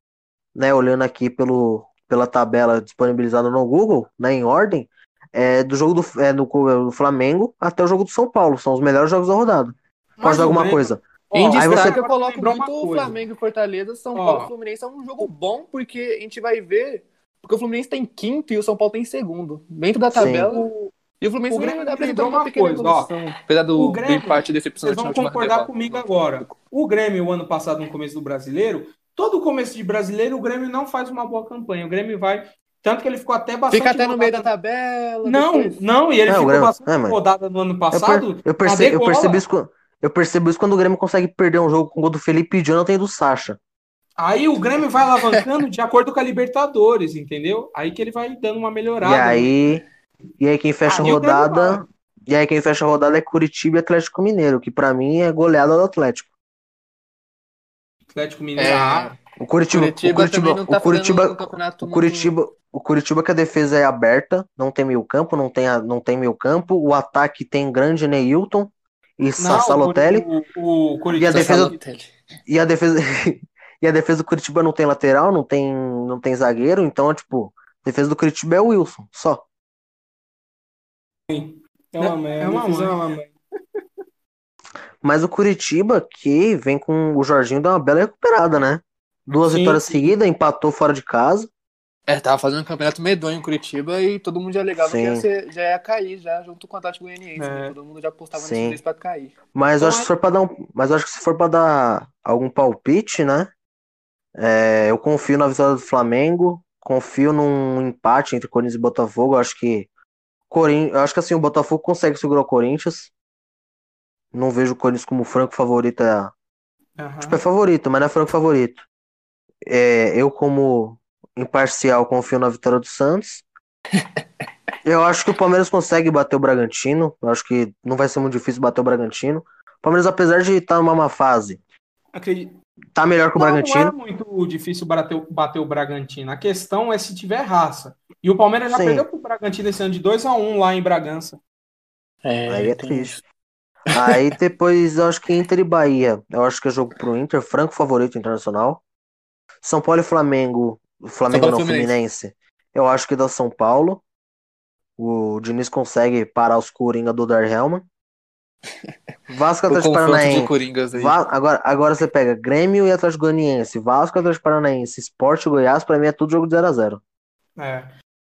né, olhando aqui pelo, pela tabela disponibilizada no Google, né, em ordem, é do jogo do, é, do, do Flamengo até o jogo do São Paulo. São os melhores jogos da rodada. Pode dar alguma coisa. Em destaque, você... eu coloco muito o Flamengo e Fortaleza. São Paulo e Fluminense é um jogo bom, porque a gente vai ver. Porque o Fluminense tem quinto e o São Paulo tem segundo. Dentro da tabela. Sim. E o Fluminense o Grêmio apresentou uma, uma pequena coisa, ó, apesar do, o Grêmio, do empate decepcionante. Vocês vão concordar comigo agora. O Grêmio, o ano passado, no começo do Brasileiro, todo começo de brasileiro, o Grêmio não faz uma boa campanha. O Grêmio vai. Tanto que ele ficou até bastante. Fica até no meio da tabela. Não, depois... não, e ele ficou Grêmio... bastante é, rodada no ano passado. Eu, per... eu, perce... eu, percebi isso, eu percebo isso quando o Grêmio consegue perder um jogo com o gol do Felipe Jonathan e do Sacha. Aí o Grêmio vai alavancando de acordo com a Libertadores, entendeu? Aí que ele vai dando uma melhorada. E aí, e aí quem fecha a rodada. E aí quem fecha a rodada é Curitiba e Atlético Mineiro, que para mim é goleada do Atlético. Atlético Mineiro. É. O Curitiba, Curitiba, o Curitiba, tá o Curitiba, o Curitiba, o Curitiba que a defesa é aberta, não tem meio campo, não tem, não tem meio campo, o ataque tem grande Neilton e não, Salotelli. O, o, Curitiba, e a defesa e a defesa e a defesa do Curitiba não tem lateral, não tem não tem zagueiro, então tipo, a defesa do Curitiba é o Wilson, só. É uma mãe, é uma mãe. Mas o Curitiba que vem com o Jorginho dá uma bela recuperada, né? Duas Sim. vitórias seguidas, empatou fora de casa. É, tava fazendo um campeonato medonho em Curitiba e todo mundo já alegava Sim. que ia ser, já ia cair, já junto com o Atlético Goianiense. Né? É. Né? Todo mundo já apostava Sim. nesse pra cair. Mas eu acho que se for pra dar um, mas acho que se for para dar algum palpite, né? É, eu confio na vitória do Flamengo, confio num empate entre Corinthians e Botafogo. Eu acho que Corin... eu acho que assim o Botafogo consegue segurar o Corinthians. Não vejo o Corinthians como franco favorito. É... Uhum. Tipo, é favorito, mas não é franco favorito. É, eu, como imparcial, confio na vitória do Santos. eu acho que o Palmeiras consegue bater o Bragantino. Eu acho que não vai ser muito difícil bater o Bragantino. O Palmeiras, apesar de estar numa má fase, Acredito. tá melhor que o não, Bragantino. Não é muito difícil bater, bater o Bragantino. A questão é se tiver raça. E o Palmeiras já Sim. perdeu pro Bragantino esse ano de 2 a 1 um lá em Bragança. É, Aí é triste. Aí depois eu acho que Inter e Bahia. Eu acho que é jogo pro Inter, franco favorito internacional. São Paulo e Flamengo. Flamengo não, Fluminense. Fluminense. Eu acho que dá São Paulo. O Diniz consegue parar os Coringa do Dar Helman. Vasco Atlético Paranaense. Agora, agora você pega Grêmio e Atlético Goianiense. Vasco Atlético Paranaense. Esporte Goiás, pra mim é tudo jogo de 0x0. É.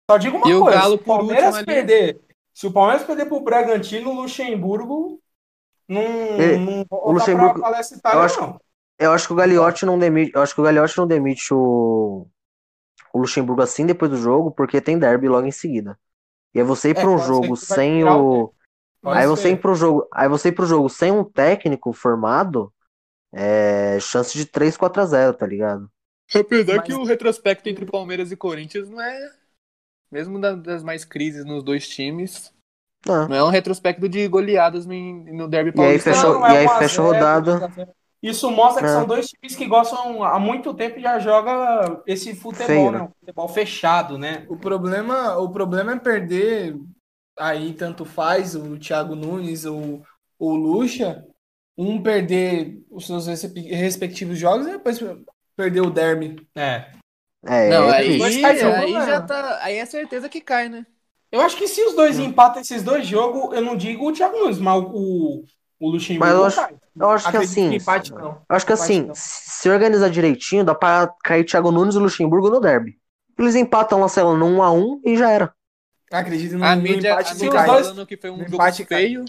Só digo uma e coisa: o Galo, se o Palmeiras perder. Se o Palmeiras perder pro Bragantino, o Luxemburgo não, e, não o Luxemburgo, eu acho, não. Eu acho que o Gagliotti não demite, eu acho que o Gagliotti não demite o, o Luxemburgo assim depois do jogo, porque tem derby logo em seguida. E aí você ir para um é, jogo sem o aí você ir pro jogo, aí você ir pro jogo sem um técnico formado, é chance de 3 4 a 0, tá ligado? Apesar Mas... que o retrospecto entre Palmeiras e Corinthians não é mesmo das mais crises nos dois times, não, não é um retrospecto de goleadas no, no derby paulista. E aí fecha, não, não é e aí fecha a rodada. Isso mostra que é. são dois times que gostam há muito tempo e já joga esse futebol, Feio, né? né? futebol fechado, né? O problema, o problema é perder aí tanto faz o Thiago Nunes ou o Lucha, um perder os seus respectivos jogos e depois perder o derby. É. É, não, aí, aí já tá. Aí é certeza que cai, né? Eu acho que se os dois empatam esses dois jogos, eu não digo o Thiago Nunes, mas o, o Luxemburgo mas eu acho. Eu acho que assim. Que empate, não. Eu acho que assim, não. se organizar direitinho, dá pra cair Thiago Nunes e Luxemburgo no derby. Eles empatam lá, sei lá, no 1x1 e já era. Acredito no, a mídia, empate a mídia tá falando que foi um jogo feio.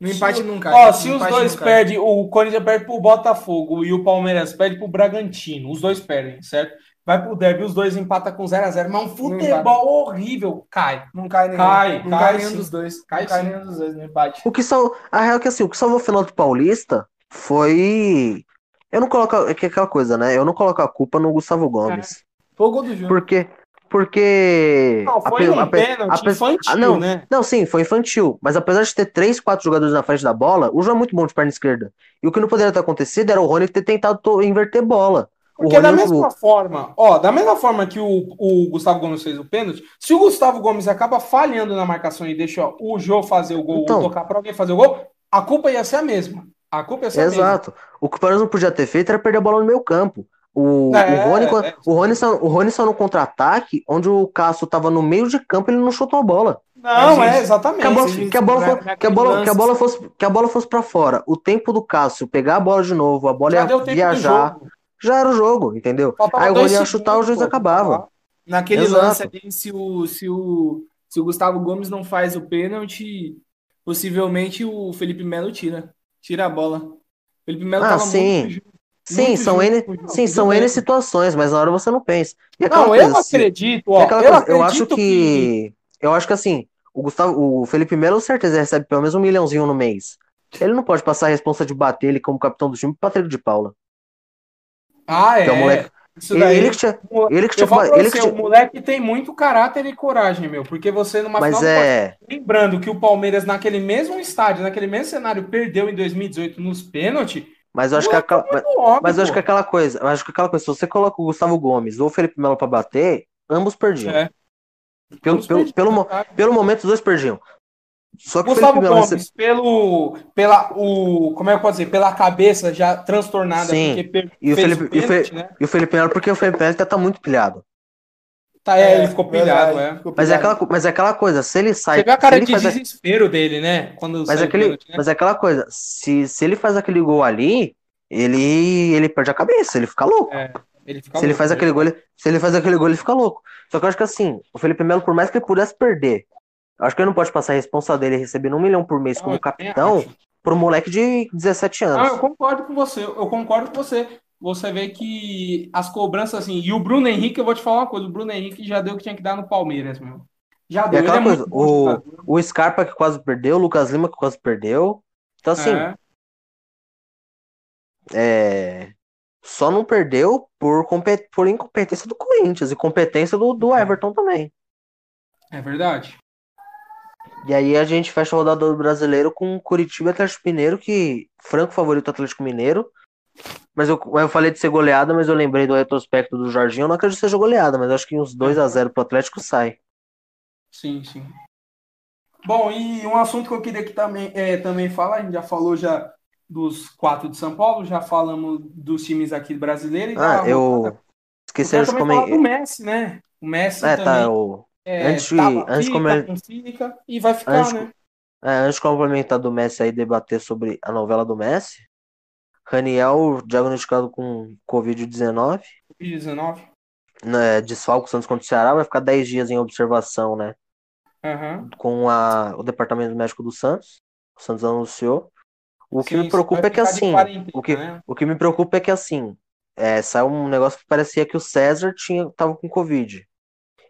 No empate não cai. Ó, se os dois perdem, o Corinthians perde pro Botafogo e o Palmeiras perde pro Bragantino, os dois perdem, certo? Vai pro derby, os dois empatam com 0x0, mas um futebol horrível. Cai. Não cai nenhum. Cai, não cai, cai nenhum dos dois. Cai, não cai nenhum dos dois no empate. O que são. A real é que assim, o que salvou o final do Paulista foi. Eu não coloco. É que é aquela coisa, né? Eu não coloco a culpa no Gustavo Gomes. É. Foi o gol do Júnior. Porque porque. Não, foi a, um a, pênalti a, infantil, ah, não, né? Não, sim, foi infantil. Mas apesar de ter três, quatro jogadores na frente da bola, o João é muito bom de perna esquerda. E o que não poderia ter acontecido era o Rony ter tentado inverter bola. Porque da mesma forma, ó, da mesma forma que o, o Gustavo Gomes fez o pênalti, se o Gustavo Gomes acaba falhando na marcação e deixa ó, o Jô fazer o gol, então, tocar para alguém fazer o gol, a culpa ia ser a mesma. A culpa ia ser exato. a mesma. Exato. O que o Palmeiras não podia ter feito era perder a bola no meio campo. O, é, o, Rony, é, o, Rony só, o Rony só no contra-ataque, onde o Cássio tava no meio de campo, ele não chutou a bola. Não, é, exatamente. Que a bola, que a bola, que a bola, que a bola fosse, que a bola fosse para fora. O tempo do Cássio pegar a bola de novo, a bola já ia viajar, já era o jogo, entendeu? Faltava Aí o Rony ia chutar, o juiz acabava. Naquele Exato. lance ali, se o, se, o, se o Gustavo Gomes não faz o pênalti, possivelmente o Felipe Melo tira. Tira a bola. O Felipe Melo ah, tava sim. muito Sim, são N, sim, são N situações, mas na hora você não pensa. não, coisa, eu acredito, ó, eu, coisa, acredito eu acho que, que, eu acho que assim, o Gustavo, o Felipe Melo certeza recebe pelo menos um milhãozinho no mês. Ele não pode passar a responsa de bater ele como capitão do time pro Patrick de Paula. Ah, é. é moleque, Isso daí, ele que tinha, ele que tinha, ele que tinha... o moleque tem muito caráter e coragem, meu, porque você numa Mas final é... lembrando que o Palmeiras naquele mesmo estádio, naquele mesmo cenário perdeu em 2018 nos pênaltis, mas eu acho que aquela, mas, mas eu acho que aquela coisa, eu acho que aquela coisa, se você coloca o Gustavo Gomes ou o Felipe Melo para bater, ambos perdiam. É. Pelo, ambos pelo, pelo, pelo momento, os dois perdiam. Só que Gustavo Melo, Gomes, você... pelo, pela, o, como é que eu posso dizer, pela cabeça já transtornada, Sim. porque e o, Felipe, o pênalti, e, o né? e o Felipe Melo, porque o Felipe Melo tá, tá muito pilhado. Tá, é, ele ficou pilhado, é. Ficou pilhado. Mas, é aquela, mas é aquela coisa, se ele sai. Você vê a cara de desespero a... dele, né? Quando mas, aquele, pênalti, né? mas é aquela coisa, se, se ele faz aquele gol ali, ele, ele perde a cabeça, ele fica louco. É, ele fica se louco, ele faz né? aquele gol, ele, se ele faz aquele gol, ele fica louco. Só que eu acho que assim, o Felipe Melo, por mais que ele pudesse perder, acho que ele não pode passar a responsa dele recebendo um milhão por mês não, como capitão para um moleque de 17 anos. Não, eu concordo com você, eu concordo com você você vê que as cobranças assim. E o Bruno Henrique, eu vou te falar uma coisa: o Bruno Henrique já deu o que tinha que dar no Palmeiras, meu. Já deu. É coisa, o, o Scarpa que quase perdeu, o Lucas Lima que quase perdeu. Então, assim. É. É, só não perdeu por, por incompetência do Corinthians e competência do, do é. Everton também. É verdade. E aí a gente fecha a rodada do brasileiro com Curitiba e Atlético Mineiro, que franco favorito Atlético Mineiro. Mas eu, eu falei de ser goleada, mas eu lembrei do retrospecto do Jorginho. Eu não acredito que seja goleada, mas acho que uns 2 a 0 pro Atlético sai. Sim, sim. Bom, e um assunto que eu queria que também, é, também falar, a gente já falou já dos quatro de São Paulo, já falamos dos times aqui brasileiros. Ah, eu esqueci de comentar. do Messi, né? O Messi é, tá, também. Tá, o... É, antes de, antes de comentar, e vai ficar, antes, né? É, antes de complementar do Messi aí, debater sobre a novela do Messi, Raniel diagnosticado com Covid-19. Covid-19? Né, desfalco Santos contra o Ceará, vai ficar 10 dias em observação, né? Uhum. Com a, o departamento médico do Santos. O Santos anunciou. O que Sim, me preocupa é que assim. O que, né? o que me preocupa é que assim. É, saiu um negócio que parecia que o César tinha, tava com Covid.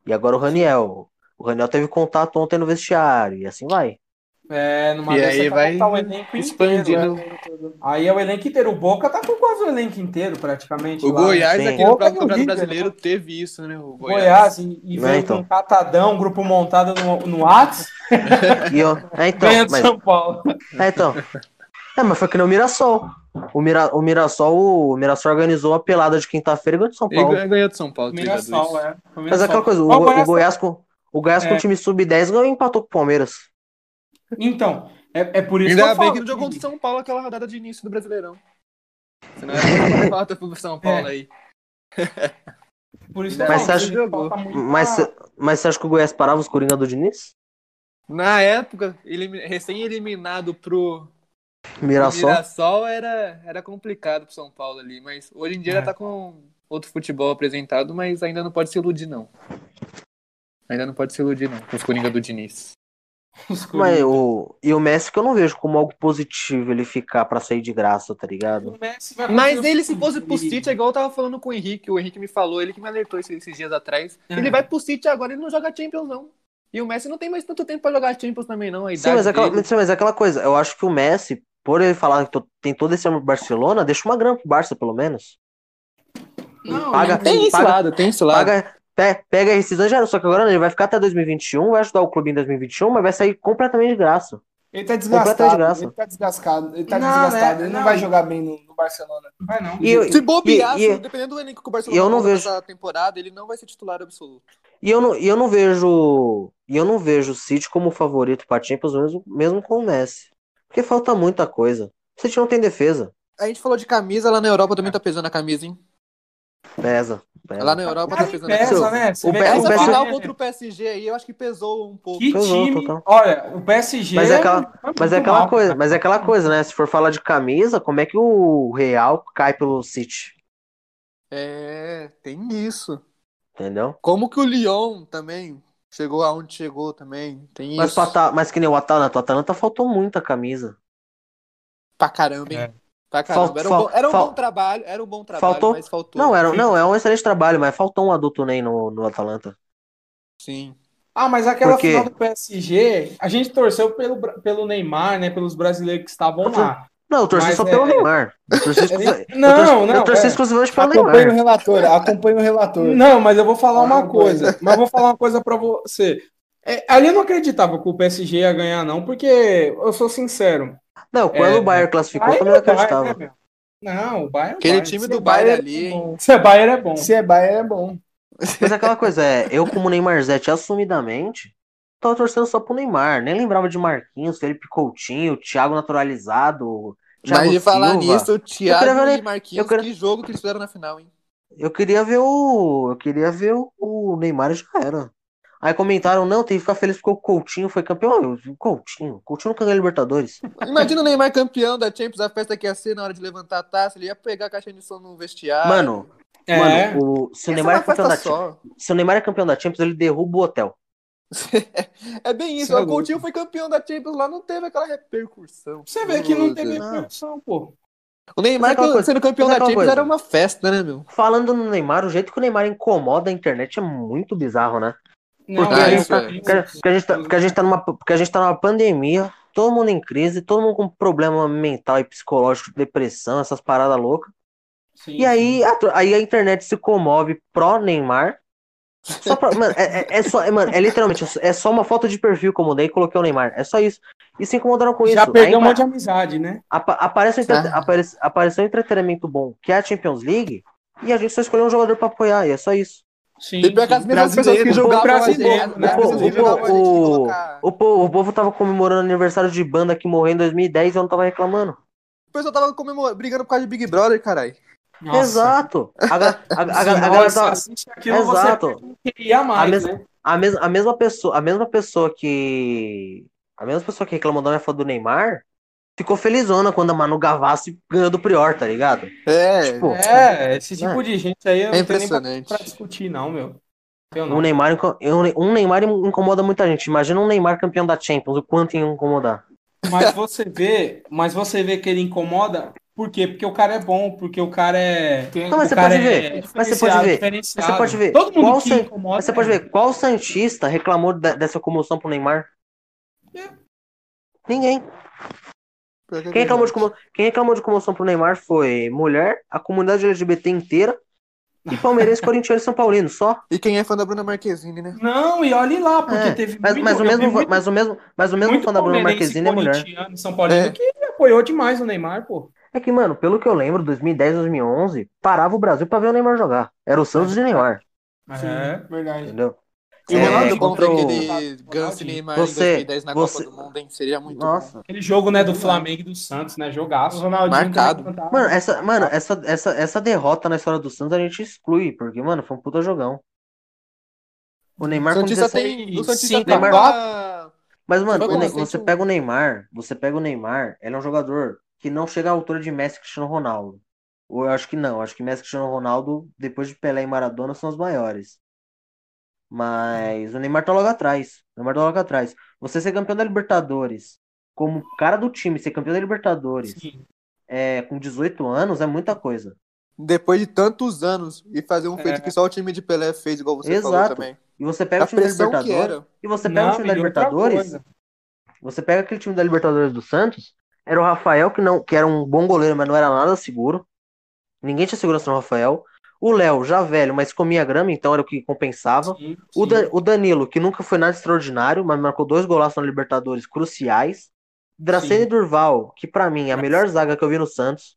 E agora o Raniel. O Raniel teve contato ontem no vestiário, e assim vai. É, numa e aí vai tá o elenco expandindo. Inteiro, né? Aí é o elenco inteiro. O Boca tá com quase o elenco inteiro, praticamente. O lá, Goiás, aqui no Campeonato Brasileiro, né? teve isso, né? O Goiás, Goiás e, e veio então. com um catadão, um grupo montado no, no Whats. e eu, é, então, mas... São Paulo. É, então. É, mas foi que no Mirassol. O, Mira, o Mirassol, o Mirassol organizou a pelada de quinta-feira e ganhou de São Paulo. Ele ganhou de São Paulo. Mirassol, é. Mirassol. Mas é aquela coisa, o, o, Goiás, o Goiás com o Goiás é. com o time sub-10 ganhou e empatou com o Palmeiras. Então, é, é por isso Ainda que eu bem falo. que não jogou de São Paulo aquela rodada de início do Brasileirão. Senão era falta pro São Paulo É. aí. Por isso Mas você acha- Mas, mas você acha que o Goiás parava os Coringa do Diniz? Na época, elimi- recém-eliminado pro Mirassol? Mirassol era, era complicado pro São Paulo ali, mas hoje em dia É. já tá com outro futebol apresentado, mas ainda não pode se iludir, não. Ainda não pode se iludir, não, com os Coringa do Diniz. Mas o, e o Messi que eu não vejo como algo positivo ele ficar pra sair de graça, tá ligado? O Messi vai Mas o ele, se fosse pro City, é igual eu tava falando com o Henrique, o Henrique me falou, ele que me alertou esses, esses dias atrás. É. Ele vai pro City agora, ele não joga Champions, não. E o Messi não tem mais tanto tempo pra jogar Champions também, não. A Sim idade mas, é aquela, sim, mas é aquela coisa. Eu acho que o Messi, por ele falar que tem todo esse amor pro Barcelona, deixa uma grana pro Barça, pelo menos. Não, Paga- não- Tem esse Paga- lado, tem esse lado. Paga, pe- pega a rescisão já, só que agora ele vai ficar até 2021, vai ajudar o clube em 2021, mas vai sair completamente de graça. Ele tá Completamente de desgastado. graça. Ele tá desgastado. Ele tá Não, desgastado. né? Ele não, Não. vai jogar bem no, no Barcelona. vai não. E eu- Se bobear, e- e- dependendo do elenco que o Barcelona eu não vejo- nessa temporada, ele não vai ser titular absoluto. E eu não, e eu não vejo. E eu não vejo o City como favorito pra Champions mesmo, mesmo com o Messi. Porque falta muita coisa. O City não tem defesa. A gente falou de camisa, lá na Europa também tá pesando a camisa, hein? Pesa. pesa. Lá na Europa tá pesando a pesa, camisa. né? Você O que o PSG final contra o PSG aí, eu acho que pesou um pouco. Que Pesou, time. total. Olha, o PSG. Mas é aquela- Mas é aquela mal, coisa, cara. mas é aquela coisa, né? Se for falar de camisa, como é que o Real cai pelo City? É, tem isso. Entendeu? Como que o Lyon também chegou aonde chegou também. Tem Mas, isso. mas que nem o Atalanta, o Atalanta faltou muita camisa. Pra caramba, hein? É. Pra caramba. Fal- Era um, fal- bom, era um fal- bom trabalho, era um bom trabalho, Faltou- mas faltou. Não, era, não, é um excelente trabalho, mas faltou um adulto Ney no, no Atalanta. Sim. Ah, mas aquela Porque- final do PSG, a gente torceu pelo, pelo Neymar, né? Pelos brasileiros que estavam lá. Não, eu torci Mas só é- pelo Neymar. Eu torci, exclusiv- eu torci- Não, não. eu torci é. exclusivamente pelo Acompanhe o Neymar. relator. Acompanhe o relator. Não, mas eu vou falar uma Ah, coisa. Mas eu vou falar uma coisa pra você. É, ali eu não acreditava que o PSG ia ganhar, não, porque eu sou sincero. Não, quando É, o Bayern classificou, eu Bayern também não é Bayern, acreditava. né, meu? Não, o Bayern é Aquele Bayern. time Se do é Bayern Bayern ali, é. Se é Bayern é bom. Se é Bayern, é bom. Mas aquela coisa, é, eu como Neymarzete assumidamente, tava torcendo só pro Neymar. Nem lembrava de Marquinhos, Felipe Coutinho, Thiago naturalizado, Thiago Mas de falar Silva. nisso, o Thiago ver- e Marquinhos, eu queria- que jogo que eles fizeram na final, hein? Eu queria ver o. Eu queria ver o, o Neymar e já era. Aí comentaram, não, tem que ficar feliz porque o Coutinho foi campeão. Eu, Coutinho, Coutinho nunca ganhou Libertadores. Imagina o Neymar campeão da Champions, a festa que ia ser na hora de levantar a taça, ele ia pegar a caixa de som no vestiário. Mano, É. mano, o, se, o ser Neymar é campeão da só. se o Neymar é campeão da Champions, ele derruba o hotel. É bem isso, Isso é o. Coutinho foi campeão da Champions lá, não teve aquela repercussão. Você vê que não teve Não. repercussão, pô. O Neymar coisa- sendo campeão da Champions coisa. era uma festa, né, meu? Falando no Neymar, o jeito que o Neymar incomoda a internet é muito bizarro, né? Porque, Ah, a, gente isso tá, é. porque, a- gente tá, porque a gente tá numa, porque a gente tá numa pandemia, todo mundo em crise, todo mundo com problema mental e psicológico, depressão, essas paradas loucas. Sim, E aí a, aí a internet se comove pró Neymar. Só pra, mano, é, é- é só, é, mano, é literalmente, é só uma foto de perfil que eu mudei e coloquei o Neymar. É só isso. E se incomodaram com Já isso. perdeu Aí, um monte de amizade, né? apa- aparece, um entre- Ah. aparece, apareceu um entretenimento bom, que é a Champions League, e a gente só escolheu um jogador pra apoiar, e é só isso. Sim. E pior que as sim. mesmas pessoas que Brasileiro, jogavam né? o povo tava comemorando aniversário de banda que morreu em 2010 e eu não tava reclamando. O pessoal tava comemorando, brigando por causa de Big Brother, caralho. Nossa. Exato. A, a, a, a, galera Exato. mais, A mesma- né? a, mes, a mesma pessoa, a mesma pessoa que. A mesma pessoa que reclamou da minha foto do Neymar ficou felizona quando a Manu Gavassi ganhou do Prior, tá ligado? É, Tipo, É, esse tipo É. de gente aí eu é não tenho nem pra, impressionante. pra discutir, não, meu. Eu não. um Neymar, um um Neymar incomoda muita gente. Imagina um Neymar campeão da Champions, o quanto ia incomodar. Mas você vê, mas você vê que ele incomoda, por quê? Porque o cara é bom, porque o cara é. Não, mas o você cara pode é ver. Mas você pode ver. Mas você pode ver. Todo mundo Qual que San- incomoda. Mas você pode é. ver qual Santista reclamou da- dessa comoção pro Neymar? É. Ninguém. Quem reclamou, de como... Quem reclamou de comoção pro Neymar foi mulher, a comunidade LGBT inteira e palmeirense, corintiano e São Paulino, só. E quem é fã da Bruna Marquezine, né? Não, e olhe lá, porque É, teve Mas, muito, mas o mesmo, muito, mas o mesmo, mas o mesmo fã da Bruna Marquezine é mulher. São Paulino É. que apoiou demais o Neymar, pô. É que, mano, pelo que eu lembro, 2010, 2011, parava o Brasil pra ver o Neymar jogar. Era o Santos e o Neymar. É, verdade. Entendeu? E é, Ronaldo contra o... aquele Ganso Neymar você, em 2010 na você... Copa do Mundo, hein? Seria muito Nossa. bom. Aquele jogo, né, do Flamengo e do Santos, né? Jogaço. Marcado. Mano, essa, mano essa, essa, essa derrota na história do Santos a gente exclui, porque, mano, foi um puta jogão. O Neymar o Santista tem. O Santista Sim, Neymar... Pra... Mas, mano, o você pega o Neymar, você pega o Neymar, ele é um jogador que não chega à altura de Messi e Cristiano Ronaldo. Ou eu acho que não, acho que Messi e Cristiano Ronaldo, depois de Pelé e Maradona, são os maiores. Mas o Neymar tá logo atrás. O Neymar tá logo atrás. Você ser campeão da Libertadores, como cara do time, ser campeão da Libertadores é, com 18 anos é muita coisa. Depois de tantos anos e fazer um é. feito que só o time de Pelé fez, igual você Exato. falou também. E você pega a o time da Libertadores. E você pega não, o time da Libertadores. Você pega aquele time da Libertadores do Santos. Era o Rafael, que, não, que era um bom goleiro, mas não era nada seguro. Ninguém tinha segurança no Rafael. O Léo, já velho, mas comia grama, então era o que compensava. Sim, sim. O, da, o, Danilo, que nunca foi nada extraordinário, mas marcou dois golaços na Libertadores cruciais. Dracene Durval, que para mim é a melhor zaga que eu vi no Santos.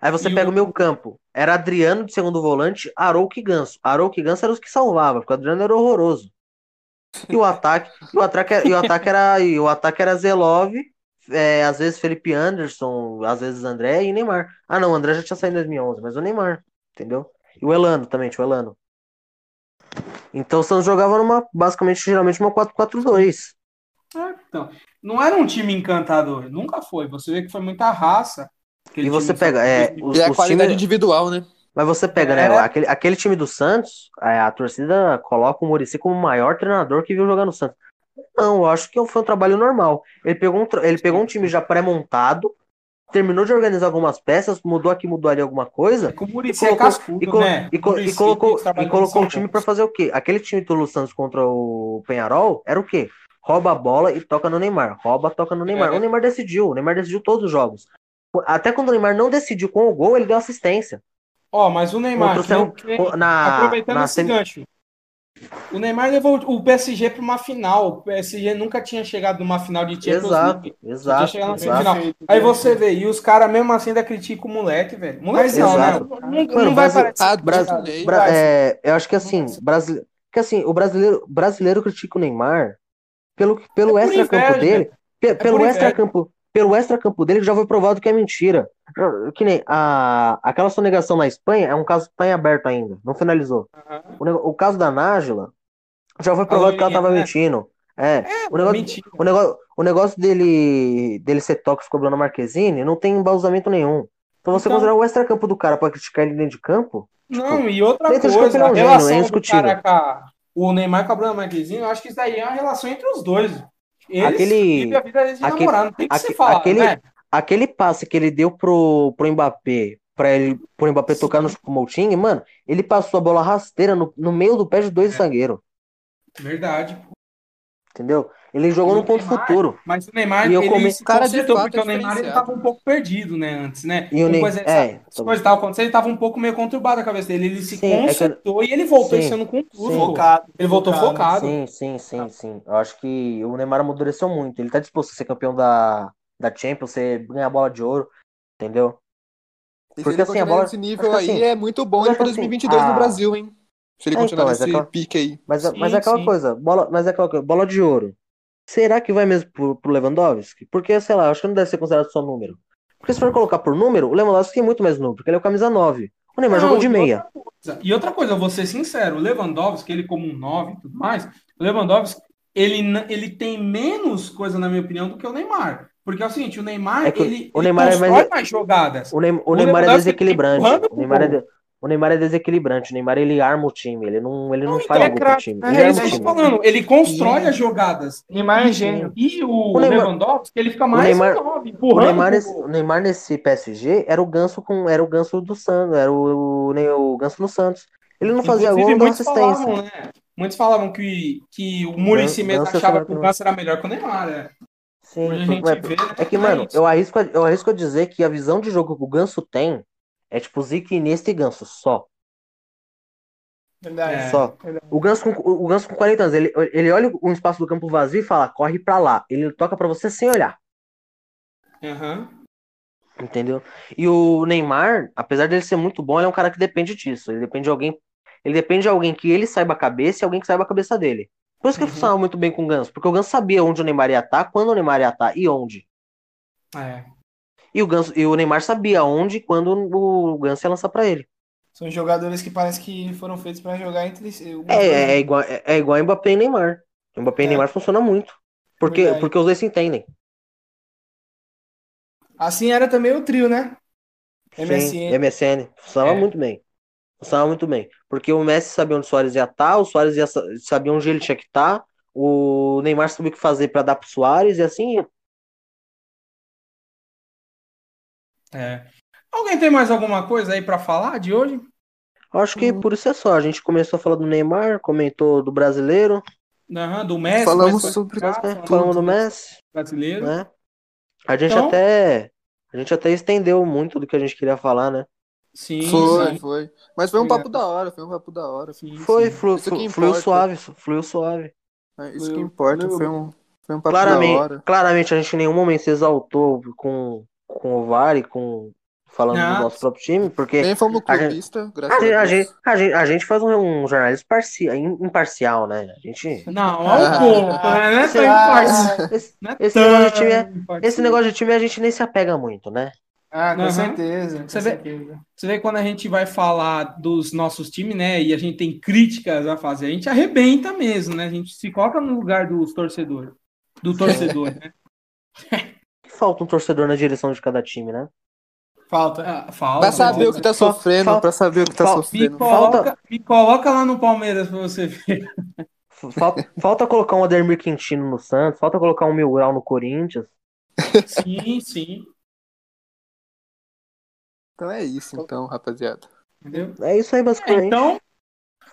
Aí você e pega o... meu campo. Era Adriano de segundo volante, Arouca e Ganso. Arouca e Ganso eram os que salvavam, porque o Adriano era horroroso. E o ataque, e o ataque, e o ataque era, e o ataque era Zelov, é, às vezes Felipe Anderson, às vezes André e Neymar. Ah, não, o André já tinha saído em 2011, mas o Neymar, entendeu? E o Elano também, tinha o Elano. Então o Santos jogava numa, basicamente, geralmente uma 4-4-2. É, então, não era um time encantador, nunca foi. Você vê que foi muita raça. E você pega. É, os, e a qualidade time... individual, né? Mas você pega, né, é. né? Aquele, aquele time do Santos, é, a torcida coloca o Murici como o maior treinador que viu jogar no Santos. Não, eu acho que foi um trabalho normal. Ele pegou um, ele pegou um time já pré-montado, terminou de organizar algumas peças, mudou aqui, mudou ali alguma coisa. É o e colocou, é cascudo, e, colo, né? e, e colocou, e colocou um time para fazer o quê? Aquele time do Santos contra o Penharol era o quê? Rouba a bola e toca no Neymar. Rouba, toca no Neymar. É. O Neymar decidiu. O Neymar decidiu todos os jogos. Até quando o Neymar não decidiu com o gol, ele deu assistência. Ó, oh, mas o Neymar, que, na, aproveitando na esse sem... gancho, o Neymar levou o PSG para uma final. O PSG nunca tinha chegado numa final de Champions exato, League. Exato, exato. Final. Aí você vê, e os caras mesmo assim ainda criticam o moleque, velho. Moleque não, né? Não, não, não vai parecer. Brasileiro, Bra é, eu acho que assim, brasileiro, que assim, o brasileiro, brasileiro critica o Neymar pelo, pelo é extra-campo dele. É pelo extra-campo pelo extra-campo dele já foi provado que é mentira. Que nem a, aquela sonegação na Espanha é um caso que está em aberto ainda, não finalizou. Uhum. O, o, caso da Nájila já foi provado que ela estava né? mentindo. É, é, o, negócio, o, negócio, o negócio dele, dele ser tóxico com a Marquezine não tem embasamento nenhum. Então você então... considerar o extra-campo do cara para criticar ele dentro de campo? Tipo, não, e outra coisa, é a relação é do cara com a, o Neymar com a Bruna Marquezine, eu acho que isso daí é uma relação entre os dois. Eles aquele, aquele, namorado, aquele, falar, aquele, né? aquele passe que ele deu pro, pro Mbappé, pra ele, pro Mbappé Sim. tocar no Moutinho, mano, ele passou a bola rasteira no, no meio do pé de dois é. zagueiros. Verdade. Entendeu? Ele jogou no ponto Neymar, futuro. Mas o Neymar, e eu ele se cara consertou, porque o Neymar ele tava um pouco perdido, né, antes, né? E o Neymar, coisa, é, as coisas estavam acontecendo, ele tava um pouco meio conturbado a cabeça dele. Ele se sim, consertou é que... e ele voltou sim, esse ano com tudo. Focado. Ele voltou focado. Sim, sim, sim, sim. Eu acho que o Neymar amadureceu muito. Ele tá disposto a ser campeão da, da Champions, ser, ganhar a bola de ouro, entendeu? Porque assim, a bola... Esse nível aí assim, é muito bom para 2022 assim, a... no Brasil, hein? Se ele é, continuar então, nesse aquela... pique aí. Mas, sim, mas é aquela sim. coisa, bola, mas é aquela coisa, bola de ouro. Será que vai mesmo pro, pro Lewandowski? Porque, sei lá, acho que não deve ser considerado só número. Porque se for colocar por número, o Lewandowski tem muito mais número, porque ele é o camisa 9. O Neymar não, jogou de meia. Outra e outra coisa, eu vou ser sincero, o Lewandowski, ele como um 9 e tudo mais, o Lewandowski, ele, ele tem menos coisa, na minha opinião, do que o Neymar. Porque é o seguinte, o Neymar, é ele, o Neymar ele é mais... mais jogadas. O, Neymar, o Neymar é desequilibrante. O Neymar é, de... O Neymar é desequilibrante, o Neymar ele arma o time, ele não, ele não, não faz então, é o time. Ele é isso que eu tô falando, ele constrói as jogadas. Neymar é gênio. E o, o Neymar, Lewandowski, ele fica mais o Neymar, nove, o Neymar, nesse, o Neymar nesse PSG era o ganso com era o ganso do Santos, era o, o, o ganso no Santos. Ele não fazia Inclusive, gol, não assistência. Falavam, né? Muitos falavam que, que o Muricy mesmo achava que o Ganso era melhor que o Neymar, né? Sim, é, vê, né? é que, mano, eu arrisco, eu arrisco a dizer que a visão de jogo que o Ganso tem é tipo Zico, Iniesta e Ganso, só. Verdade. Só. O Ganso, com, o Ganso com 40 anos, ele, ele olha um espaço do campo vazio e fala, corre pra lá. Ele toca pra você sem olhar. Uhum. Entendeu? E o Neymar, apesar dele ser muito bom, ele é um cara que depende disso. Ele depende de alguém. Ele depende de alguém que ele saiba a cabeça e alguém que saiba a cabeça dele. Por isso que uhum. ele funcionava muito bem com o Ganso, porque o Ganso sabia onde o Neymar ia estar, quando o Neymar ia estar e onde. É. E o, Ganso, e o Neymar sabia onde e quando o Ganso ia lançar para ele. São jogadores que parece que foram feitos para jogar entre si. É, é, igual, é, é igual Mbappé e Neymar. Mbappé é. e Neymar funciona muito. Porque, porque os dois se entendem. Assim era também o trio, né? MSN. Sim, MSN. Funcionava é. muito bem. Funcionava muito bem. Porque o Messi sabia onde o Soares ia estar, tá, o Soares ia, sabia onde ele tinha que estar, tá, o Neymar sabia o que fazer para dar pro Soares e assim ia. É. Alguém tem mais alguma coisa aí para falar de hoje? Acho que por isso é só. A gente começou a falar do Neymar, comentou do brasileiro. Uhum, do Messi. Falamos sobre. falamos do Messi. Brasileiro. Né? A gente então... até a gente até estendeu muito do que a gente queria falar, né? Sim, foi, sim. foi. Mas foi um papo da hora, foi um papo da hora. Sim, foi, sim. Flu, flu, fluiu suave, fluiu suave. É, isso fluiu, que importa, foi um, foi um papo claramente, da hora. Claramente a gente em nenhum momento se exaltou com, com o VAR e com falando não. do nosso próprio time, porque. Nem fomos clubista, graças a, gente, a, gente, a, gente, a gente faz um, um jornalismo parcial, imparcial, né? A gente. Não, olha o ponto, né? Não é tão imparcial. Esse, esse, negócio de time, é, esse negócio de time a gente nem se apega muito, né? Ah, com uhum. certeza. Com você, certeza. Vê, você vê quando a gente vai falar dos nossos times, né? E a gente tem críticas a fazer, a gente arrebenta mesmo, né? A gente se coloca no lugar dos torcedores. Do torcedor, né? Falta um torcedor na direção de cada time, né? Falta. Ah, falta. Pra saber o que tá sofrendo, falta, pra saber o que tá falta, sofrendo. Me coloca, falta... me coloca lá no Palmeiras pra você ver. Falta, falta colocar um Ademir Quintino no Santos, falta colocar um Mil Grau no Corinthians. Sim, sim. Então é isso, então, rapaziada. Entendeu? É isso aí, basicamente. É, então,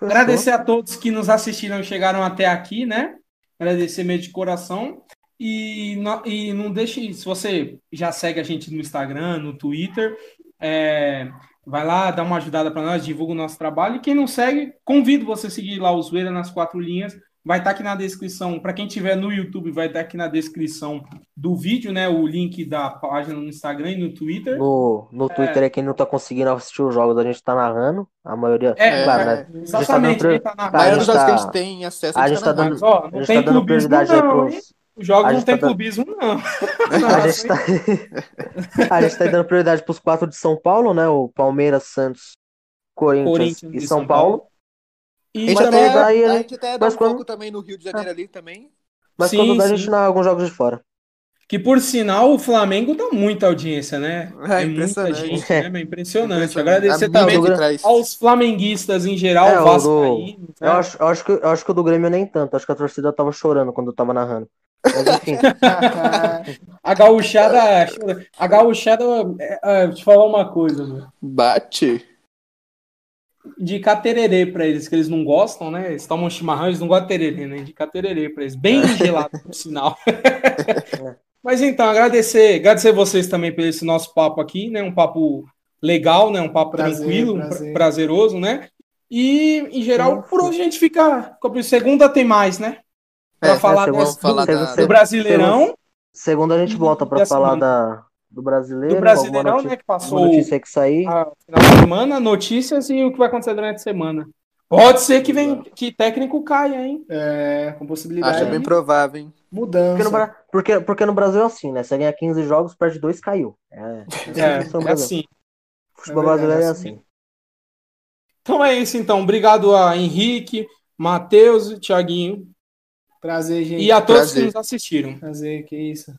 agradecer a todos que nos assistiram e chegaram até aqui, né? Agradecer meio de coração. E não, e não deixe, se você já segue a gente no Instagram, no Twitter, é, vai lá, dá uma ajudada para nós, divulga o nosso trabalho. E quem não segue, convido você a seguir lá o Zoeira nas quatro linhas. Vai estar tá aqui na descrição, para quem tiver no YouTube, vai estar tá aqui na descrição do vídeo, né? O link da página no Instagram e no Twitter. No, no Twitter é, é quem não está conseguindo assistir os jogos, a gente está narrando. A maioria. É, claro, né? exatamente. A gente tá narrando. A maioria dos jogos que a gente tem acesso a gente está tá dando, a gente tá dando prioridade não, aí pros, os jogos não tem tá clubismo, não. a, gente tá... a gente tá dando prioridade para os quatro de São Paulo, né? O Palmeiras, Santos, Corinthians, Corinthians e São, São Paulo. Paulo. E a gente, até, daí, a gente até dá um quando... pouco também no Rio de Janeiro ali também. Mas sim, quando dá, sim. a gente dá alguns jogos de fora. Que por sinal o Flamengo dá muita audiência, né? É, é muita gente, né? É impressionante. Agradecer também aos flamenguistas em geral, é, Vasco do... né? eu, acho, eu, acho que, eu acho que o do Grêmio nem tanto. Acho que a torcida tava chorando quando eu tava narrando. Mas enfim. a gauchada. A gauchada. É, deixa eu falar uma coisa, mano. Bate. Indicar tererê pra eles, que eles não gostam, né? Eles tomam chimarrão, eles não gostam de tererê, né? Indicar tererê pra eles. Bem gelado, por sinal. Mas então, agradecer, agradecer vocês também por esse nosso papo aqui, né? Um papo legal, né? Um papo prazer, tranquilo, prazer. prazeroso, né? E, em geral, por hoje a gente fica. Segunda tem mais, né? Para é, falar, é, desse, falar do, da... do, Brasileirão. Segunda a gente volta para falar da, do Brasileiro. Do Brasileirão, notícia, né, que passou notícia que sair. A final de semana, notícias e o que vai acontecer durante a semana. Pode ser que vem que técnico caia, hein? É, com possibilidade. Acho bem provável, hein? Mudança. Porque no, porque, porque no Brasil é assim, né? Você ganha 15 jogos, perde dois, caiu. É, é, é assim. O futebol é brasileiro é assim. Então é isso, então. Obrigado a Henrique, Matheus e Thiaguinho Prazer, gente. E a todos Prazer. que nos assistiram. Prazer, que isso.